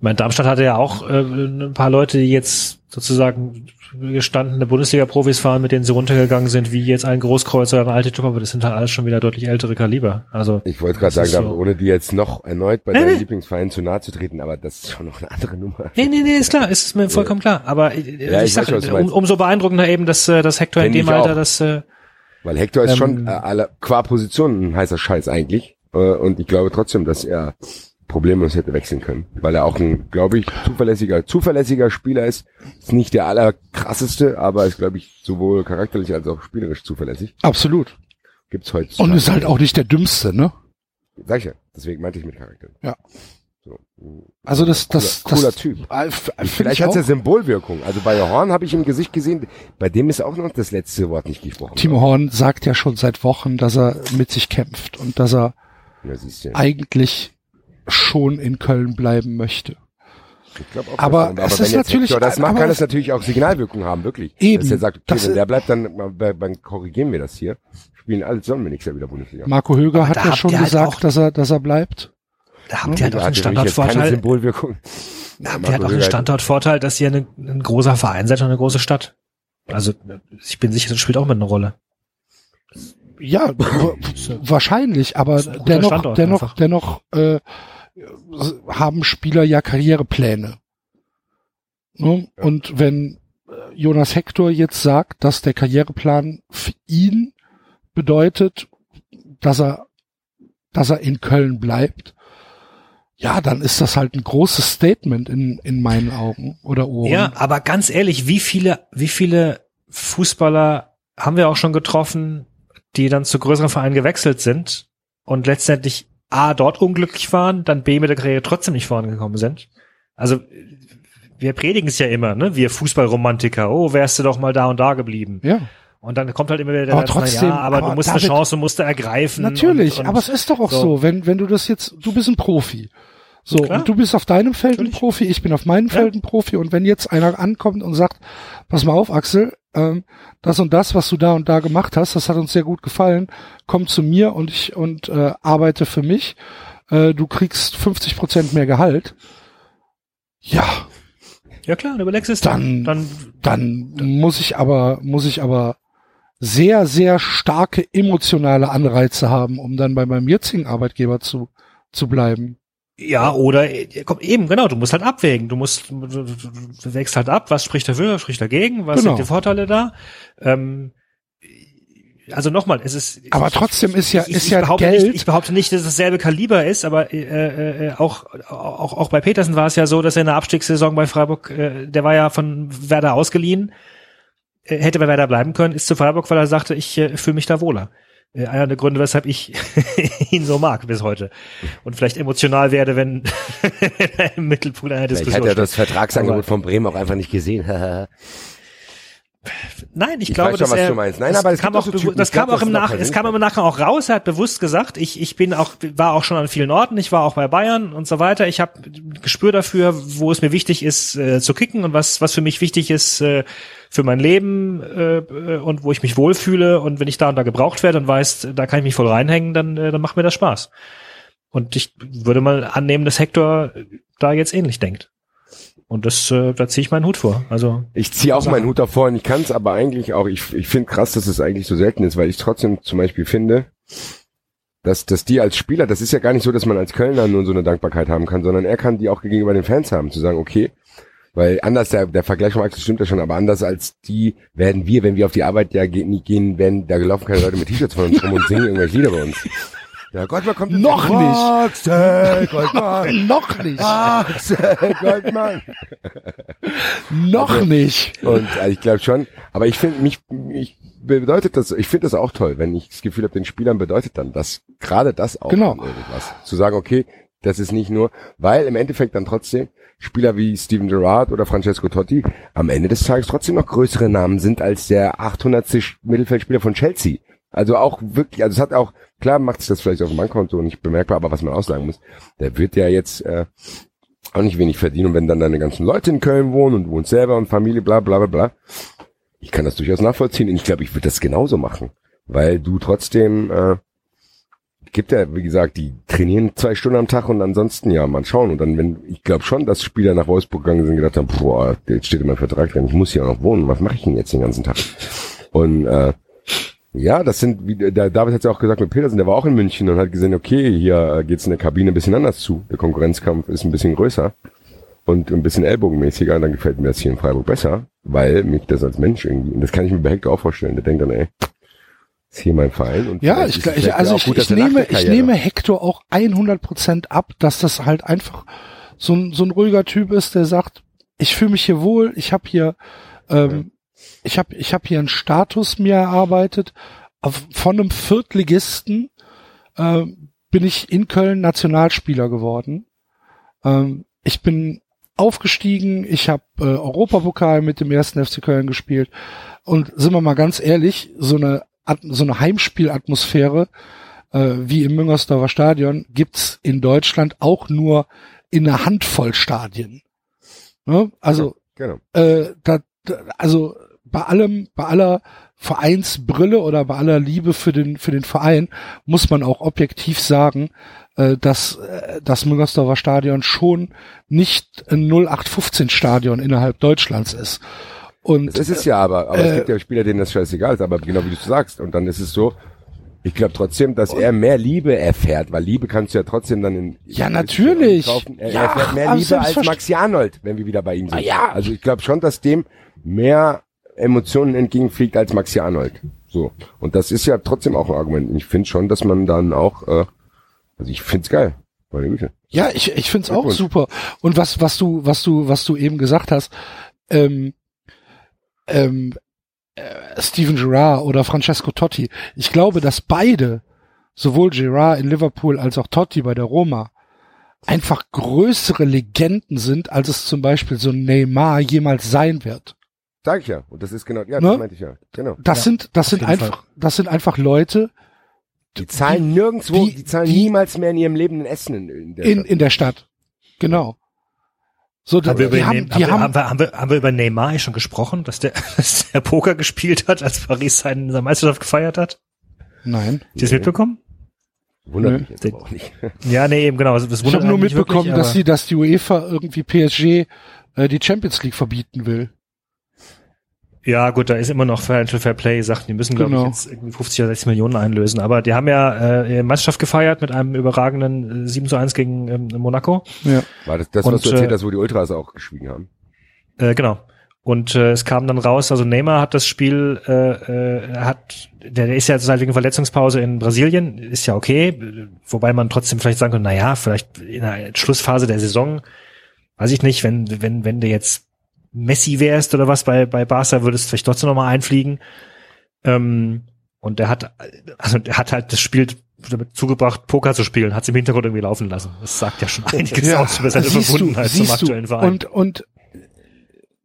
mein Darmstadt hatte ja auch äh, ein paar Leute, die jetzt sozusagen gestandene Bundesliga-Profis fahren, mit denen sie runtergegangen sind, wie jetzt ein Großkreuzer oder ein alte Typ, aber das sind halt alles schon wieder deutlich ältere Kaliber. Also Ich wollte gerade sagen, ist so. ohne die jetzt noch erneut bei Nee, deinem nee. Lieblingsverein zu nahe zu treten, aber das ist schon noch eine andere Nummer. Nee, nee, nee, ist klar, ist mir vollkommen klar. Aber äh, Ja, ich, ich weiß, sag, was du um, umso beeindruckender eben, dass, äh, dass Hector in Find dem ich Alter das äh, Weil Hector ist Ähm, schon äh, alle, qua Position ein heißer Scheiß eigentlich. Äh, und ich glaube trotzdem, dass er problemlos hätte wechseln können. Weil er auch ein, glaube ich, zuverlässiger, zuverlässiger Spieler ist. Ist nicht der allerkrasseste, aber ist, glaube ich, sowohl charakterlich als auch spielerisch zuverlässig. absolut. Gibt's heute. Und ist halt auch nicht der dümmste, ne? Sag ich ja, deswegen meinte ich mit Charakter. Ja. So. Also das, das, cooler, das, Typ. äh, find Vielleicht ich hat es ja. Symbolwirkung. Also bei Horn habe ich im Gesicht gesehen, bei dem ist auch noch das letzte Wort nicht gesprochen. Timo Horn sagt ja schon seit Wochen, dass er mit sich kämpft und dass er Ja, eigentlich schon in Köln bleiben möchte. Ich auch, Aber dass- es wenn ist natürlich- Hector das macht, aber kann es- das natürlich auch Signalwirkung haben, wirklich. Eben. Dass er sagt, okay, Das wenn der bleibt, dann, dann, dann korrigieren wir das hier. Spielen alle sollen wir nächstes Jahr wieder Bundesliga. Marco Höger hat ja schon halt gesagt, auch- dass er, dass er bleibt. Da habt ihr halt auch ich keine Standortvorteil. Symbolwirkung. Da habt ihr halt auch den Höger- Standortvorteil, dass ihr ein, ein großer Verein seid und eine große Stadt. Also ich bin sicher, das spielt auch mit einer Rolle. Ja, wahrscheinlich, aber dennoch, Standort dennoch, einfach. dennoch äh, haben Spieler ja Karrierepläne. Ne? Und wenn äh, Jonas Hector jetzt sagt, dass der Karriereplan für ihn bedeutet, dass er, dass er in Köln bleibt, ja, dann ist das halt ein großes Statement in, in meinen Augen oder Ohren. Ja, aber ganz ehrlich, wie viele, wie viele Fußballer haben wir auch schon getroffen, die dann zu größeren Vereinen gewechselt sind und letztendlich A, dort unglücklich waren, dann B, mit der Karriere trotzdem nicht vorangekommen sind. Also, wir predigen es ja immer, ne? Wir Fußballromantiker. Oh, wärst du doch mal da und da geblieben. ja. Und dann kommt halt immer wieder der Aber Satz, na trotzdem, ja, aber, aber du musst David- eine Chance, musst du ergreifen. Natürlich, und, und aber es ist doch auch so, so. wenn, wenn du das jetzt, du bist ein Profi. So, Klar. und du bist auf deinem Feld ein. Profi, ich bin auf meinem Feld ein Profi und wenn jetzt einer ankommt und sagt, pass mal auf, Axel, ähm, das und das, was du da und da gemacht hast, das hat uns sehr gut gefallen, komm zu mir und ich und äh, arbeite für mich, äh, du kriegst 50 Prozent mehr Gehalt. Ja, Ja klar, überlegst es Dann- dann. dann muss ich aber, muss ich aber sehr, sehr starke emotionale Anreize haben, um dann bei meinem jetzigen Arbeitgeber zu, zu bleiben. Ja, oder äh, komm, eben, genau, du musst halt abwägen. Du musst, du, du, du wägst halt ab, was spricht dafür, was spricht dagegen, was Genau. sind die Vorteile da. Ähm, also nochmal, es ist. Aber trotzdem ist ja- ich, ist ich ja behaupte Geld- Nicht, ich behaupte nicht, dass es dasselbe Kaliber ist, aber äh, äh, äh, auch, auch, auch bei Petersen war es ja so, dass er in der Abstiegssaison bei Freiburg, äh, der war ja von Werder ausgeliehen, äh, hätte bei Werder bleiben können, ist zu Freiburg, weil er sagte, ich äh, fühle mich da wohler. Äh, einer der Gründe, weshalb ich ihn so mag bis heute. Und vielleicht emotional werde, wenn er im Mittelpunkt einer Vielleicht Diskussion hat er das Vertragsangebot von Bremen auch einfach nicht gesehen. Nein, ich, Ich glaube, schon, dass was er. Nein, das aber es kam auch, so Typen, das kam auch im Nach, es kam im Persönlichkeiten. Nachgang auch raus. Er hat bewusst gesagt, ich, ich bin auch, war auch schon an vielen Orten. Ich war auch bei Bayern und so weiter. Ich habe Gespür dafür, wo es mir wichtig ist äh, zu kicken und was, was für mich wichtig ist äh, für mein Leben äh, äh, und wo ich mich wohlfühle. Und wenn ich da und da gebraucht werde und weiß, da kann ich mich voll reinhängen, dann, äh, dann macht mir das Spaß. Und ich würde mal annehmen, dass Hector da jetzt ähnlich denkt. Und das, äh, da ziehe ich meinen Hut vor. Also Ich ziehe auch meinen Hut davor und ich kann es aber eigentlich auch, ich, ich finde krass, dass es eigentlich so selten ist, weil ich trotzdem zum Beispiel finde, dass, dass die als Spieler, das ist ja gar nicht so, dass man als Kölner nur so eine Dankbarkeit haben kann, sondern er kann die auch gegenüber den Fans haben, zu sagen, okay, weil anders, der, der Vergleich vom Axel stimmt ja schon, aber anders als die werden wir, wenn wir auf die Arbeit ja gehen, werden da gelaufen keine Leute mit T-Shirts von uns rum und singen irgendwelche Lieder bei uns. Ja, Gott, man kommt Noch nicht. Axel Goldmann. Noch nicht. Axel Goldmann. Noch nicht. Und also ich glaube schon, aber ich finde mich, ich bedeutet das, ich finde das auch toll, wenn ich das Gefühl habe, den Spielern bedeutet dann das, gerade das auch Genau. irgendwas. Zu sagen, okay, das ist nicht nur, weil im Endeffekt dann trotzdem Spieler wie Steven Gerrard oder Francesco Totti am Ende des Tages trotzdem noch größere Namen sind als der 800. Mittelfeldspieler von Chelsea. Also auch wirklich, also es hat auch, klar macht sich das vielleicht auf dem Bankkonto nicht bemerkbar, aber was man auch sagen muss, der wird ja jetzt äh, auch nicht wenig verdienen. Und wenn dann deine ganzen Leute in Köln wohnen und du wohnst selber und Familie, bla bla bla bla, ich kann das durchaus nachvollziehen. Und ich glaube, ich würde das genauso machen, weil du trotzdem, äh, gibt ja, wie gesagt, die trainieren zwei Stunden am Tag und ansonsten ja, mal schauen. Und dann, wenn, ich glaube schon, dass Spieler nach Wolfsburg gegangen sind und gedacht haben, boah, jetzt steht in meinem Vertrag drin, ich muss hier auch noch wohnen, was mache ich denn jetzt den ganzen Tag? Und äh, ja, das sind, wie der David hat ja auch gesagt mit Petersen, der war auch in München und hat gesehen, okay, hier äh, geht's in der Kabine ein bisschen anders zu. Der Konkurrenzkampf ist ein bisschen größer und ein bisschen ellbogenmäßiger. Und dann gefällt mir das hier in Freiburg besser, weil mich das als Mensch irgendwie, und das kann ich mir bei Hector auch vorstellen, der denkt dann, ey, ist hier mein Verein. Und Ja, ich, es ich, also ich, gut, ich nehme, ich nehme Hector auch 100 Prozent ab, dass das halt einfach so ein, so ein ruhiger Typ ist, der sagt, ich fühle mich hier wohl, ich habe hier, ähm, ich habe ich hab hier einen Status mir erarbeitet auf, von einem Viertligisten, ähm, bin ich in Köln Nationalspieler geworden. Ähm, ich bin aufgestiegen, ich habe äh, Europapokal mit dem ersten FC Köln gespielt und sind wir mal ganz ehrlich, so eine so eine Heimspielatmosphäre äh, wie im Müngersdorfer Stadion gibt's in Deutschland auch nur in einer Handvoll Stadien. Ne? Also Genau. äh, da, da, also bei allem, bei aller Vereinsbrille oder bei aller Liebe für den für den Verein muss man auch objektiv sagen, äh, dass äh, das Müngersdorfer Stadion schon nicht ein 0815 Stadion innerhalb Deutschlands ist. Und Das ist es ja aber, aber äh, es gibt ja Spieler, denen das scheißegal ist, aber genau wie du sagst. Und dann ist es so, ich glaube trotzdem, dass er mehr Liebe erfährt, weil Liebe kannst du ja trotzdem dann in Ja, natürlich. kaufen. Er Ja, erfährt mehr Liebe als Maxi Arnold, wenn wir wieder bei ihm sind. Ja. Also ich glaube schon, dass dem mehr Emotionen entgegenfliegt als Maxi Arnold. So. Und das ist ja trotzdem auch ein Argument. Und ich finde schon, dass man dann auch, äh, also ich find's geil. Meine Güte. Ja, ich, ich find's auch Glückwunsch. super. Und was, was du, was du, was du eben gesagt hast, ähm, ähm, äh, Steven Gerrard oder Francesco Totti. Ich glaube, dass beide, sowohl Gerrard in Liverpool als auch Totti bei der Roma, einfach größere Legenden sind, als es zum Beispiel so ein Neymar jemals sein wird. Sag ich ja. Und das ist genau, ja, Ne? das meinte ich ja. Genau. Das Ja, sind, das sind einfach, das sind einfach Leute Die zahlen nirgendwo, die- die, zahlen die- niemals mehr in ihrem Leben ein Essen in, in der in, Stadt. in der Stadt. Genau. So, Haben wir, über die haben, die haben, haben, haben, wir, haben, wir, haben wir über Neymar eigentlich schon gesprochen, dass der, dass der Poker gespielt hat, als Paris seine, seine Meisterschaft gefeiert hat? nein. Habt ihr das mitbekommen? Wundert Nö. mich jetzt aber auch nicht. Ja, nee, eben genau. Das das Ich habe nur mitbekommen, wirklich, dass sie, dass die UEFA irgendwie PSG äh, die Champions League verbieten will. Ja, gut, da ist immer noch Financial Fair Play Sachen. Die müssen, glaube Genau. ich, jetzt irgendwie 50 oder 60 Millionen einlösen. Aber die haben ja äh, Meisterschaft gefeiert mit einem überragenden äh, 7 zu 1 gegen ähm, Monaco. Ja. War das das, Und, was du erzählt äh, hast, wo die Ultras auch geschwiegen haben? Äh, genau. Und äh, es kam dann raus, also Neymar hat das Spiel, äh, äh, hat, der, der ist ja seit wegen Verletzungspause in Brasilien, ist ja okay, wobei man trotzdem vielleicht sagen könnte, na ja, vielleicht in der Schlussphase der Saison, weiß ich nicht, wenn, wenn, wenn du jetzt Messi wärst oder was bei, bei Barca, würdest du vielleicht trotzdem nochmal einfliegen. Ähm, und der hat, also der hat halt das Spiel damit zugebracht, Poker zu spielen, hat es im Hintergrund irgendwie laufen lassen. Das sagt ja schon einiges aus über seine du, Verbundenheit zum aktuellen du. Verein. Und, und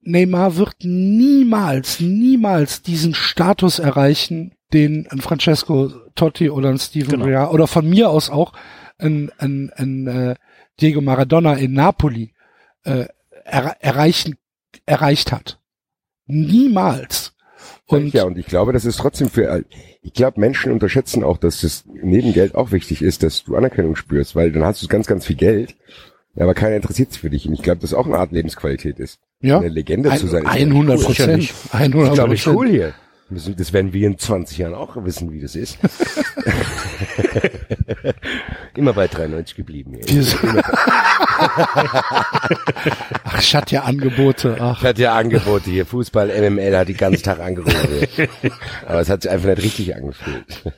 Neymar wird niemals, niemals diesen Status erreichen, den ein Francesco Totti oder ein Steven Genau. Gerrard oder von mir aus auch ein, ein, ein äh, Diego Maradona in Napoli äh, er, erreichen, erreicht hat. Niemals. Und ja, und ich glaube, das ist trotzdem für, ich glaube, Menschen unterschätzen auch, dass es neben Geld auch wichtig ist, dass du Anerkennung spürst, weil dann hast du ganz, ganz viel Geld, aber keiner interessiert sich für dich. Und ich glaube, das auch eine Art Lebensqualität ist. ja, Eine Legende ein, zu sein. ist 100 cool. Prozent. Ich 100 glaube, ich Prozent. cool hier. Das, das werden wir in 20 Jahren auch wissen, wie das ist. Immer bei 93 geblieben. Ach, ich hatte ja Angebote. Ach, Ich hatte ja Angebote hier. Fußball, MML hat die ganzen Tag angerufen. Aber es hat sich einfach nicht richtig angefühlt.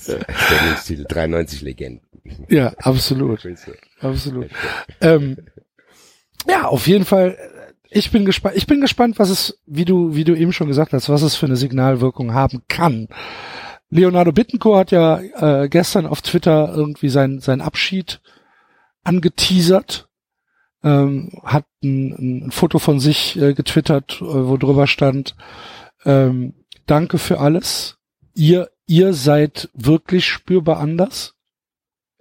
Sendungstitel 93 Legenden. ja, absolut. Absolut. Ähm, ja, auf jeden Fall. äh, Ich bin gespannt. Ich bin gespannt, was es, wie du, wie du eben schon gesagt hast, was es für eine Signalwirkung haben kann. Leonardo Bittencourt hat ja äh, gestern auf Twitter irgendwie sein sein Abschied angeteasert, ähm, hat ein, ein Foto von sich äh, getwittert, äh, wo drüber stand: ähm, Danke für alles. Ihr ihr seid wirklich spürbar anders.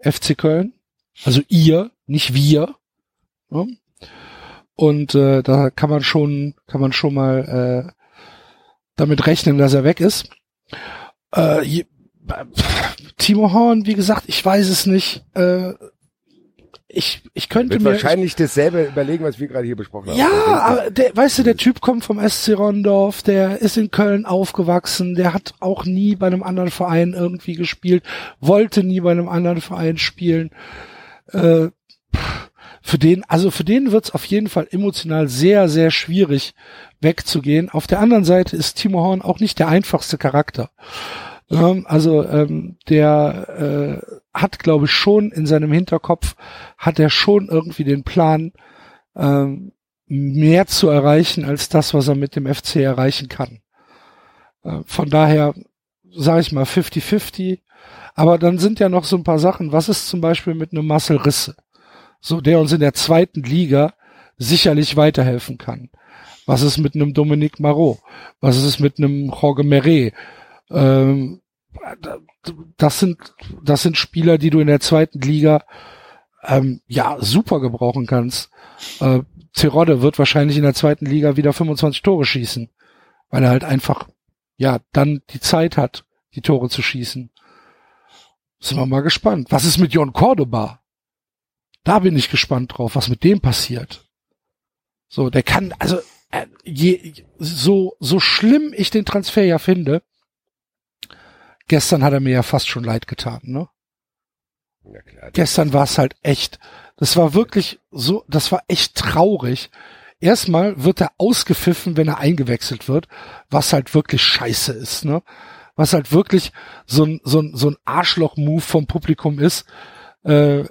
FC Köln. Also ihr, nicht wir. Ne? Und äh, da kann man schon, kann man schon mal äh, damit rechnen, dass er weg ist. Äh, je, Timo Horn, wie gesagt, ich weiß es nicht. Äh, ich, ich könnte Wird mir. wahrscheinlich dasselbe überlegen, was wir gerade hier besprochen haben. Ja, aber der, weißt du, der Typ kommt vom SC Rondorf, der ist in Köln aufgewachsen, der hat auch nie bei einem anderen Verein irgendwie gespielt, wollte nie bei einem anderen Verein spielen. Äh, pff, für den, also für den wird's auf jeden Fall emotional sehr, sehr schwierig wegzugehen. Auf der anderen Seite ist Timo Horn auch nicht der einfachste Charakter. Ähm, also ähm, der äh, hat, glaube ich, schon in seinem Hinterkopf, hat er schon irgendwie den Plan, ähm, mehr zu erreichen als das, was er mit dem FC erreichen kann. Äh, von daher sage ich mal 50-50. Aber dann sind ja noch so ein paar Sachen. Was ist zum Beispiel mit einem Marcel Risse? So, der uns in der zweiten Liga sicherlich weiterhelfen kann. Was ist mit einem Dominique Marot? Was ist mit einem Jorge Meret? Ähm, das sind, das sind Spieler, die du in der zweiten Liga ähm, ja super gebrauchen kannst. Äh, Terodde wird wahrscheinlich in der zweiten Liga wieder 25 Tore schießen, weil er halt einfach ja dann die Zeit hat, die Tore zu schießen. Sind wir mal gespannt. Was ist mit Jon Cordoba? Da bin ich gespannt drauf, was mit dem passiert. So, der kann, also äh, je, so so schlimm ich den Transfer ja finde, gestern hat er mir ja fast schon leid getan, ne? Ja, klar, Gestern war es halt echt, das war wirklich so, das war echt traurig. Erstmal wird er ausgepfiffen, wenn er eingewechselt wird, was halt wirklich scheiße ist, ne? Was halt wirklich so ein, so ein, so ein Arschloch-Move vom Publikum ist. Äh,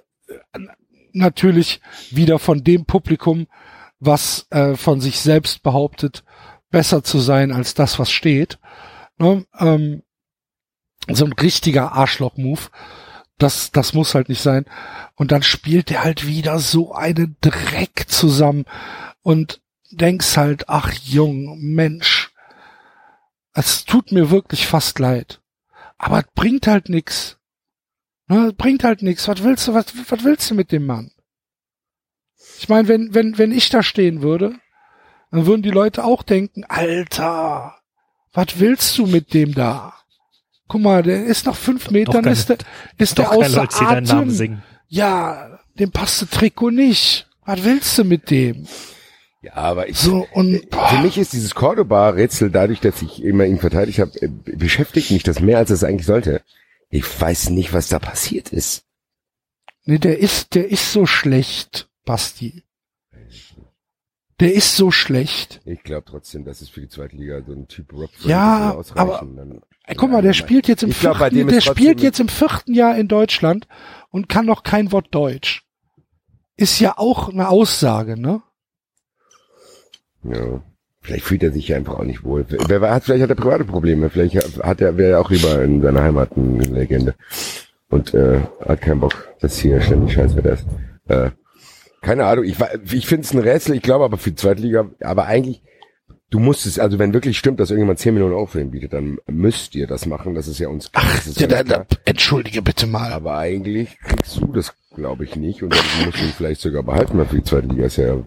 natürlich wieder von dem Publikum, was äh, von sich selbst behauptet, besser zu sein als das, was steht. Ne? Ähm, so ein richtiger Arschloch-Move. Das, das muss halt nicht sein. Und dann spielt er halt wieder so einen Dreck zusammen und denkst halt, ach Jung, Mensch, es tut mir wirklich fast leid. Aber es bringt halt nix. Ne, es bringt halt nix. Was willst du, was, was willst du mit dem Mann? Ich meine, wenn, wenn, wenn ich da stehen würde, dann würden die Leute auch denken, Alter, was willst du mit dem da? Guck mal, der ist noch fünf Metern, keine- ist der, ist der außer Leute, Atem. singen. Ja, dem passt das Trikot nicht. Was willst du mit dem? Ja, aber ich, So, und, für mich ist dieses Cordoba-Rätsel dadurch, dass ich immer ihn verteidigt habe, äh, beschäftigt mich das mehr, als es eigentlich sollte. Ich weiß nicht, was da passiert ist. nee, der ist, der ist so schlecht, Basti. Der ist so schlecht. Ich glaube trotzdem, dass es für die zweite Liga so ein Typ Rob Ja, ausreichen. aber- Dann, Ey, guck mal, der spielt jetzt im glaub, vierten, der spielt jetzt im vierten Jahr in Deutschland und kann noch kein Wort Deutsch. Ist ja auch eine Aussage, ne? Ja. Vielleicht fühlt er sich ja einfach auch nicht wohl. Wer weiß, vielleicht hat er private Probleme. Vielleicht hat er, wäre er auch lieber in seiner Heimat eine Legende. Und äh, hat keinen Bock, dass hier ständig Scheißwetter ist. Äh, keine Ahnung, ich, ich finde es ein Rätsel, ich glaube aber für die Zweitliga, aber eigentlich, du musst es, also wenn wirklich stimmt, dass irgendjemand 10 Millionen Euro für ihn bietet, dann müsst ihr das machen, das ist ja uns klar. ist Ja, da, da, entschuldige bitte mal. Aber eigentlich kriegst du das, glaube ich, nicht. Und dann musst du ihn vielleicht sogar behalten, weil für die zweite Liga ist ja,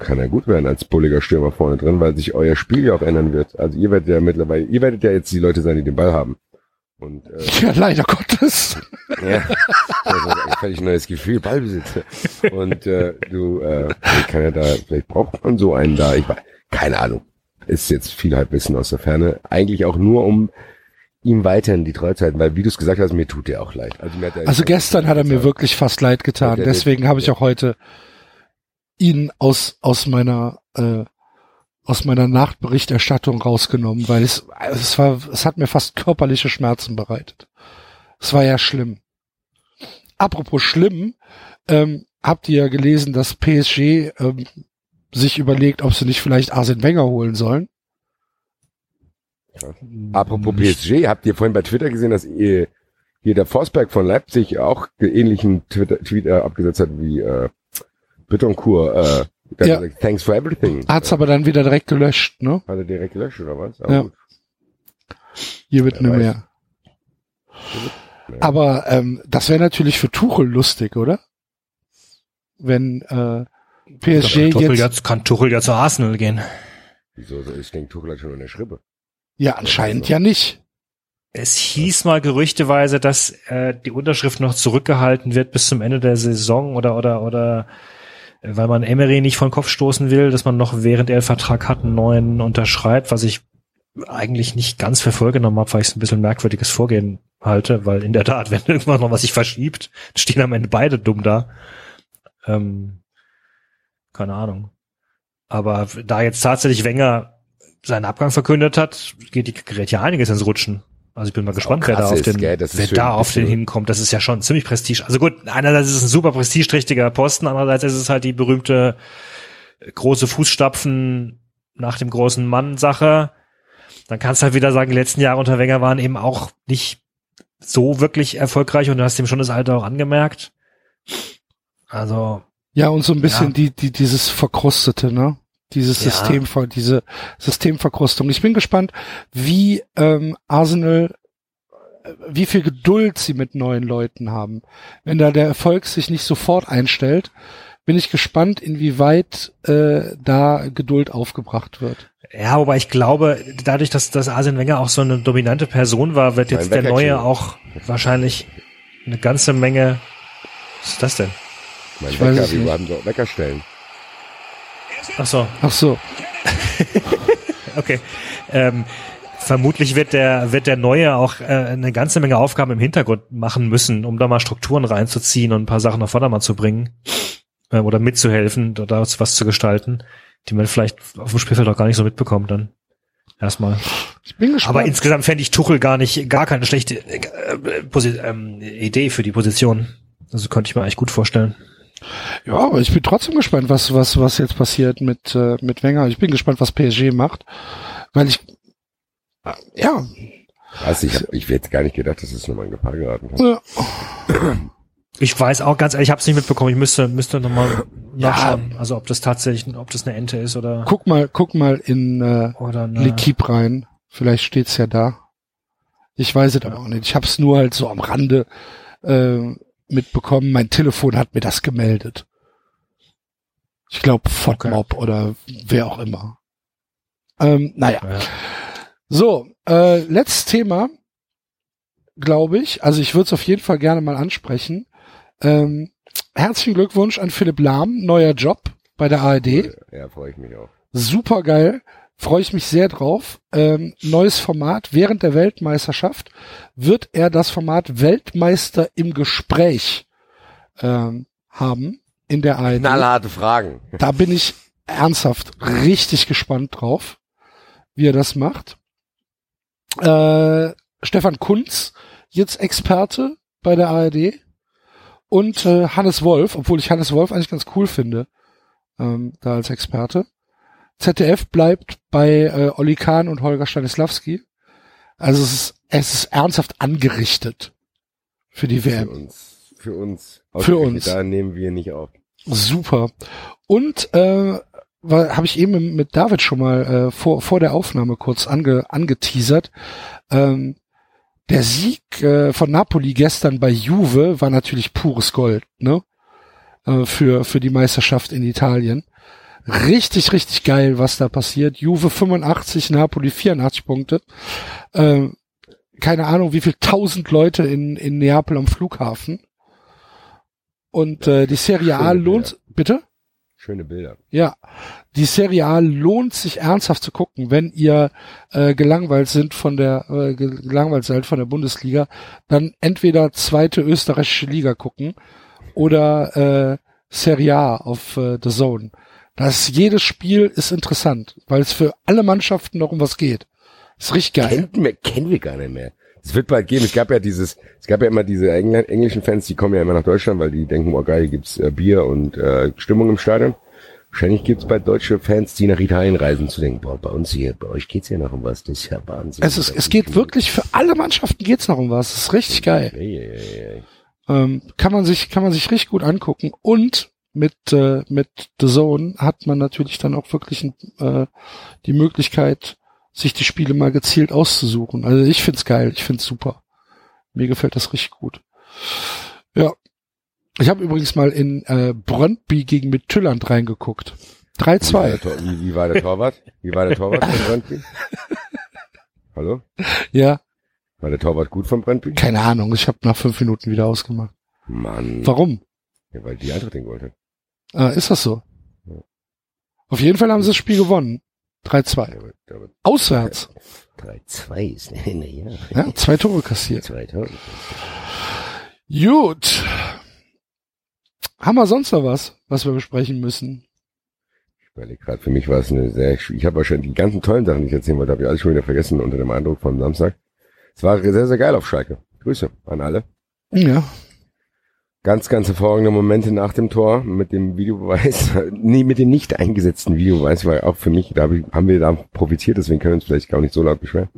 kann ja gut werden als bulliger Stürmer vorne drin, weil sich euer Spiel ja auch ändern wird. Also ihr werdet ja mittlerweile, ihr werdet ja jetzt die Leute sein, die den Ball haben. Und äh, Ja, leider Gottes. ja, das ist ein völlig neues Gefühl, Ballbesitz. Und äh, du, äh, ich kann ja da, vielleicht braucht man so einen da. Ich weiß, keine Ahnung. Ist jetzt viel Halbwissen aus der Ferne. Eigentlich auch nur, um ihm weiterhin die Treue zu halten, weil wie du es gesagt hast, mir tut er auch leid. Also, er Also gestern hat er mir wirklich fast leid getan. Deswegen habe ich auch heute ihn aus, aus meiner, äh, aus meiner Nachberichterstattung rausgenommen, weil es, es war, es hat mir fast körperliche Schmerzen bereitet. Es war ja schlimm. Apropos schlimm, ähm, habt ihr ja gelesen, dass PSG ähm, sich überlegt, ob sie nicht vielleicht Arsene Wenger holen sollen? Apropos PSG, habt ihr vorhin bei Twitter gesehen, dass ihr, hier der Forsberg von Leipzig auch ähnlichen Twitter, Tweet äh, abgesetzt hat wie äh, Bittencourt, äh, Ja. hat gesagt, thanks for everything. Hat's aber dann wieder direkt gelöscht, ne? Hat er direkt gelöscht oder was? Ja. gut. Hier wird nicht weiß. mehr. Aber ähm, das wäre natürlich für Tuchel lustig, oder? Wenn äh, PSG Tuchel jetzt jetzt kann Tuchel ja zu Arsenal gehen. Wieso? so? Ich denke, Tuchel hat schon in der Schrippe. Ja anscheinend ja nicht. Es hieß mal gerüchteweise, dass äh, die Unterschrift noch zurückgehalten wird bis zum Ende der Saison oder oder oder äh, weil man Emery nicht von Kopf stoßen will, dass man noch während er einen Vertrag hat einen neuen unterschreibt, was ich eigentlich nicht ganz für voll genommen habe, weil ich es ein bisschen merkwürdiges Vorgehen halte, weil in der Tat, wenn irgendwann noch was sich verschiebt, stehen am Ende beide dumm da. Ähm, keine Ahnung. Aber da jetzt tatsächlich Wenger seinen Abgang verkündet hat, geht die gerät ja einiges ins Rutschen. Also ich bin mal gespannt, wer da auf den, wer da auf den hinkommt. Das ist ja schon ziemlich Prestige. Also gut, einerseits ist es ein super prestigeträchtiger Posten, andererseits ist es halt die berühmte äh, große Fußstapfen nach dem großen Mann Sache. dann kannst du halt wieder sagen, die letzten Jahre unter Wenger waren eben auch nicht so wirklich erfolgreich und du hast ihm schon das Alter auch angemerkt. Also, Ja, und so ein bisschen Ja. die, die, dieses Verkrustete, ne? Dieses Ja. System, diese Systemverkrustung. Ich bin gespannt, wie ähm, Arsenal, äh, wie viel Geduld sie mit neuen Leuten haben. Wenn da der Erfolg sich nicht sofort einstellt, bin ich gespannt, inwieweit äh, da Geduld aufgebracht wird. ja, wobei ich glaube, dadurch, dass, dass Arsene Wenger auch so eine dominante Person war, wird jetzt der Neue auch wahrscheinlich eine ganze Menge, was ist das denn? Mein Ich weiß Wecker, es wir nicht. haben doch Wecker stellen. Ach so, Ach so. okay. Ähm, vermutlich wird der, wird der Neue auch äh, eine ganze Menge Aufgaben im Hintergrund machen müssen, um da mal Strukturen reinzuziehen und ein paar Sachen auf Vordermann zu bringen äh, oder mitzuhelfen oder was zu gestalten, die man vielleicht auf dem Spielfeld auch gar nicht so mitbekommt dann. Erstmal. Ich bin gespannt. Aber insgesamt fände ich Tuchel gar nicht, gar keine schlechte äh, Posi ähm, Idee für die Position. Also könnte ich mir eigentlich gut vorstellen. Ja, aber ich bin trotzdem gespannt, was, was, was jetzt passiert mit, äh, mit Wenger. Ich bin gespannt, was PSG macht. Weil ich, äh, ja, Also ich, hab- ich hätte gar nicht gedacht, dass es nochmal in Gefahr geraten kann. ja, Ich weiß auch ganz ehrlich, ich habe es nicht mitbekommen. Ich müsste müsste nochmal Ja. nachschauen. Also ob das tatsächlich, ob das eine Ente ist oder guck mal, guck mal in äh, oder eine, L'Equipe rein. Vielleicht steht's ja da. Ich weiß es aber auch nicht. Ich habe es nur halt so am Rande äh, mitbekommen. Mein Telefon hat mir das gemeldet. Ich glaube FODMOB oder wer auch immer. Ähm, naja. Ja. So, äh, letztes Thema, glaube ich. Also ich würde es auf jeden Fall gerne mal ansprechen. Ähm, herzlichen Glückwunsch an Philipp Lahm, neuer Job bei der ARD. Ja, freue ich mich auch. Super geil. Freue ich mich sehr drauf. Ähm, neues Format. Während der Weltmeisterschaft wird er das Format Weltmeister im Gespräch ähm, haben in der ARD. Knallharte Fragen. Da bin ich ernsthaft richtig gespannt drauf, wie er das macht. Äh, Stefan Kunz, jetzt Experte bei der ARD. Und äh, Hannes Wolf, obwohl ich Hannes Wolf eigentlich ganz cool finde, ähm, da als Experte. ZDF bleibt bei äh, Olli Kahn und Holger Stanislawski. Also es ist, es ist ernsthaft angerichtet für die Für WM. uns. Für uns. Für uns. Da nehmen wir nicht auf. Super. Und äh, habe ich eben mit David schon mal äh, vor, vor der Aufnahme kurz ange, angeteasert. Ähm, der Sieg äh, von Napoli gestern bei Juve war natürlich pures Gold, ne? Äh, für, für die Meisterschaft in Italien. Richtig, richtig geil, was da passiert. Juve 85, Napoli 84 Punkte. Ähm, keine Ahnung, wie viel tausend Leute in, in Neapel am Flughafen. Und äh, die Serie A lohnt, bitte? Schöne Bilder. Ja, die Serie A lohnt sich ernsthaft zu gucken, wenn ihr äh, gelangweilt sind von der äh, ge- gelangweilt seid von der Bundesliga, dann entweder zweite österreichische Liga gucken oder äh, Serie A auf äh, The Zone. Das jedes Spiel ist interessant, weil es für alle Mannschaften noch um was geht. Ist richtig geil. Kennen wir, kennen wir gar nicht mehr. Es wird bald geben. Es gab ja dieses, es gab ja immer diese Engl englischen Fans, die kommen ja immer nach Deutschland, weil die denken, oh geil, hier gibt's äh, Bier und äh, Stimmung im Stadion. Wahrscheinlich gibt's bald deutsche Fans, die nach Italien reisen, zu denken, boah, bei uns hier, bei euch geht's ja noch um was. Das ist ja Wahnsinn. Es ist, es geht wirklich für alle Mannschaften geht's noch um was. Das ist richtig geil. Ey, ey, ey, ey. Ähm, kann man sich, kann man sich richtig gut angucken. Und mit, äh, mit The Zone hat man natürlich dann auch wirklich äh, die Möglichkeit, sich die Spiele mal gezielt auszusuchen. Also ich find's geil, ich find's super. Mir gefällt das richtig gut. Ja. Ich habe übrigens mal in äh, Brøndby gegen Midtjylland reingeguckt. Wie war, 3-2. der Tor, wie, wie war der Torwart? Wie war der Torwart von Brøndby? Hallo? Ja, War der Torwart gut von Brøndby? keine Ahnung, ich habe nach fünf Minuten wieder ausgemacht. Mann. Warum? Ja, weil die Eintracht den Gold hat. Ah, ist das so? Auf jeden Fall haben sie das Spiel gewonnen. 3-2. Der wird- der wird Auswärts. 3-2 ist, naja, Ja, zwei Tore kassiert. 2000. Gut. Haben wir sonst noch was, was wir besprechen müssen? Ich überlege gerade, für mich war es eine sehr, ich habe wahrscheinlich die ganzen tollen Sachen, die ich erzählen wollte, habe ich alles schon wieder vergessen unter dem Eindruck vom Samstag. Es war sehr, sehr geil auf Schalke. Grüße an alle. Ja. Ganz, ganz hervorragende Momente nach dem Tor mit dem Videobeweis, nee, mit dem nicht eingesetzten Videobeweis, weil auch für mich, da hab ich, haben wir da profitiert, deswegen können wir uns vielleicht gar nicht so laut beschweren.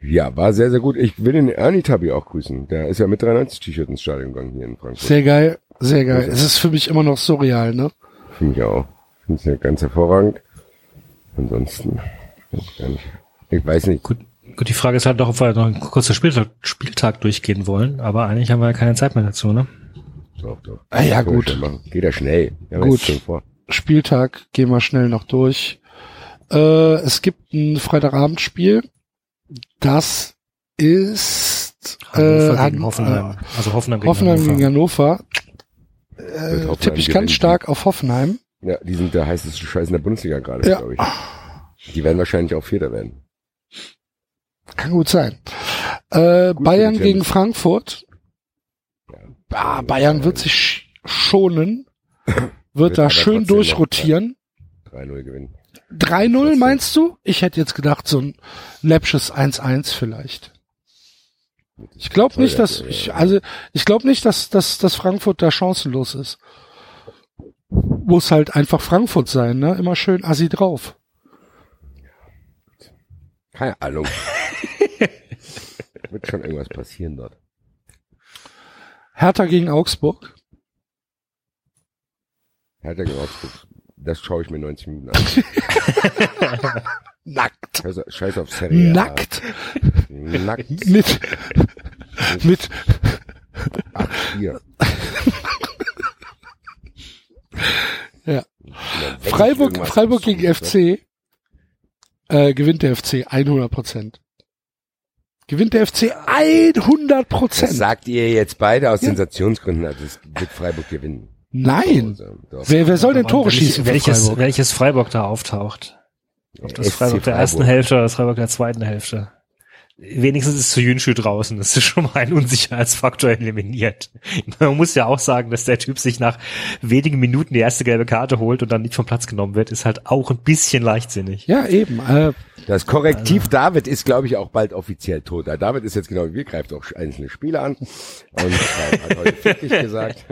Ja, war sehr, sehr gut. Ich will den Ernie Tabi auch grüßen. Der ist ja mit 93 T-Shirt ins Stadion gegangen hier in Frankfurt. Sehr geil, sehr geil. Es ist für mich immer noch surreal, ne? Für mich auch. Finde ich ja ganz hervorragend. Ansonsten, ich. Ich weiß nicht. Gut, gut, die Frage ist halt doch, ob wir noch einen kurzen Spieltag, Spieltag durchgehen wollen, aber eigentlich haben wir ja keine Zeit mehr dazu, ne? Doch, doch. Ah, ja, gut. Geht ja schnell. Ja, Gut. Spieltag gehen wir schnell noch durch. Äh, es gibt ein Freitagabendspiel. Das ist Hannover äh, gegen Han- Hoffenheim. Also Hoffenheim Äh, gegen Hoffenheim Hannover. gegen Hannover. Äh, Hoffenheim tippe ich ganz stark auf Hoffenheim. Ja, die sind der heißeste Scheiß in der Bundesliga gerade, Ja. glaube ich. Die werden wahrscheinlich auch Vierter werden. Kann gut sein. Äh, Gut Bayern gegen. Frankfurt. Ah, Bayern wird sich sch- schonen. Wird Wird da schön durchrotieren. 3-0 gewinnen. 3-0 meinst du? Ich hätte jetzt gedacht, so ein läppsches 1-1 vielleicht. Ich glaube nicht, dass ich, also ich glaube nicht, dass, dass, dass Frankfurt da chancenlos ist. Muss halt einfach Frankfurt sein, ne? Immer schön assi drauf. Keine Ahnung. wird schon irgendwas passieren dort. Hertha gegen Augsburg. Hertha gegen Augsburg. Das schaue ich mir 90 Minuten an. Nackt. Scheiß, scheiß auf Serie. Nackt. Nackt. Mit, mit, 8-4. ja. Wenn ich Freiburg, Freiburg gegen. FC. Äh, gewinnt der FC 100 Prozent. Gewinnt der FC 100 Das Prozent. sagt ihr jetzt beide aus Sensationsgründen, also es wird Freiburg gewinnen. Nein. Also. Wer, wer soll denn Tore Welches- schießen welches, Freiburg? welches Freiburg da auftaucht. Ob das SC Freiburg der ersten Freiburg. Hälfte oder das Freiburg der zweiten Hälfte. Wenigstens ist zu Jünschu draußen. Das ist schon mal ein Unsicherheitsfaktor eliminiert. Man muss ja auch sagen, dass der Typ sich nach wenigen Minuten die erste gelbe Karte holt und dann nicht vom Platz genommen wird, ist halt auch ein bisschen leichtsinnig. Ja, eben. Äh, Das Korrektiv David ist, glaube ich, auch bald offiziell tot. David ist jetzt genau wie wir, greift auch einzelne Spieler an und äh, hat heute fickig gesagt.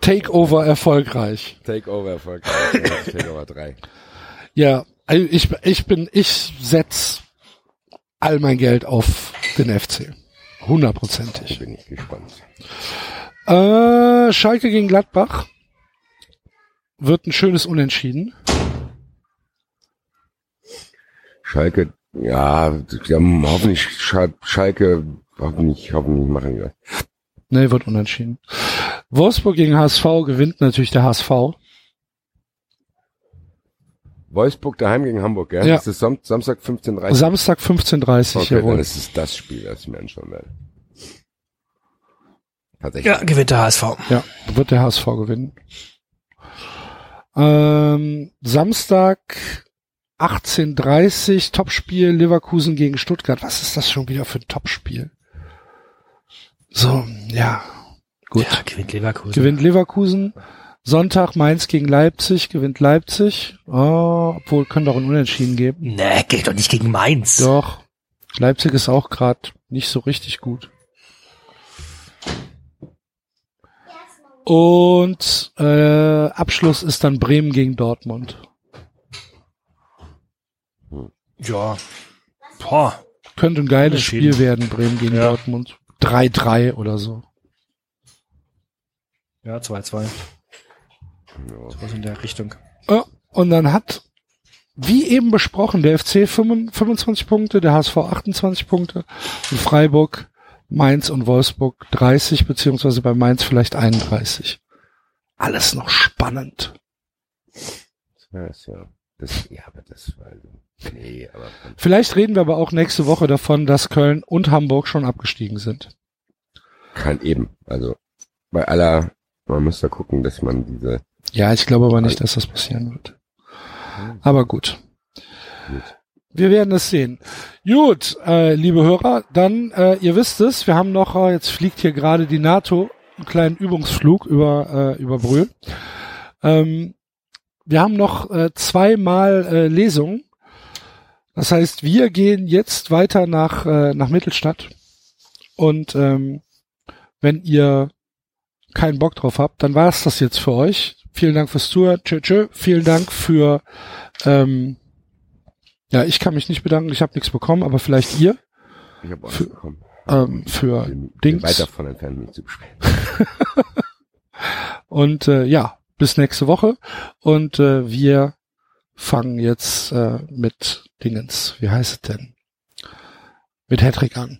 Takeover erfolgreich. Takeover erfolgreich. Takeover 3. Ja, also ich, ich bin, ich setz all mein Geld auf den FC. Hundertprozentig. Bin ich gespannt. Äh, Schalke gegen Gladbach. Wird ein schönes Unentschieden. Schalke, ja, hoffentlich Schal Schalke, hoffentlich, hoffentlich machen wir. Nee, wird unentschieden. Wolfsburg gegen HSV gewinnt natürlich der HSV. Wolfsburg daheim gegen Hamburg, gell? Ja. Das ist Sam Samstag 15.30 Samstag 15.30 Okay, dann jawohl. ist es das Spiel, das ich mir anschauen werde. Tatsächlich. Ja, gewinnt der HSV. Ja, wird der HSV gewinnen. Ähm, Samstag 18.30 Topspiel Leverkusen gegen Stuttgart. Was ist das schon wieder für ein Topspiel? So, ja. Gut. Ja, gewinnt Leverkusen. Gewinnt Leverkusen. Sonntag Mainz gegen Leipzig. Gewinnt Leipzig. Oh, obwohl, können doch ein Unentschieden geben. Nee, geht doch nicht gegen Mainz. Doch. Leipzig ist auch gerade nicht so richtig gut. Und äh, Abschluss ist dann Bremen gegen Dortmund. Ja. Boah. Könnte ein geiles. Spiel werden, Bremen gegen Ja. Dortmund. 3-3 oder so. Ja, 2-2. Was in der Richtung. Ja, und dann hat, wie eben besprochen, der FC 25 25 Punkte, der HSV 28 Punkte und Freiburg, Mainz und Wolfsburg 30, beziehungsweise bei Mainz vielleicht 31. Alles noch spannend. Ja, ist ja, das, ja, aber das war, nee, aber Vielleicht reden wir aber auch nächste Woche davon, dass Köln und Hamburg schon abgestiegen sind. kann eben, also, bei aller, man muss da gucken, dass man diese, Ja, ich glaube aber nicht, dass das passieren wird. Aber gut. Wir werden es sehen. Gut, äh, liebe Hörer, dann, äh, ihr wisst es, wir haben noch, äh, jetzt fliegt hier gerade die NATO, einen kleinen Übungsflug über, äh, über Brühl. Ähm, wir haben noch äh, zweimal äh, Lesungen. Das heißt, wir gehen jetzt weiter nach, äh, nach Mittelstadt Und ähm, wenn ihr keinen Bock drauf habt, dann war es das jetzt für euch. Vielen Dank fürs Zuhören. Tschö, tschö. Vielen Dank für ähm, ja, ich kann mich nicht bedanken, ich habe nichts bekommen, aber vielleicht ihr Ich habe auch Für- bekommen. ähm, für Bin Dings. weit davon entfernt, mich zu beschweren. Und äh, ja, bis nächste Woche. Und äh, wir fangen jetzt äh, mit Dingens. Wie heißt es denn? Mit Hedrick an.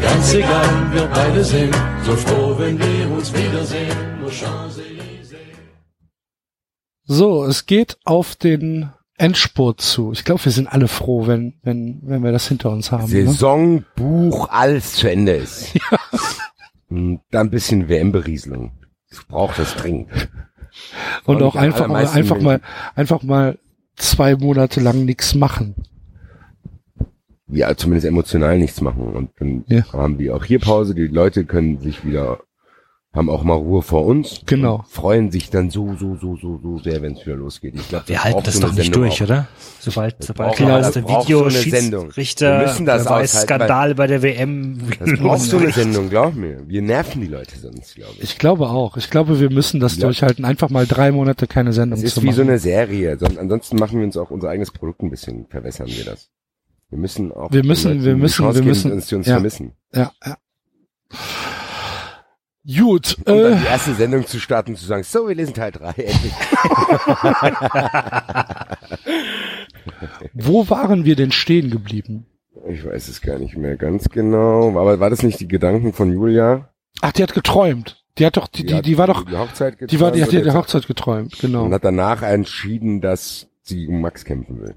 ganz egal, wir beide sind so froh, wenn wir uns wiedersehen. Nur Champs-Élysées. So, es geht auf den Endspurt zu. Ich glaube, wir sind alle froh, wenn, wenn, wenn wir das hinter uns haben. Ne? Saison, Buch, alles zu Ende ist. Und dann ein bisschen WM-Berieselung. Ich brauche das dringend. Und auch einfach mal, einfach mal, einfach mal zwei Monate lang nichts machen. Ja, zumindest emotional nichts machen. Und dann Ja. haben wir auch hier Pause. Die Leute können sich wieder, haben auch mal Ruhe vor uns. Genau. Und freuen sich dann so, so, so, so, so sehr, wenn es wieder losgeht. Ich glaube, Wir halten das doch nicht durch, oder? Sobald, sobald klar ist, der so Sendung. Videoschiedsrichter, Wir müssen das wer weiß, Skandal bei der WM. Das braucht so eine Sendung, glaub mir. Wir nerven die Leute sonst, glaube ich. Ich glaube auch. Ich glaube, wir müssen das Ja. durchhalten. Einfach mal drei Monate keine Sendung Es ist zu wie machen. so eine Serie. Son- Ansonsten machen wir uns auch unser eigenes Produkt ein bisschen, verwässern wir das. Wir müssen auch Wir müssen- wir die müssen- wir geben, müssen- uns, die uns ja. vermissen. ja, ja. Gut, dann äh, die erste Sendung zu starten und zu sagen, so, wir lesen Teil 3, endlich. wo waren wir denn stehen geblieben? Ich weiß es gar nicht mehr ganz genau. Aber war das nicht die Gedanken von Julia? Ach, die hat geträumt. Die hat doch, die, die, hat die war doch, Die Hochzeit die war, die hat geträumt die Hochzeit geträumt, genau. Und hat danach entschieden, dass sie um Max kämpfen will.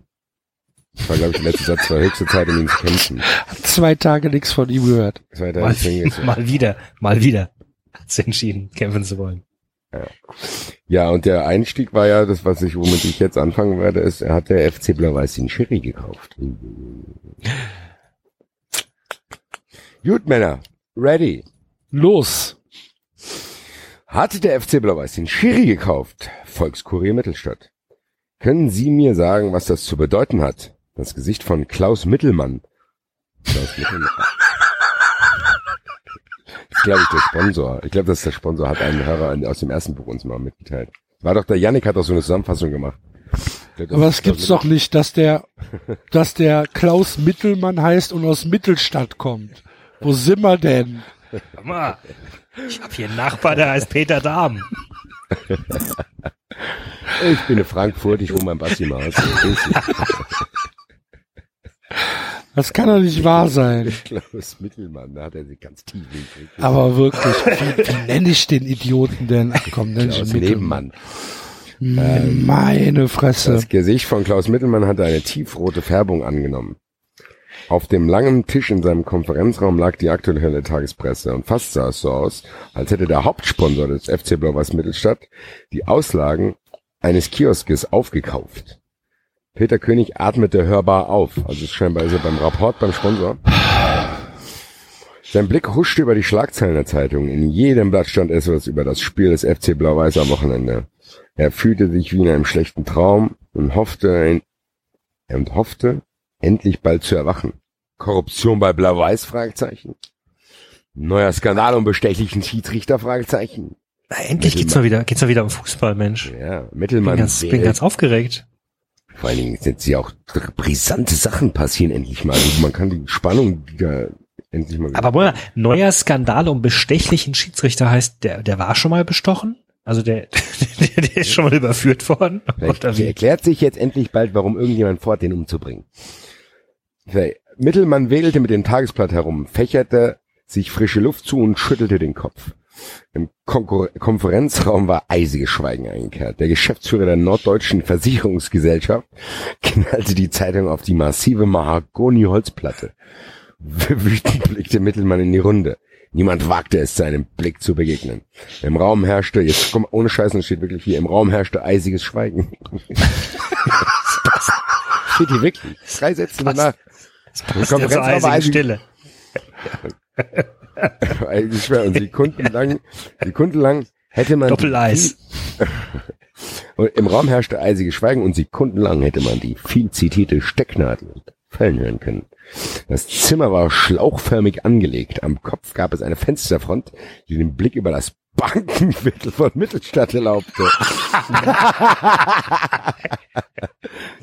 Das war, glaube ich, der letzte Satz, war höchste Zeit, um ihn zu kämpfen. Hat zwei Tage nichts von ihm gehört. War der Mal, Deswegen- mal wieder, mal wieder hat sie entschieden, kämpfen zu wollen. Ja, und der Einstieg war ja, das, was ich, womit ich jetzt anfangen werde, ist, er hat der FC Blau-Weiß den Schiri gekauft. Gut, Männer. Ready. Los. Hatte der FC Blau-Weiß den Schiri gekauft? Volkskurier Mittelstadt. Können Sie mir sagen, was das zu bedeuten hat? Das Gesicht von Klaus Mittelmann. Klaus Mittelmann. Das ist, glaube ich, der Sponsor. Ich glaube, das ist der Sponsor, hat einen Hörer aus dem ersten Buch uns mal mitgeteilt. War doch der Yannick hat doch so eine Zusammenfassung gemacht. Ich glaub, das Aber es gibt's doch nicht, dass der, dass der Klaus Mittelmann heißt und aus Mittelstadt kommt. Wo sind wir denn? Ich habe hier einen Nachbar, der heißt Peter Dahm. Ich bin in Frankfurt, ich wohne beim Basti mal aus. Das kann doch nicht wahr sein. Klaus Mittelmann, da hat er sich ganz tief gekriegt. Aber wirklich, wie, wie nenne ich den Idioten denn? Ach komm, nenn ich Klaus Mittelmann. Nebenmann. Meine Fresse. Das Gesicht von Klaus Mittelmann hatte eine tiefrote Färbung angenommen. Auf dem langen Tisch in seinem Konferenzraum lag die aktuelle Tagespresse und fast sah es so aus, als hätte der Hauptsponsor des FC Blau-Weiß Mittelstadt die Auslagen eines Kioskes aufgekauft. Peter König atmete hörbar auf, also scheinbar ist er beim Rapport beim Sponsor. Sein Blick huschte über die Schlagzeilen der Zeitung. In jedem Blatt stand etwas über das Spiel des FC Blau-Weiß am Wochenende. Er fühlte sich wie in einem schlechten Traum und hoffte, und hoffte, endlich bald zu erwachen. Korruption bei Blau-Weiß? Fragezeichen. Neuer Skandal um bestechlichen Schiedsrichter? Fragezeichen. Na, endlich geht's mal wieder, geht's mal wieder um Fußball, Mensch. Ja, Bin Mittelmann. ganz, bin wählt. ganz aufgeregt. Vor allen Dingen sind sie auch brisante Sachen passieren endlich mal. Also man kann die Spannung wieder endlich mal. Aber Moment, neuer Skandal um bestechlichen Schiedsrichter heißt, der, der war schon mal bestochen? Also der, der, der ist schon mal überführt worden? Vielleicht erklärt sich jetzt endlich bald, warum irgendjemand fort, den umzubringen. Mittelmann wedelte mit dem Tagesblatt herum, fächerte sich frische Luft zu und schüttelte den Kopf. Im Konkur Konferenzraum war eisiges Schweigen eingekehrt. Der Geschäftsführer der Norddeutschen Versicherungsgesellschaft knallte die Zeitung auf die massive Mahagoni-Holzplatte. Wütend blickte Mittelmann in die Runde. Niemand wagte es, seinem Blick zu begegnen. Im Raum herrschte, jetzt komm, ohne Scheißen, es steht wirklich hier, im Raum herrschte eisiges Schweigen. steht hier wirklich. Drei Sätze danach. Das ist ja zur eisigen Stille. Eigentlich schwer. Und sekundenlang, sekundenlang hätte man Doppeleis. Und im Raum herrschte eisiges Schweigen und sekundenlang hätte man die viel zitierte Stecknadel fallen hören können. Das Zimmer war schlauchförmig angelegt. Am Kopf gab es eine Fensterfront, die den Blick über das Bankenviertel von Mittelstadt erlaubte.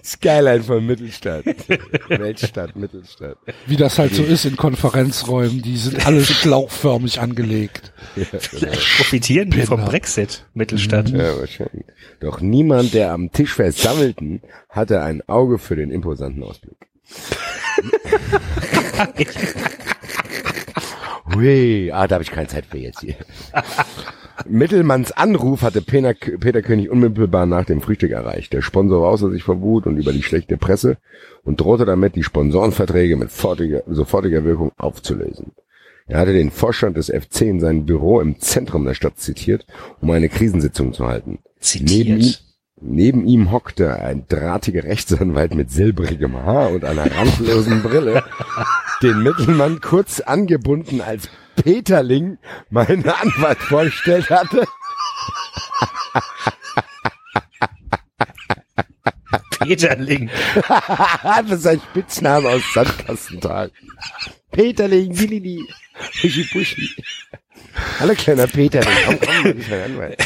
Skyline von Mittelstadt. Weltstadt, Mittelstadt. Wie das halt so ist in Konferenzräumen, die sind alle schlauchförmig angelegt. Profitieren die vom Brexit, Mittelstadt. Ja, wahrscheinlich. Doch niemand, der am Tisch versammelten, hatte ein Auge für den imposanten Ausblick. Hui, ah, da habe ich keine Zeit für jetzt hier. Mittelmanns Anruf hatte Peter, Peter König unmittelbar nach dem Frühstück erreicht. Der Sponsor war außer sich vor Wut und über die schlechte Presse und drohte damit, die Sponsorenverträge mit sofortiger, sofortiger Wirkung aufzulösen. Er hatte den Vorstand des FC in sein Büro im Zentrum der Stadt zitiert, um eine Krisensitzung zu halten. Zitiert. Neben ihm, hockte ein drahtiger Rechtsanwalt mit silbrigem Haar und einer randlosen Brille, den Mittelmann kurz angebunden als Peterling meinen Anwalt vorgestellt hatte. Peterling. das ist ein Spitzname aus Sandkastentag. Peterling, Willi, Puschi Puschi. Hallo kleiner Peterling, komm, komm, mein Anwalt.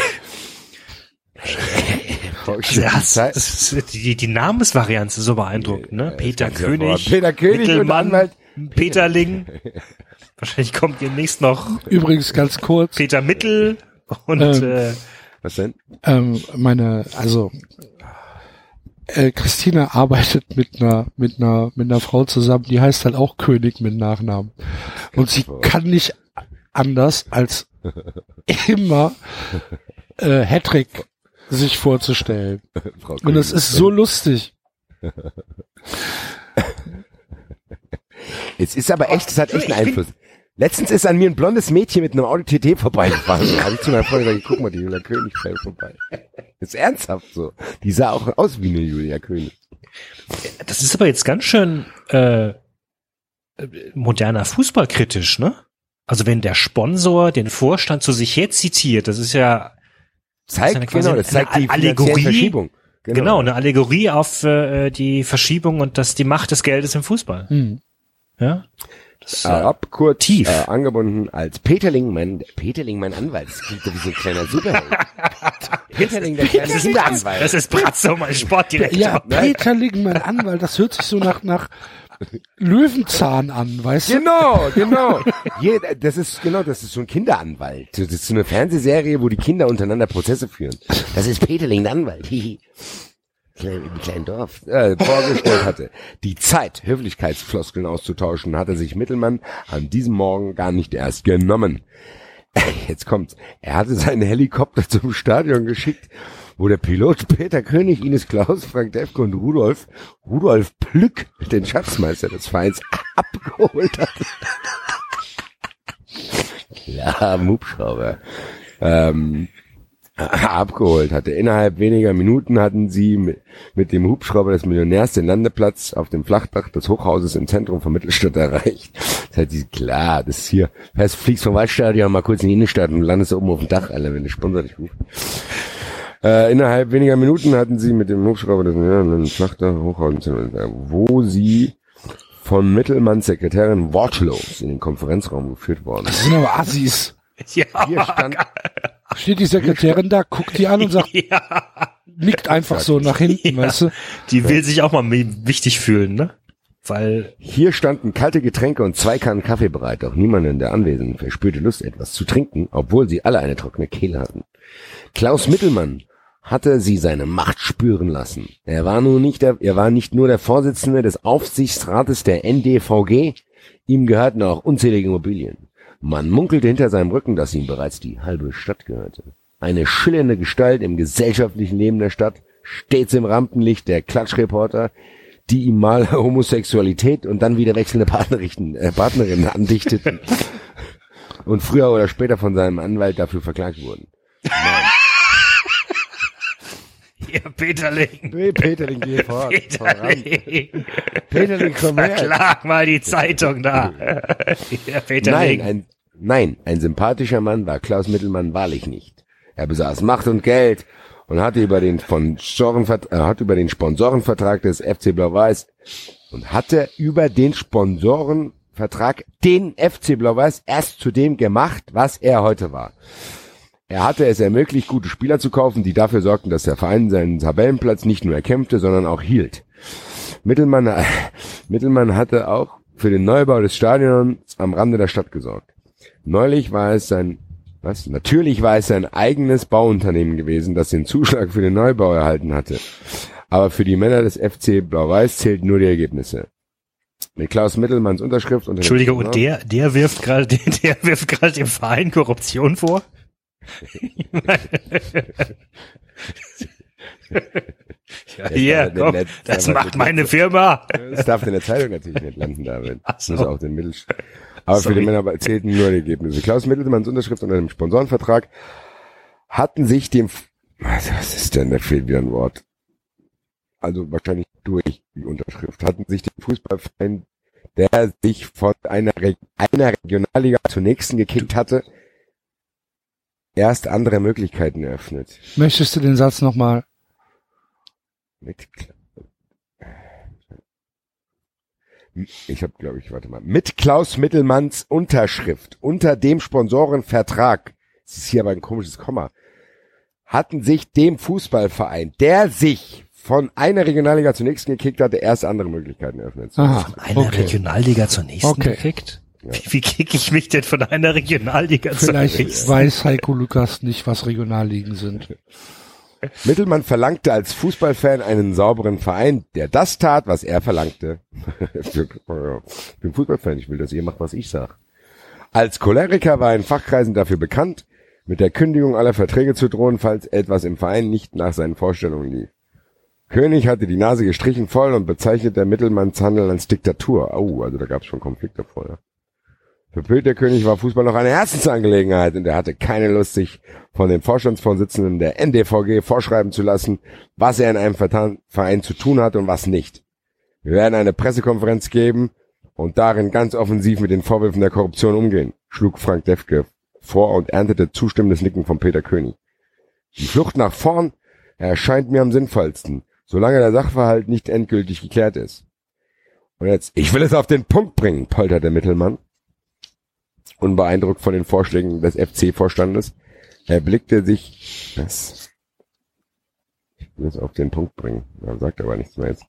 Das, das die, die Namensvarianz ist so beeindruckend, ne? Peter König. Peter König und Mittelmann, Anwalt. Peterling. Wahrscheinlich kommt demnächst noch Übrigens ganz kurz, Peter Mittel und Ähm, äh, Was denn? ähm, meine, also äh, Christina arbeitet mit einer mit einer mit einer Frau zusammen, die heißt halt auch König mit Nachnamen und sie kann nicht anders als immer äh, Hattrick sich vorzustellen Frau und es König. ist so lustig. Es ist aber echt, es hat echt einen Einfluss. Letztens ist an mir ein blondes Mädchen mit einem Audi TT vorbeigefahren. Da habe ich zu meiner Freundin gesagt, guck mal, die Julia König fährt vorbei. ist ernsthaft so. Die sah auch aus wie eine Julia König. das ist aber jetzt ganz schön äh, moderner Fußballkritisch, ne? Also wenn der Sponsor den Vorstand zu sich her zitiert, das ist ja Zeigt, Das genau, das zeigt die Allegorie. Verschiebung. genau, eine Allegorie auf äh, die Verschiebung und das die Macht des Geldes im Fußball. Hm. Ja. Das, Äh, äh, Tief. Äh, angebunden als Peterling, mein, Peterling, mein Anwalt. Das klingt wie so ein kleiner Superheld. Peterling, der kleine Kinderanwalt. das ist Bratzo, mein Sportdirektor. Ja, Peterling, mein Anwalt, das hört sich so nach nach Löwenzahn an, weißt du? Genau, genau. Hier, das ist genau, das ist so ein Kinderanwalt. Das ist so eine Fernsehserie, wo die Kinder untereinander Prozesse führen. Das ist Peterling, der Anwalt. Hihi. Klein, Im kleinen Dorf äh, vorgestellt hatte. Die Zeit, Höflichkeitsfloskeln auszutauschen, hatte sich Mittelmann an diesem Morgen gar nicht erst genommen. Jetzt kommt's. Er hatte seinen Helikopter zum Stadion geschickt, wo der Pilot Peter König, Ines Klaus, Frank Defke und Rudolf, Rudolf Plück, den Schatzmeister des Vereins, abgeholt hat. Klar, Hubschrauber. Ähm, abgeholt hatte. Innerhalb weniger Minuten hatten sie mit, mit dem Hubschrauber des Millionärs den Landeplatz auf dem Flachdach des Hochhauses im Zentrum von Mittelstadt erreicht. Das heißt, die- klar, das ist hier, fährst, fliegst vom Waldstadion mal kurz in die Innenstadt und landest oben auf dem Dach, Alter, wenn der Sponsor dich ruft. Äh, innerhalb weniger Minuten hatten sie mit dem Hubschrauber des Flachdach Hochhaus im Zentrum, wo sie von Mittelmanns Sekretärin wortlos in den Konferenzraum geführt worden. Das sind aber Assis. ja, Hier stand, Steht die Sekretärin da, guckt die an und sagt, ja. nickt einfach so nach hinten, Ja. weißt du? Die will sich auch mal wichtig fühlen, ne? Weil Hier standen kalte Getränke und zwei Kannen Kaffee bereit, doch niemand in der Anwesenden verspürte Lust, etwas zu trinken, obwohl sie alle eine trockene Kehle hatten. Klaus Mittelmann hatte sie seine Macht spüren lassen. Er war nun nicht der, er war nicht nur der Vorsitzende des Aufsichtsrates der NDVG, ihm gehörten auch unzählige Immobilien. Man munkelte hinter seinem Rücken, dass ihm bereits die halbe Stadt gehörte. Eine schillernde Gestalt im gesellschaftlichen Leben der Stadt, stets im Rampenlicht der Klatschreporter, die ihm mal Homosexualität und dann wieder wechselnde Partnerichten, äh, Partnerinnen andichteten und früher oder später von seinem Anwalt dafür verklagt wurden. Ja, Peterling. Nee, Peterling, geh fort. Peterling. Peterling, komm her. Verklag mal die Zeitung da. Ja, Peterling. Nein, ein, nein, ein sympathischer Mann war Klaus Mittelmann wahrlich nicht. Er besaß Macht und Geld und hatte über den Sponsorenvertrag, äh, hat über den Sponsorenvertrag des FC Blau-Weiß und hatte über den Sponsorenvertrag den FC Blau-Weiß erst zu dem gemacht, was er heute war. Er hatte es ermöglicht, gute Spieler zu kaufen, die dafür sorgten, dass der Verein seinen Tabellenplatz nicht nur erkämpfte, sondern auch hielt. Mittelmann, Mittelmann hatte auch für den Neubau des Stadions am Rande der Stadt gesorgt. Neulich war es sein, was? Natürlich war es sein eigenes Bauunternehmen gewesen, das den Zuschlag für den Neubau erhalten hatte. Aber für die Männer des FC Blau-Weiß zählten nur die Ergebnisse. Mit Klaus Mittelmanns Unterschrift unter dem Entschuldige, und der, der wirft gerade, der wirft gerade dem Verein Korruption vor? Ja, der komm, Netz- das macht das- meine Firma. Das darf in der Zeitung natürlich nicht landen, David. So. Muss auch den Mittel. Aber Sorry. für die Männer zählten nur die Ergebnisse. Klaus Mittelmanns Unterschrift unter dem Sponsorenvertrag hatten sich dem, was was ist denn, da fehlt wieder ein Wort. Also wahrscheinlich durch die Unterschrift, hatten sich dem Fußballverein, der sich von einer, Re einer Regionalliga zur nächsten gekickt hatte, erst andere Möglichkeiten eröffnet. Möchtest du den Satz nochmal? Mit, ich habe, glaube ich, warte mal, mit Klaus Mittelmanns Unterschrift unter dem Sponsorenvertrag, das ist hier aber ein komisches Komma, hatten sich dem Fußballverein, der sich von einer Regionalliga zur nächsten gekickt hatte, erst andere Möglichkeiten eröffnet. Aha, Eine okay. Regionalliga zur nächsten Okay. gekickt? Wie, wie kicke ich mich denn von einer Regionalliga zur Vielleicht weiß Heiko Lukas nicht, was Regionalligen sind. Mittelmann verlangte als Fußballfan einen sauberen Verein, der das tat, was er verlangte. ich bin Fußballfan, ich will, dass ihr macht, was ich sag. Als Choleriker war in Fachkreisen dafür bekannt, mit der Kündigung aller Verträge zu drohen, falls etwas im Verein nicht nach seinen Vorstellungen lief. König hatte die Nase gestrichen voll und bezeichnete Mittelmanns Handeln als Diktatur. Au, also da gab es schon Konflikt davor. Für Peter König war Fußball noch eine Herzensangelegenheit und er hatte keine Lust, sich von den Vorstandsvorsitzenden der NDVG vorschreiben zu lassen, was er in einem Verein zu tun hat und was nicht. Wir werden eine Pressekonferenz geben und darin ganz offensiv mit den Vorwürfen der Korruption umgehen, schlug Frank Defke vor und erntete zustimmendes Nicken von Peter König. Die Flucht nach vorn erscheint mir am sinnvollsten, solange der Sachverhalt nicht endgültig geklärt ist. Und jetzt, ich will es auf den Punkt bringen, poltert der Mittelmann. Unbeeindruckt von den Vorschlägen des FC-Vorstandes, er blickte sich, was? Ich will es auf den Punkt bringen. Er sagt aber nichts mehr jetzt.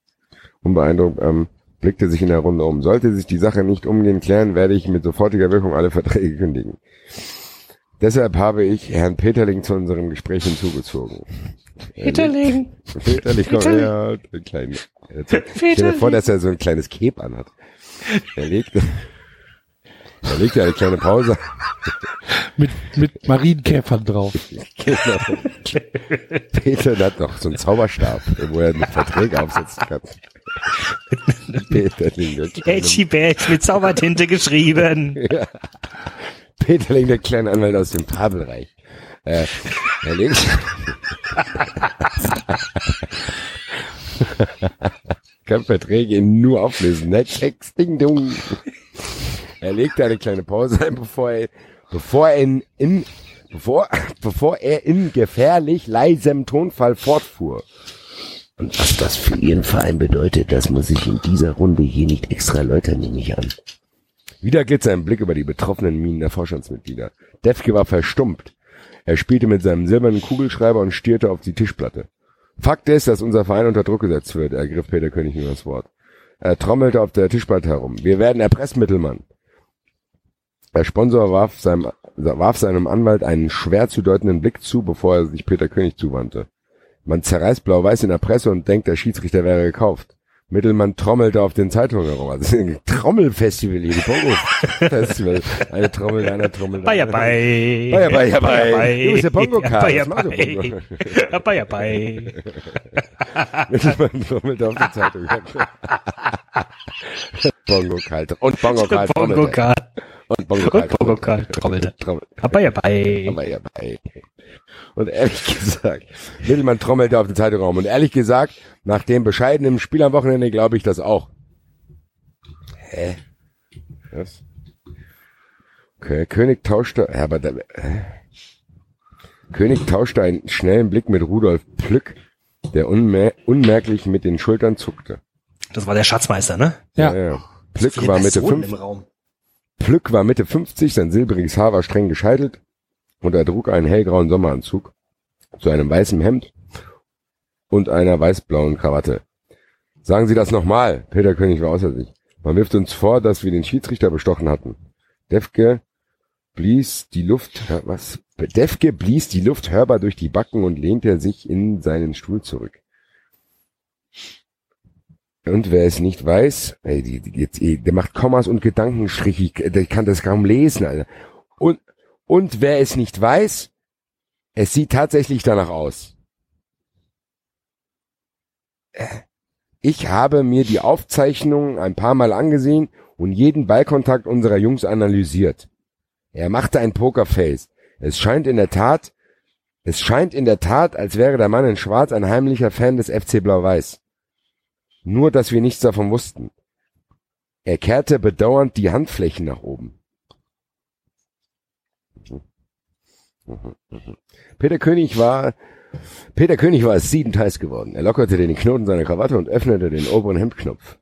Unbeeindruckt, ähm, blickte sich in der Runde um. Sollte sich die Sache nicht umgehend klären, werde ich mit sofortiger Wirkung alle Verträge kündigen. Deshalb habe ich Herrn Peterling zu unserem Gespräch hinzugezogen. Peterling. Peterling, komm Peterling. her. Den kleinen, stell dir vor, dass er so ein kleines Cape anhat. Er legte, er legte eine kleine Pause. Mit, mit Marienkäfern drauf. Genau. Peter hat noch so einen Zauberstab, wo er eine Verträge aufsetzen kann. Peterling, der kleine, Edgy Badge mit Zaubertinte geschrieben. Peterling, der kleine Anwalt aus dem Fabelreich. Äh, er legt, kann Verträge nur auflösen. Ne? Texting, du. Er legte eine kleine Pause ein, bevor er, bevor er in, in bevor, bevor er in gefährlich leisem Tonfall fortfuhr. Und was das für Ihren Verein bedeutet, das muss ich in dieser Runde hier nicht extra erläutern, nehme ich an. Wieder glitt sein Blick über die betroffenen Mienen der Vorstandsmitglieder. Defke war verstummt. Er spielte mit seinem silbernen Kugelschreiber und stierte auf die Tischplatte. Fakt ist, dass unser Verein unter Druck gesetzt wird, ergriff Peter König nur das Wort. Er trommelte auf der Tischplatte herum. Wir werden erpresst, Mittelmann. Der Sponsor warf seinem, warf seinem Anwalt einen schwer zu deutenden Blick zu, bevor er sich Peter König zuwandte. Man zerreißt Blau-Weiß in der Presse und denkt, der Schiedsrichter wäre gekauft. Mittelmann trommelte auf den Zeitungen herum. Also ein Trommelfestival hier, die Bongo-Festival. Eine Trommel, einer Trommel. Bye, einer. bye. Bye, bye, bye. Du bist der Bongo-Cast. bye. Bye, bye. Mittelmann trommelte auf den Zeitungen. Bongo kalt. Und Bongo kalt Bongo trommelte. Karl. Und Bongo Und kalt Bongo Karl trommelte. trommelte. Bye, bye. Aber ja. Und ehrlich gesagt, Mittelmann trommelte auf den Zeitraum. Und ehrlich gesagt, nach dem bescheidenen Spiel am Wochenende glaube ich das auch. Hä? Was? Okay, König tauschte, ja, aber da, hä? König tauschte einen schnellen Blick mit Rudolf Plück, der unmer unmerklich mit den Schultern zuckte. Das war der Schatzmeister, ne? Ja. ja. Plück Viele war Mitte Personen 5, im Raum. Plück war Mitte 50, sein silbriges Haar war streng gescheitelt und er trug einen hellgrauen Sommeranzug zu einem weißen Hemd und einer weißblauen Krawatte. Sagen Sie das nochmal, Peter König war außer sich. Man wirft uns vor, dass wir den Schiedsrichter bestochen hatten. Defke blies die Luft, was? Defke blies die Luft hörbar durch die Backen und lehnte sich in seinen Stuhl zurück. Und wer es nicht weiß, ey, die, die, jetzt, eh, der macht Kommas und Gedankenstriche, ich, der kann das kaum lesen, Alter. Und, und wer es nicht weiß, es sieht tatsächlich danach aus. Äh, Ich habe mir die Aufzeichnungen ein paar Mal angesehen und jeden Ballkontakt unserer Jungs analysiert. Er machte ein Pokerface. Es scheint in der Tat, es scheint in der Tat, als wäre der Mann in Schwarz ein heimlicher Fan des FC Blau-Weiß. Nur, dass wir nichts davon wussten. Er kehrte bedauernd die Handflächen nach oben. Peter König war, Peter König war es siedend heiß geworden. Er lockerte den Knoten seiner Krawatte und öffnete den oberen Hemdknopf.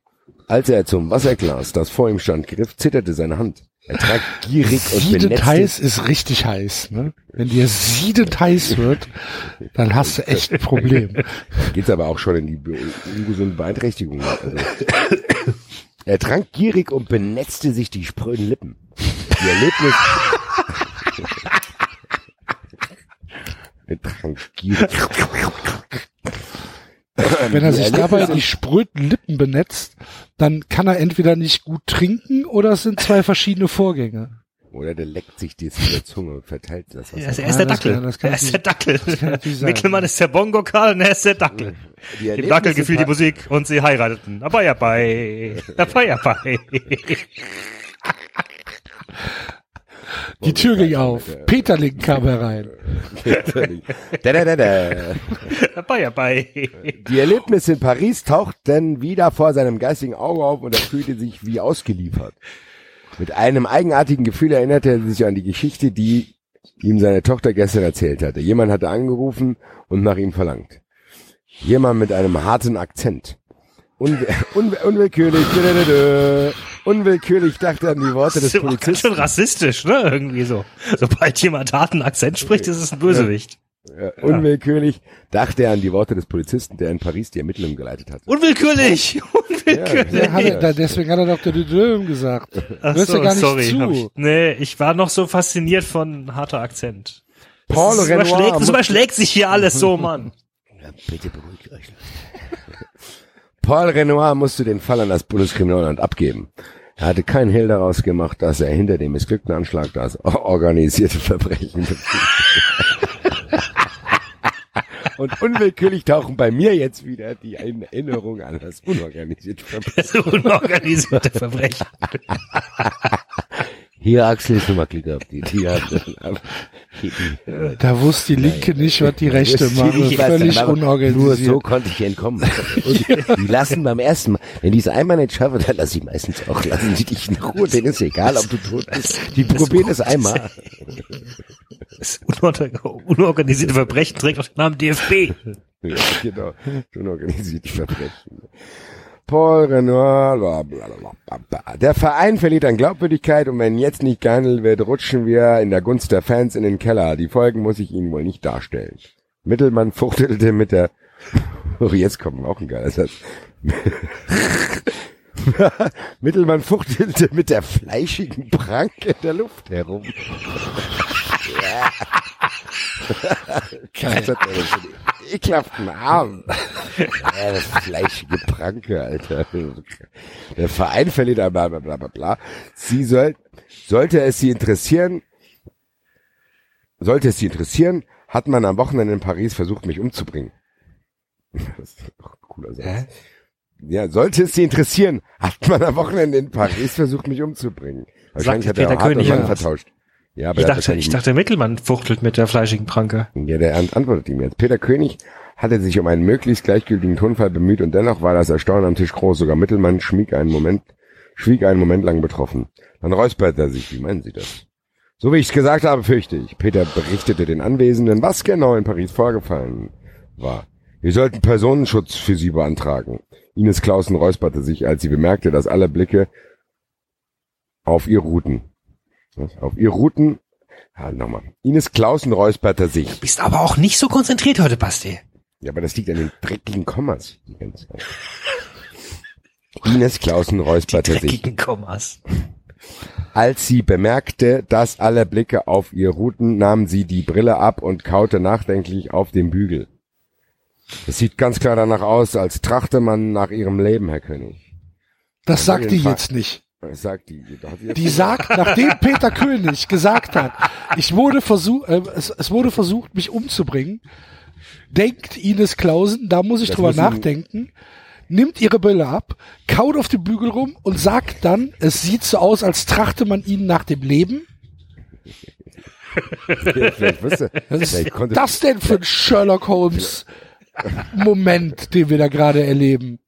Als er zum Wasserglas, das vor ihm stand, griff, zitterte seine Hand. Er trank gierig und Siedend benetzte heiß ist richtig heiß, ne? Wenn dir siedend heiß wird, dann hast du echt ein Problem. Geht's aber auch schon in die ungesunde Beeinträchtigung. Also. Er trank gierig und benetzte sich die spröden Lippen. Die Erlebnis. er trank gierig. Wenn er Die sich dabei die spröden Lippen benetzt, dann kann er entweder nicht gut trinken oder es sind zwei verschiedene Vorgänge. Oder der leckt sich mit der Zunge und verteilt das. Was Er ist, er ist der das Dackel. kann- das kann er ist der Dackel. Mickelmann ist der Bongo Karl und er ist der Dackel. Die Dem Dackel gefiel die Musik und sie heirateten. Dabei, dabei. Dabei, dabei. Die Tür ging auf. Peterling kam herein. da, da, da, da. Dabei, dabei. Die Erlebnisse in Paris tauchten wieder vor seinem geistigen Auge auf und er fühlte sich wie ausgeliefert. Mit einem eigenartigen Gefühl erinnerte er sich an die Geschichte, die ihm seine Tochter gestern erzählt hatte. Jemand hatte angerufen und nach ihm verlangt. Jemand mit einem harten Akzent. Unw unw unwillkürlich, unwillkürlich dachte er an die Worte des Das ist ganz Polizisten. schön rassistisch, ne? Irgendwie so. Sobald jemand harten Akzent spricht, ist es ein Bösewicht. Ja, unwillkürlich dachte er an die Worte des Polizisten, der in Paris die Ermittlungen geleitet hatte. Unwillkürlich! Unwillkürlich! Der hat er, deswegen hat er Dr. Dödöm gesagt. Ach Hörst du gar nicht sorry. zu. Ich, nee, ich war noch so fasziniert von harter Akzent. Paul Das überschlägt, das überschlägt sich hier alles so, Mann. Ja, bitte beruhigt euch. Paul Renoir musste den Fall an das Bundeskriminalamt abgeben. Er hatte keinen Hehl daraus gemacht, dass er hinter dem missglückten Anschlag das organisierte Verbrechen Und unwillkürlich tauchen bei mir jetzt wieder die Erinnerungen an das unorganisierte Verbrechen. Das unorganisierte Verbrechen. Hier, Axel, ist nochmal Glück gehabt. Die, die hat, Da wusste die Linke nicht, was die Rechte machen. nicht, Völlig die machen. Nur unorganisiert. so konnte ich entkommen. Und die lassen beim ersten Mal, wenn die es einmal nicht schaffen, dann lassen sie meistens auch, lassen sie dich in Ruhe, denen ist egal, ob du tot bist. Die probieren es einmal. Das unor- unorganisierte Verbrechen trägt auch den Namen DFB. Ja, genau. Unorganisierte Verbrechen. Paul Renoir, bla. Der Verein verliert an Glaubwürdigkeit und wenn jetzt nicht gehandelt wird, rutschen wir in der Gunst der Fans in den Keller. Die Folgen muss ich Ihnen wohl nicht darstellen. Mittelmann fuchtelte mit der, oh, jetzt kommt auch ein geiler Satz. Mittelmann fuchtelte mit der fleischigen Pranke in der Luft herum. Ekelhaften Namen. ja, das fleischige Pranke, Alter. Der Verein verliert bla bla bla bla bla. Sie soll, sollte es Sie interessieren, sollte es Sie interessieren, hat man am Wochenende in Paris versucht, mich umzubringen. Das ist doch ein cooler Satz. Hä? Ja, sollte es Sie interessieren, hat man am Wochenende in Paris versucht, mich umzubringen. Wahrscheinlich hat Peter er auch König ja. vertauscht. Ja, aber Ich dachte, ich dachte, Mittelmann fuchtelt mit der fleischigen Pranke. ja, der ant- antwortet ihm jetzt. Peter König hatte sich um einen möglichst gleichgültigen Tonfall bemüht und dennoch war das Erstaunen am Tisch groß. Sogar Mittelmann schwieg einen Moment, schwieg einen Moment lang betroffen. Dann räusperte er sich. Wie meinen Sie das? So wie ich es gesagt habe, fürchte ich. Peter berichtete den Anwesenden, was genau in Paris vorgefallen war. Wir sollten Personenschutz für sie beantragen. Ines Clausen räusperte sich, als sie bemerkte, dass alle Blicke auf ihr ruhten. Was? Auf ihr ruhten. Ja, nochmal. Ines Clausen räusperte sich. Bist aber auch nicht so konzentriert heute, Basti. Ja, aber das liegt an den dreckigen Kommas die ganze Zeit. Ines Clausen räusperte sich, Dreckigen Kommas. als sie bemerkte, dass alle Blicke auf ihr ruhten, nahm sie die Brille ab und kaute nachdenklich auf den Bügel. Es sieht ganz klar danach aus, als trachte man nach ihrem Leben, Herr König. Das sagt Fall. jetzt nicht. Das sagt die. Die sagt, nachdem Peter König gesagt hat, ich wurde versucht, äh, es, es wurde versucht, mich umzubringen, denkt Ines Klausen, da muss ich Das drüber nachdenken, nimmt ihre Brille ab, kaut auf den Bügel rum und sagt dann, es sieht so aus, als trachte man ihnen nach dem Leben. vielleicht wusste, Was ist das denn für ein Sherlock Holmes Moment, den wir da gerade erleben?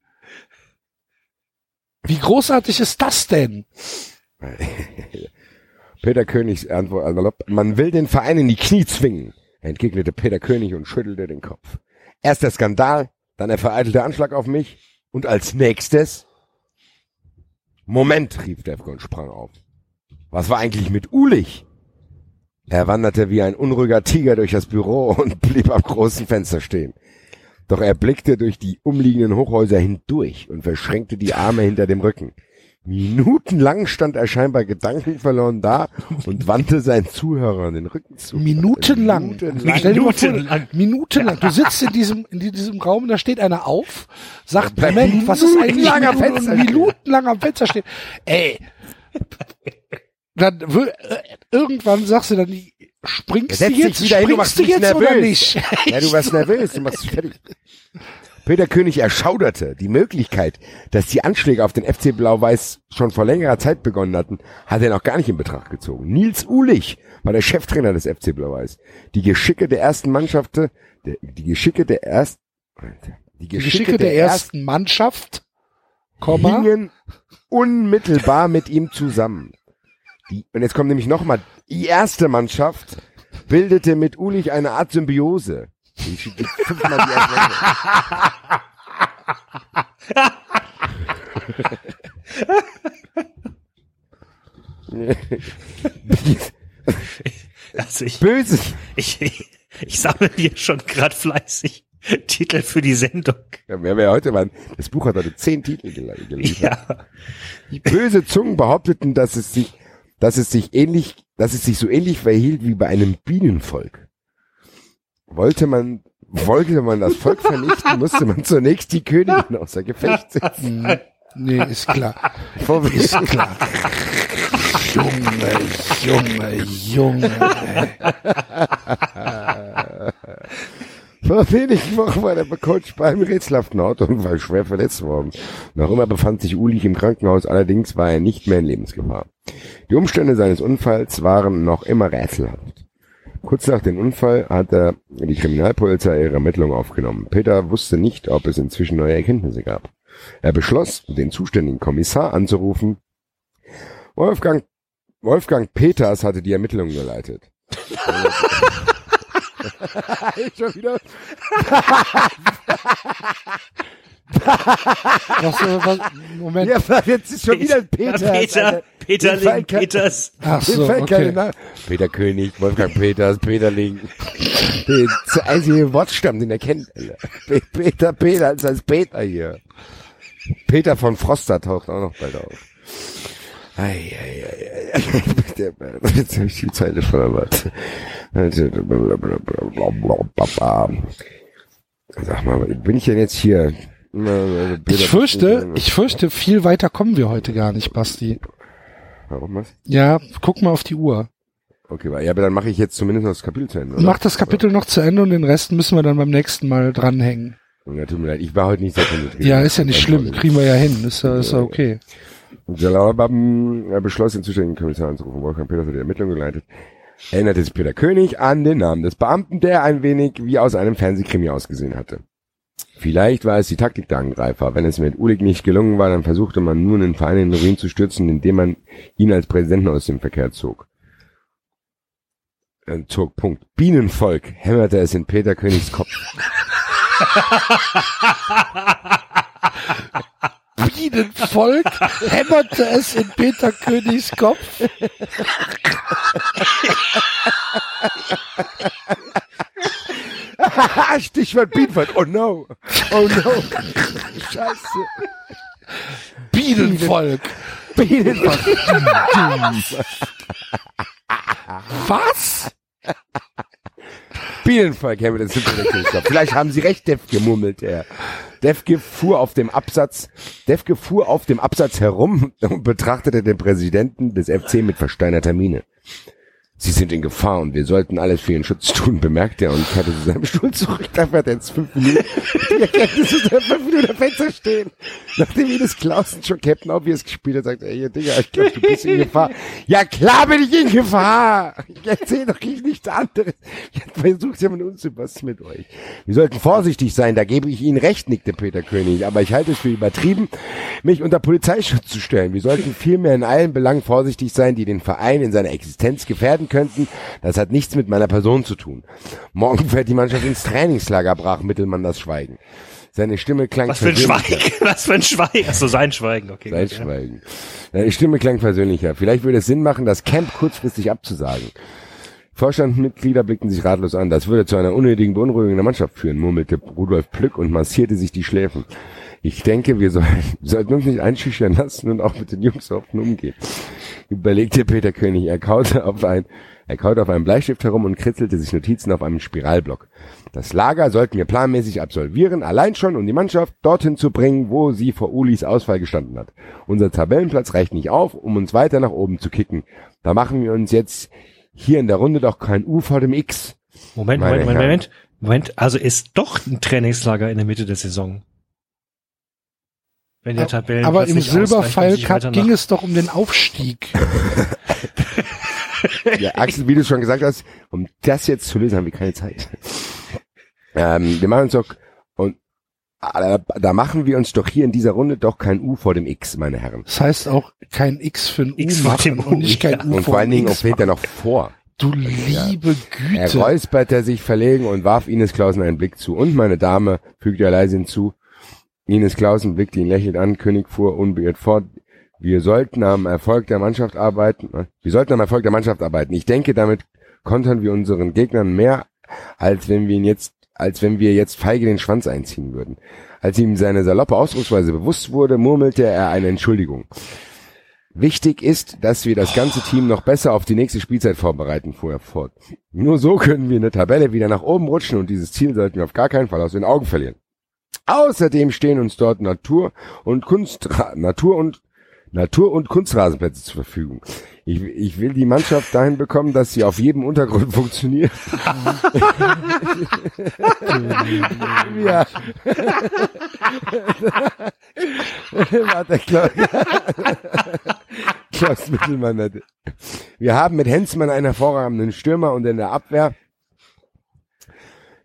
Wie großartig ist das denn? Peter Königs Antwort, also, man will den Verein in die Knie zwingen, entgegnete Peter König und schüttelte den Kopf. Erst der Skandal, dann der vereitelte Anschlag auf mich und als nächstes Moment, rief Defke und sprang auf. Was war eigentlich mit Ulich? Er wanderte wie ein unruhiger Tiger durch das Büro und blieb am großen Fenster stehen. Doch er blickte durch die umliegenden Hochhäuser hindurch und verschränkte die Arme hinter dem Rücken. Minutenlang stand er scheinbar gedankenverloren da und wandte seinen Zuhörern den Rücken zu. Minutenlang. Minutenlang. Minutenlang. minutenlang. Du sitzt in diesem, in diesem Raum, da steht einer auf, sagt, Moment, was ist eigentlich minutenlang am Fenster minutenlang am Fenster stehen? Ey. Dann äh, irgendwann sagst du dann, springst du jetzt, wieder hin, du machst du dich jetzt oder nervös. nicht? Ja, du warst nervös, du machst dich fertig. Peter König erschauderte. Die Möglichkeit, dass die Anschläge auf den FC Blau-Weiß schon vor längerer Zeit begonnen hatten, hat er noch gar nicht in Betracht gezogen. Nils Uhlich war der Cheftrainer des FC Blau-Weiß. Die Geschicke der ersten Mannschaft, der, die Geschicke der ersten, die Die Geschicke der ersten Mannschaft, Komma, hingen unmittelbar mit ihm zusammen. Die, und jetzt kommt nämlich nochmal, die erste Mannschaft bildete mit Ulich eine Art Symbiose. Die schickt jetzt fünfmal die erste. Also ich, Böse. ich, ich, ich sammle hier schon gerade fleißig Titel für die Sendung. Ja, wer wir heute waren, das Buch hat heute zehn Titel gel- geliefert. Ja. Böse Zungen behaupteten, dass es sich, dass es sich ähnlich, dass es sich so ähnlich verhielt wie bei einem Bienenvolk. Wollte man, wollte man das Volk vernichten, musste man zunächst die Königin außer Gefecht setzen. Nee, ist klar. Vor Ist klar. Junge, Junge, Junge. Vor wenigen Wochen war der Coach beim rätselhaften Autounfall schwer verletzt worden. Noch immer befand sich Ulich im Krankenhaus, allerdings war er nicht mehr in Lebensgefahr. Die Umstände seines Unfalls waren noch immer rätselhaft. Kurz nach dem Unfall hatte die Kriminalpolizei ihre Ermittlungen aufgenommen. Peter wusste nicht, ob es inzwischen neue Erkenntnisse gab. Er beschloss, den zuständigen Kommissar anzurufen. Wolfgang, Wolfgang Peters hatte die Ermittlungen geleitet. Schon wieder? Was, was, Moment. Ja, jetzt ist schon wieder ein Peter. Peter, Peterling, Peters. Ach so, okay. Peter König, Wolfgang Peters, Peterling. Der der einzige Wortstamm, den er kennt. Peter, Peter, als als Peter hier. Peter von Froster taucht auch noch bald auf. Ei, ei, ei, ei. Jetzt habe ich die Zeile der Warte. Sag mal, bin ich denn jetzt hier? Ich fürchte, ich fürchte, viel weiter kommen wir heute gar nicht, Basti. Warum was? Ja, guck mal auf die Uhr. Okay, ja, aber dann mache ich jetzt zumindest noch das Kapitel zu Ende. Oder? Mach das Kapitel noch zu Ende und den Rest müssen wir dann beim nächsten Mal dranhängen. Ja, tut mir leid, ich war heute nicht so konzentriert. Ja, ist ja nicht schlimm. Kriegen wir ja hin. Ist ja, ist ja okay. Und Jalabam er beschloss, den zuständigen Kommissar anzurufen. Wolfgang Peters hat die Ermittlung geleitet. Erinnerte sich Peter König an den Namen des Beamten, der ein wenig wie aus einem Fernsehkrimi ausgesehen hatte. Vielleicht war es die Taktik der Angreifer. Wenn es mit Ulig nicht gelungen war, dann versuchte man nun den Verein in den Ruin zu stürzen, indem man ihn als Präsidenten aus dem Verkehr zog. Äh, zog, Punkt. Bienenvolk hämmerte es in Peter Königs Kopf. Bienenvolk hämmerte es in Peter Königs Kopf. Stichwort Bienenvolk. Oh no. Oh no. Scheiße. Bienenvolk. Bienenvolk. Was? Bienenvolk hämmerte es in Peter Königs Kopf. Vielleicht haben Sie recht, Defke, murmelte er. Defke fuhr auf dem Absatz, Defke fuhr auf dem Absatz herum und betrachtete den Präsidenten des FC mit versteinerter Miene. Sie sind in Gefahr und wir sollten alles für ihren Schutz tun, bemerkte er und kehrte zu seinem Stuhl zurück. Da wird er jetzt fünf Minuten, die Erkenntnis zu seinem fünf Minuten am Fenster stehen. Nachdem Ines Klausen schon Captain Obvious gespielt hat, sagt er, hier, Digga, ich glaube, du bist in Gefahr. Ja, klar bin ich in Gefahr. Ich erzähl doch ich nichts anderes. Jetzt versucht ja mit uns was mit euch. Wir sollten vorsichtig sein, da gebe ich Ihnen recht, nickte Peter König. Aber ich halte es für übertrieben, mich unter Polizeischutz zu stellen. Wir sollten vielmehr in allen Belangen vorsichtig sein, die den Verein in seiner Existenz gefährden könnten. Das hat nichts mit meiner Person zu tun. Morgen fährt die Mannschaft ins Trainingslager, brach Mittelmann das Schweigen. Seine Stimme klang Was für ein. Schweigen, was für ein Schweigen. Achso, sein Schweigen, okay. Sein gut, ja. Schweigen. Seine Stimme klang versöhnlicher. Vielleicht würde es Sinn machen, das Camp kurzfristig abzusagen. Vorstandsmitglieder blickten sich ratlos an. Das würde zu einer unnötigen Beunruhigung der Mannschaft führen, murmelte Rudolf Plück und massierte sich die Schläfen. Ich denke, wir sollten, sollten uns nicht einschüchtern lassen und auch mit den Jungs offen umgehen. Überlegte Peter König. Er kaute auf ein, er kaute auf einem Bleistift herum und kritzelte sich Notizen auf einem Spiralblock. Das Lager sollten wir planmäßig absolvieren, allein schon, um die Mannschaft dorthin zu bringen, wo sie vor Ulis Ausfall gestanden hat. Unser Tabellenplatz reicht nicht auf, um uns weiter nach oben zu kicken. Da machen wir uns jetzt hier in der Runde doch kein U vor dem X. Moment, Meine Moment, Moment. Moment. Moment, also ist doch ein Trainingslager in der Mitte der Saison. Wenn der Tabellen Aber im Silberpfeil Cup ging es doch um den Aufstieg. Ja, Axel, wie du schon gesagt hast, um das jetzt zu lösen, haben wir keine Zeit. Ähm, wir machen uns doch, und äh, da machen wir uns doch hier in dieser Runde doch kein U vor dem X, meine Herren. Das heißt auch kein X für ein X U vor machen dem und nicht U, kein ja. U Und vor vor allen dem Dingen auch X fehlt er machen. noch vor. Du liebe Er Güte. räusperte sich verlegen und warf Ines Klausen einen Blick zu. Und meine Dame, fügte er leise hinzu. Ines Klausen blickte ihn lächelnd an, König fuhr unbeirrt fort. Wir sollten am Erfolg der Mannschaft arbeiten. äh, Wir sollten am Erfolg der Mannschaft arbeiten. Ich denke, damit kontern wir unseren Gegnern mehr, als wenn wir ihn jetzt, als wenn wir jetzt feige den Schwanz einziehen würden. Als ihm seine saloppe Ausdrucksweise bewusst wurde, murmelte er eine Entschuldigung. Wichtig ist, dass wir das ganze Team noch besser auf die nächste Spielzeit vorbereiten, fuhr er fort. Nur so können wir in der Tabelle wieder nach oben rutschen und dieses Ziel sollten wir auf gar keinen Fall aus den Augen verlieren. Außerdem stehen uns dort Natur und Kunst, Natur und Natur- und Kunstrasenplätze zur Verfügung. Ich, ich will die Mannschaft dahin bekommen, dass sie auf jedem Untergrund funktioniert. ja. Warte, Klaus. Klaus Mittelmann. Wir haben mit Hensmann einen hervorragenden Stürmer und in der Abwehr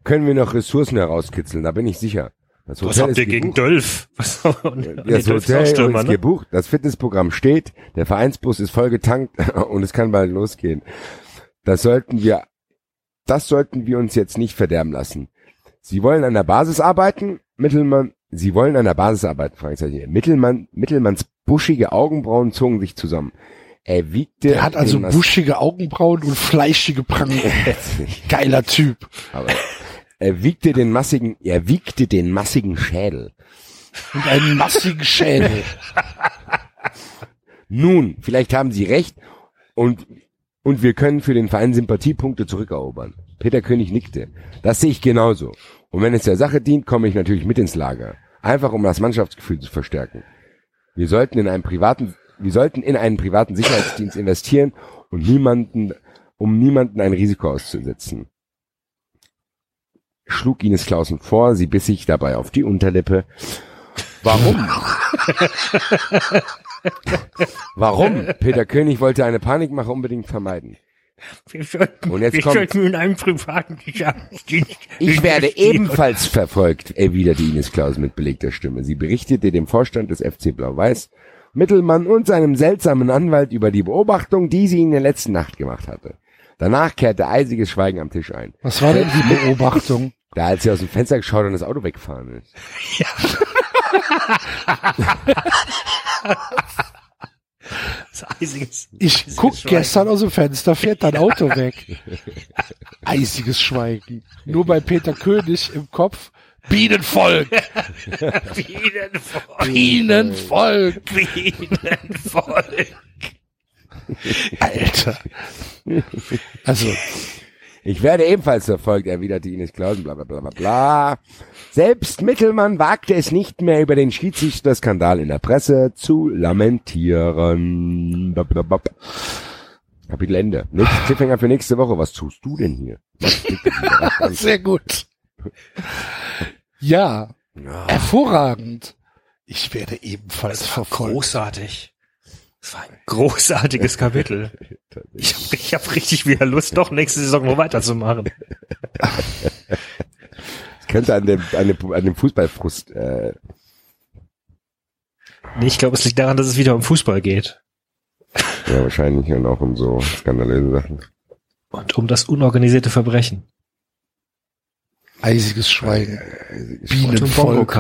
können wir noch Ressourcen herauskitzeln, da bin ich sicher. Das Was habt ihr gegen. Dölf? Das Hotel ist ne? gebucht, das Fitnessprogramm steht, der Vereinsbus ist voll getankt und es kann bald losgehen. Das sollten wir, das sollten wir uns jetzt nicht verderben lassen. Sie wollen an der Basis arbeiten, Mittelmann, Sie wollen an der Basis arbeiten, Fragezeichen. Mittelmann, Mittelmanns buschige Augenbrauen zogen sich zusammen. Er wiegte. Der hat also buschige Augenbrauen und fleischige Pranken. Geiler Typ. Aber er wiegte den massigen, er wiegte den massigen Schädel. Und einen massigen Schädel. Nun, vielleicht haben Sie recht und, und wir können für den Verein Sympathiepunkte zurückerobern. Peter König nickte. Das sehe ich genauso. Und wenn es der Sache dient, komme ich natürlich mit ins Lager. Einfach um das Mannschaftsgefühl zu verstärken. Wir sollten in einen privaten, wir sollten in einen privaten Sicherheitsdienst investieren und niemanden, um niemanden ein Risiko auszusetzen. Schlug Ines Klausen vor, sie biss sich dabei auf die Unterlippe. Warum? Warum? Peter König wollte eine Panikmache unbedingt vermeiden. Wir sollten, Und jetzt wir kommt- sollten in einem privaten Sicherheitsdienst Ich werde ebenfalls verfolgt, erwiderte Ines Klaus mit belegter Stimme. Sie berichtete dem Vorstand des FC Blau-Weiß, Mittelmann und seinem seltsamen Anwalt über die Beobachtung, die sie in der letzten Nacht gemacht hatte. Danach kehrte eisiges Schweigen am Tisch ein. Was war denn die Beobachtung? Da als sie aus dem Fenster geschaut und das Auto weggefahren ist. Das eisiges. Ich eisiges guck Schweigen. gestern aus dem Fenster, fährt dein Auto weg. Eisiges Schweigen. Nur bei Peter König im Kopf. Bienenvolk! Bienenvolk. Bienenvolk! Bienenvolk. Alter. Also, Ich werde ebenfalls verfolgt, erwiderte Ines Klausen, bla bla bla bla bla. Selbst Mittelmann wagte es nicht mehr über den Schiedsrichterskandal in der Presse zu lamentieren. Bla bla bla. Kapitel Ende. Nächstes Cliffhanger für nächste Woche. Was tust du denn hier? sehr gut. Ja, hervorragend. Ich werde ebenfalls verfolgt. Großartig. Das war ein großartiges Kapitel. Ich habe ich hab richtig wieder Lust, doch nächste Saison noch weiterzumachen. Das könnte an dem, an dem, an dem Fußballfrust, äh, Nee, ich glaube, es liegt daran, dass es wieder um Fußball geht. ja, wahrscheinlich und auch um so skandalöse Sachen. Und um das unorganisierte Verbrechen. Eisiges Schweigen. Und um Bienenvolk.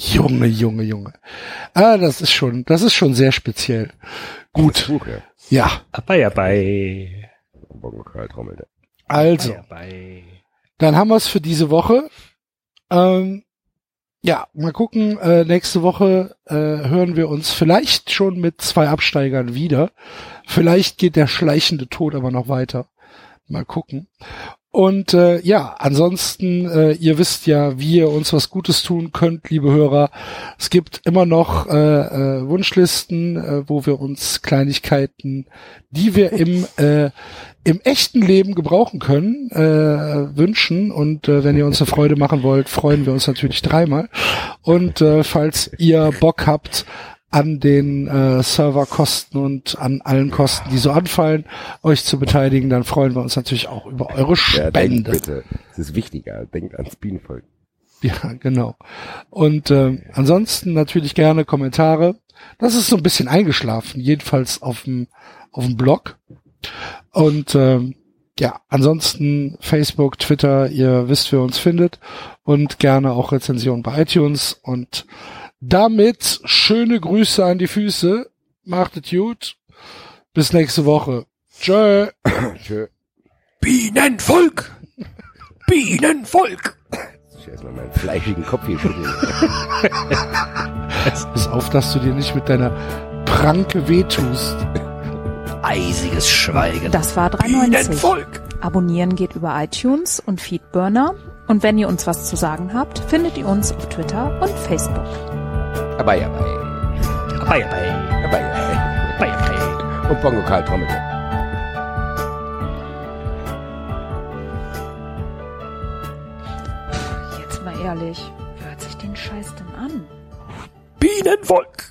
Junge, Junge, Junge. Ah, das ist schon, das ist schon sehr speziell. Gut. Buch, ja. Ja, Karl trommelte. also. Dabei. Dann haben wir es für diese Woche. Ähm, ja, mal gucken. Äh, nächste Woche äh, hören wir uns vielleicht schon mit zwei Absteigern wieder. Vielleicht geht der schleichende Tod aber noch weiter. Mal gucken. Und äh, ja, ansonsten, äh, ihr wisst ja, wie ihr uns was Gutes tun könnt, liebe Hörer. Es gibt immer noch äh, äh, Wunschlisten, äh, wo wir uns Kleinigkeiten, die wir im äh, im echten Leben gebrauchen können, äh, wünschen. Und äh, wenn ihr uns eine Freude machen wollt, freuen wir uns natürlich dreimal. Und äh, falls ihr Bock habt an den äh, Serverkosten und an allen Kosten, die so anfallen, euch zu beteiligen, dann freuen wir uns natürlich auch über eure Ja, Spende. bitte. Das ist wichtiger. Denkt ans Bienenvolk. Ja, genau. Und ähm, ansonsten natürlich gerne Kommentare. Das ist so ein bisschen eingeschlafen, jedenfalls auf dem auf dem Blog. Und ähm, ja, ansonsten Facebook, Twitter, ihr wisst, wer uns findet und gerne auch Rezensionen bei iTunes und damit schöne Grüße an die Füße. Macht es gut. Bis nächste Woche. Tschö. Tschö. Bienenvolk! Bienenvolk! Ich erstmal meinen fleischigen Kopf hier schütteln. Bis auf, dass du dir nicht mit deiner Pranke wehtust. Eisiges Schweigen. Das war 390. Bienenvolk! Abonnieren geht über iTunes und Feedburner. Und wenn ihr uns was zu sagen habt, findet ihr uns auf Twitter und Facebook. Aber ja, bei. Dabei, dabei. Aber ja. Dabei, dabei. Und Bongo Karl trommelte. Jetzt mal ehrlich, wer hört sich den Scheiß denn an? Bienenvolk!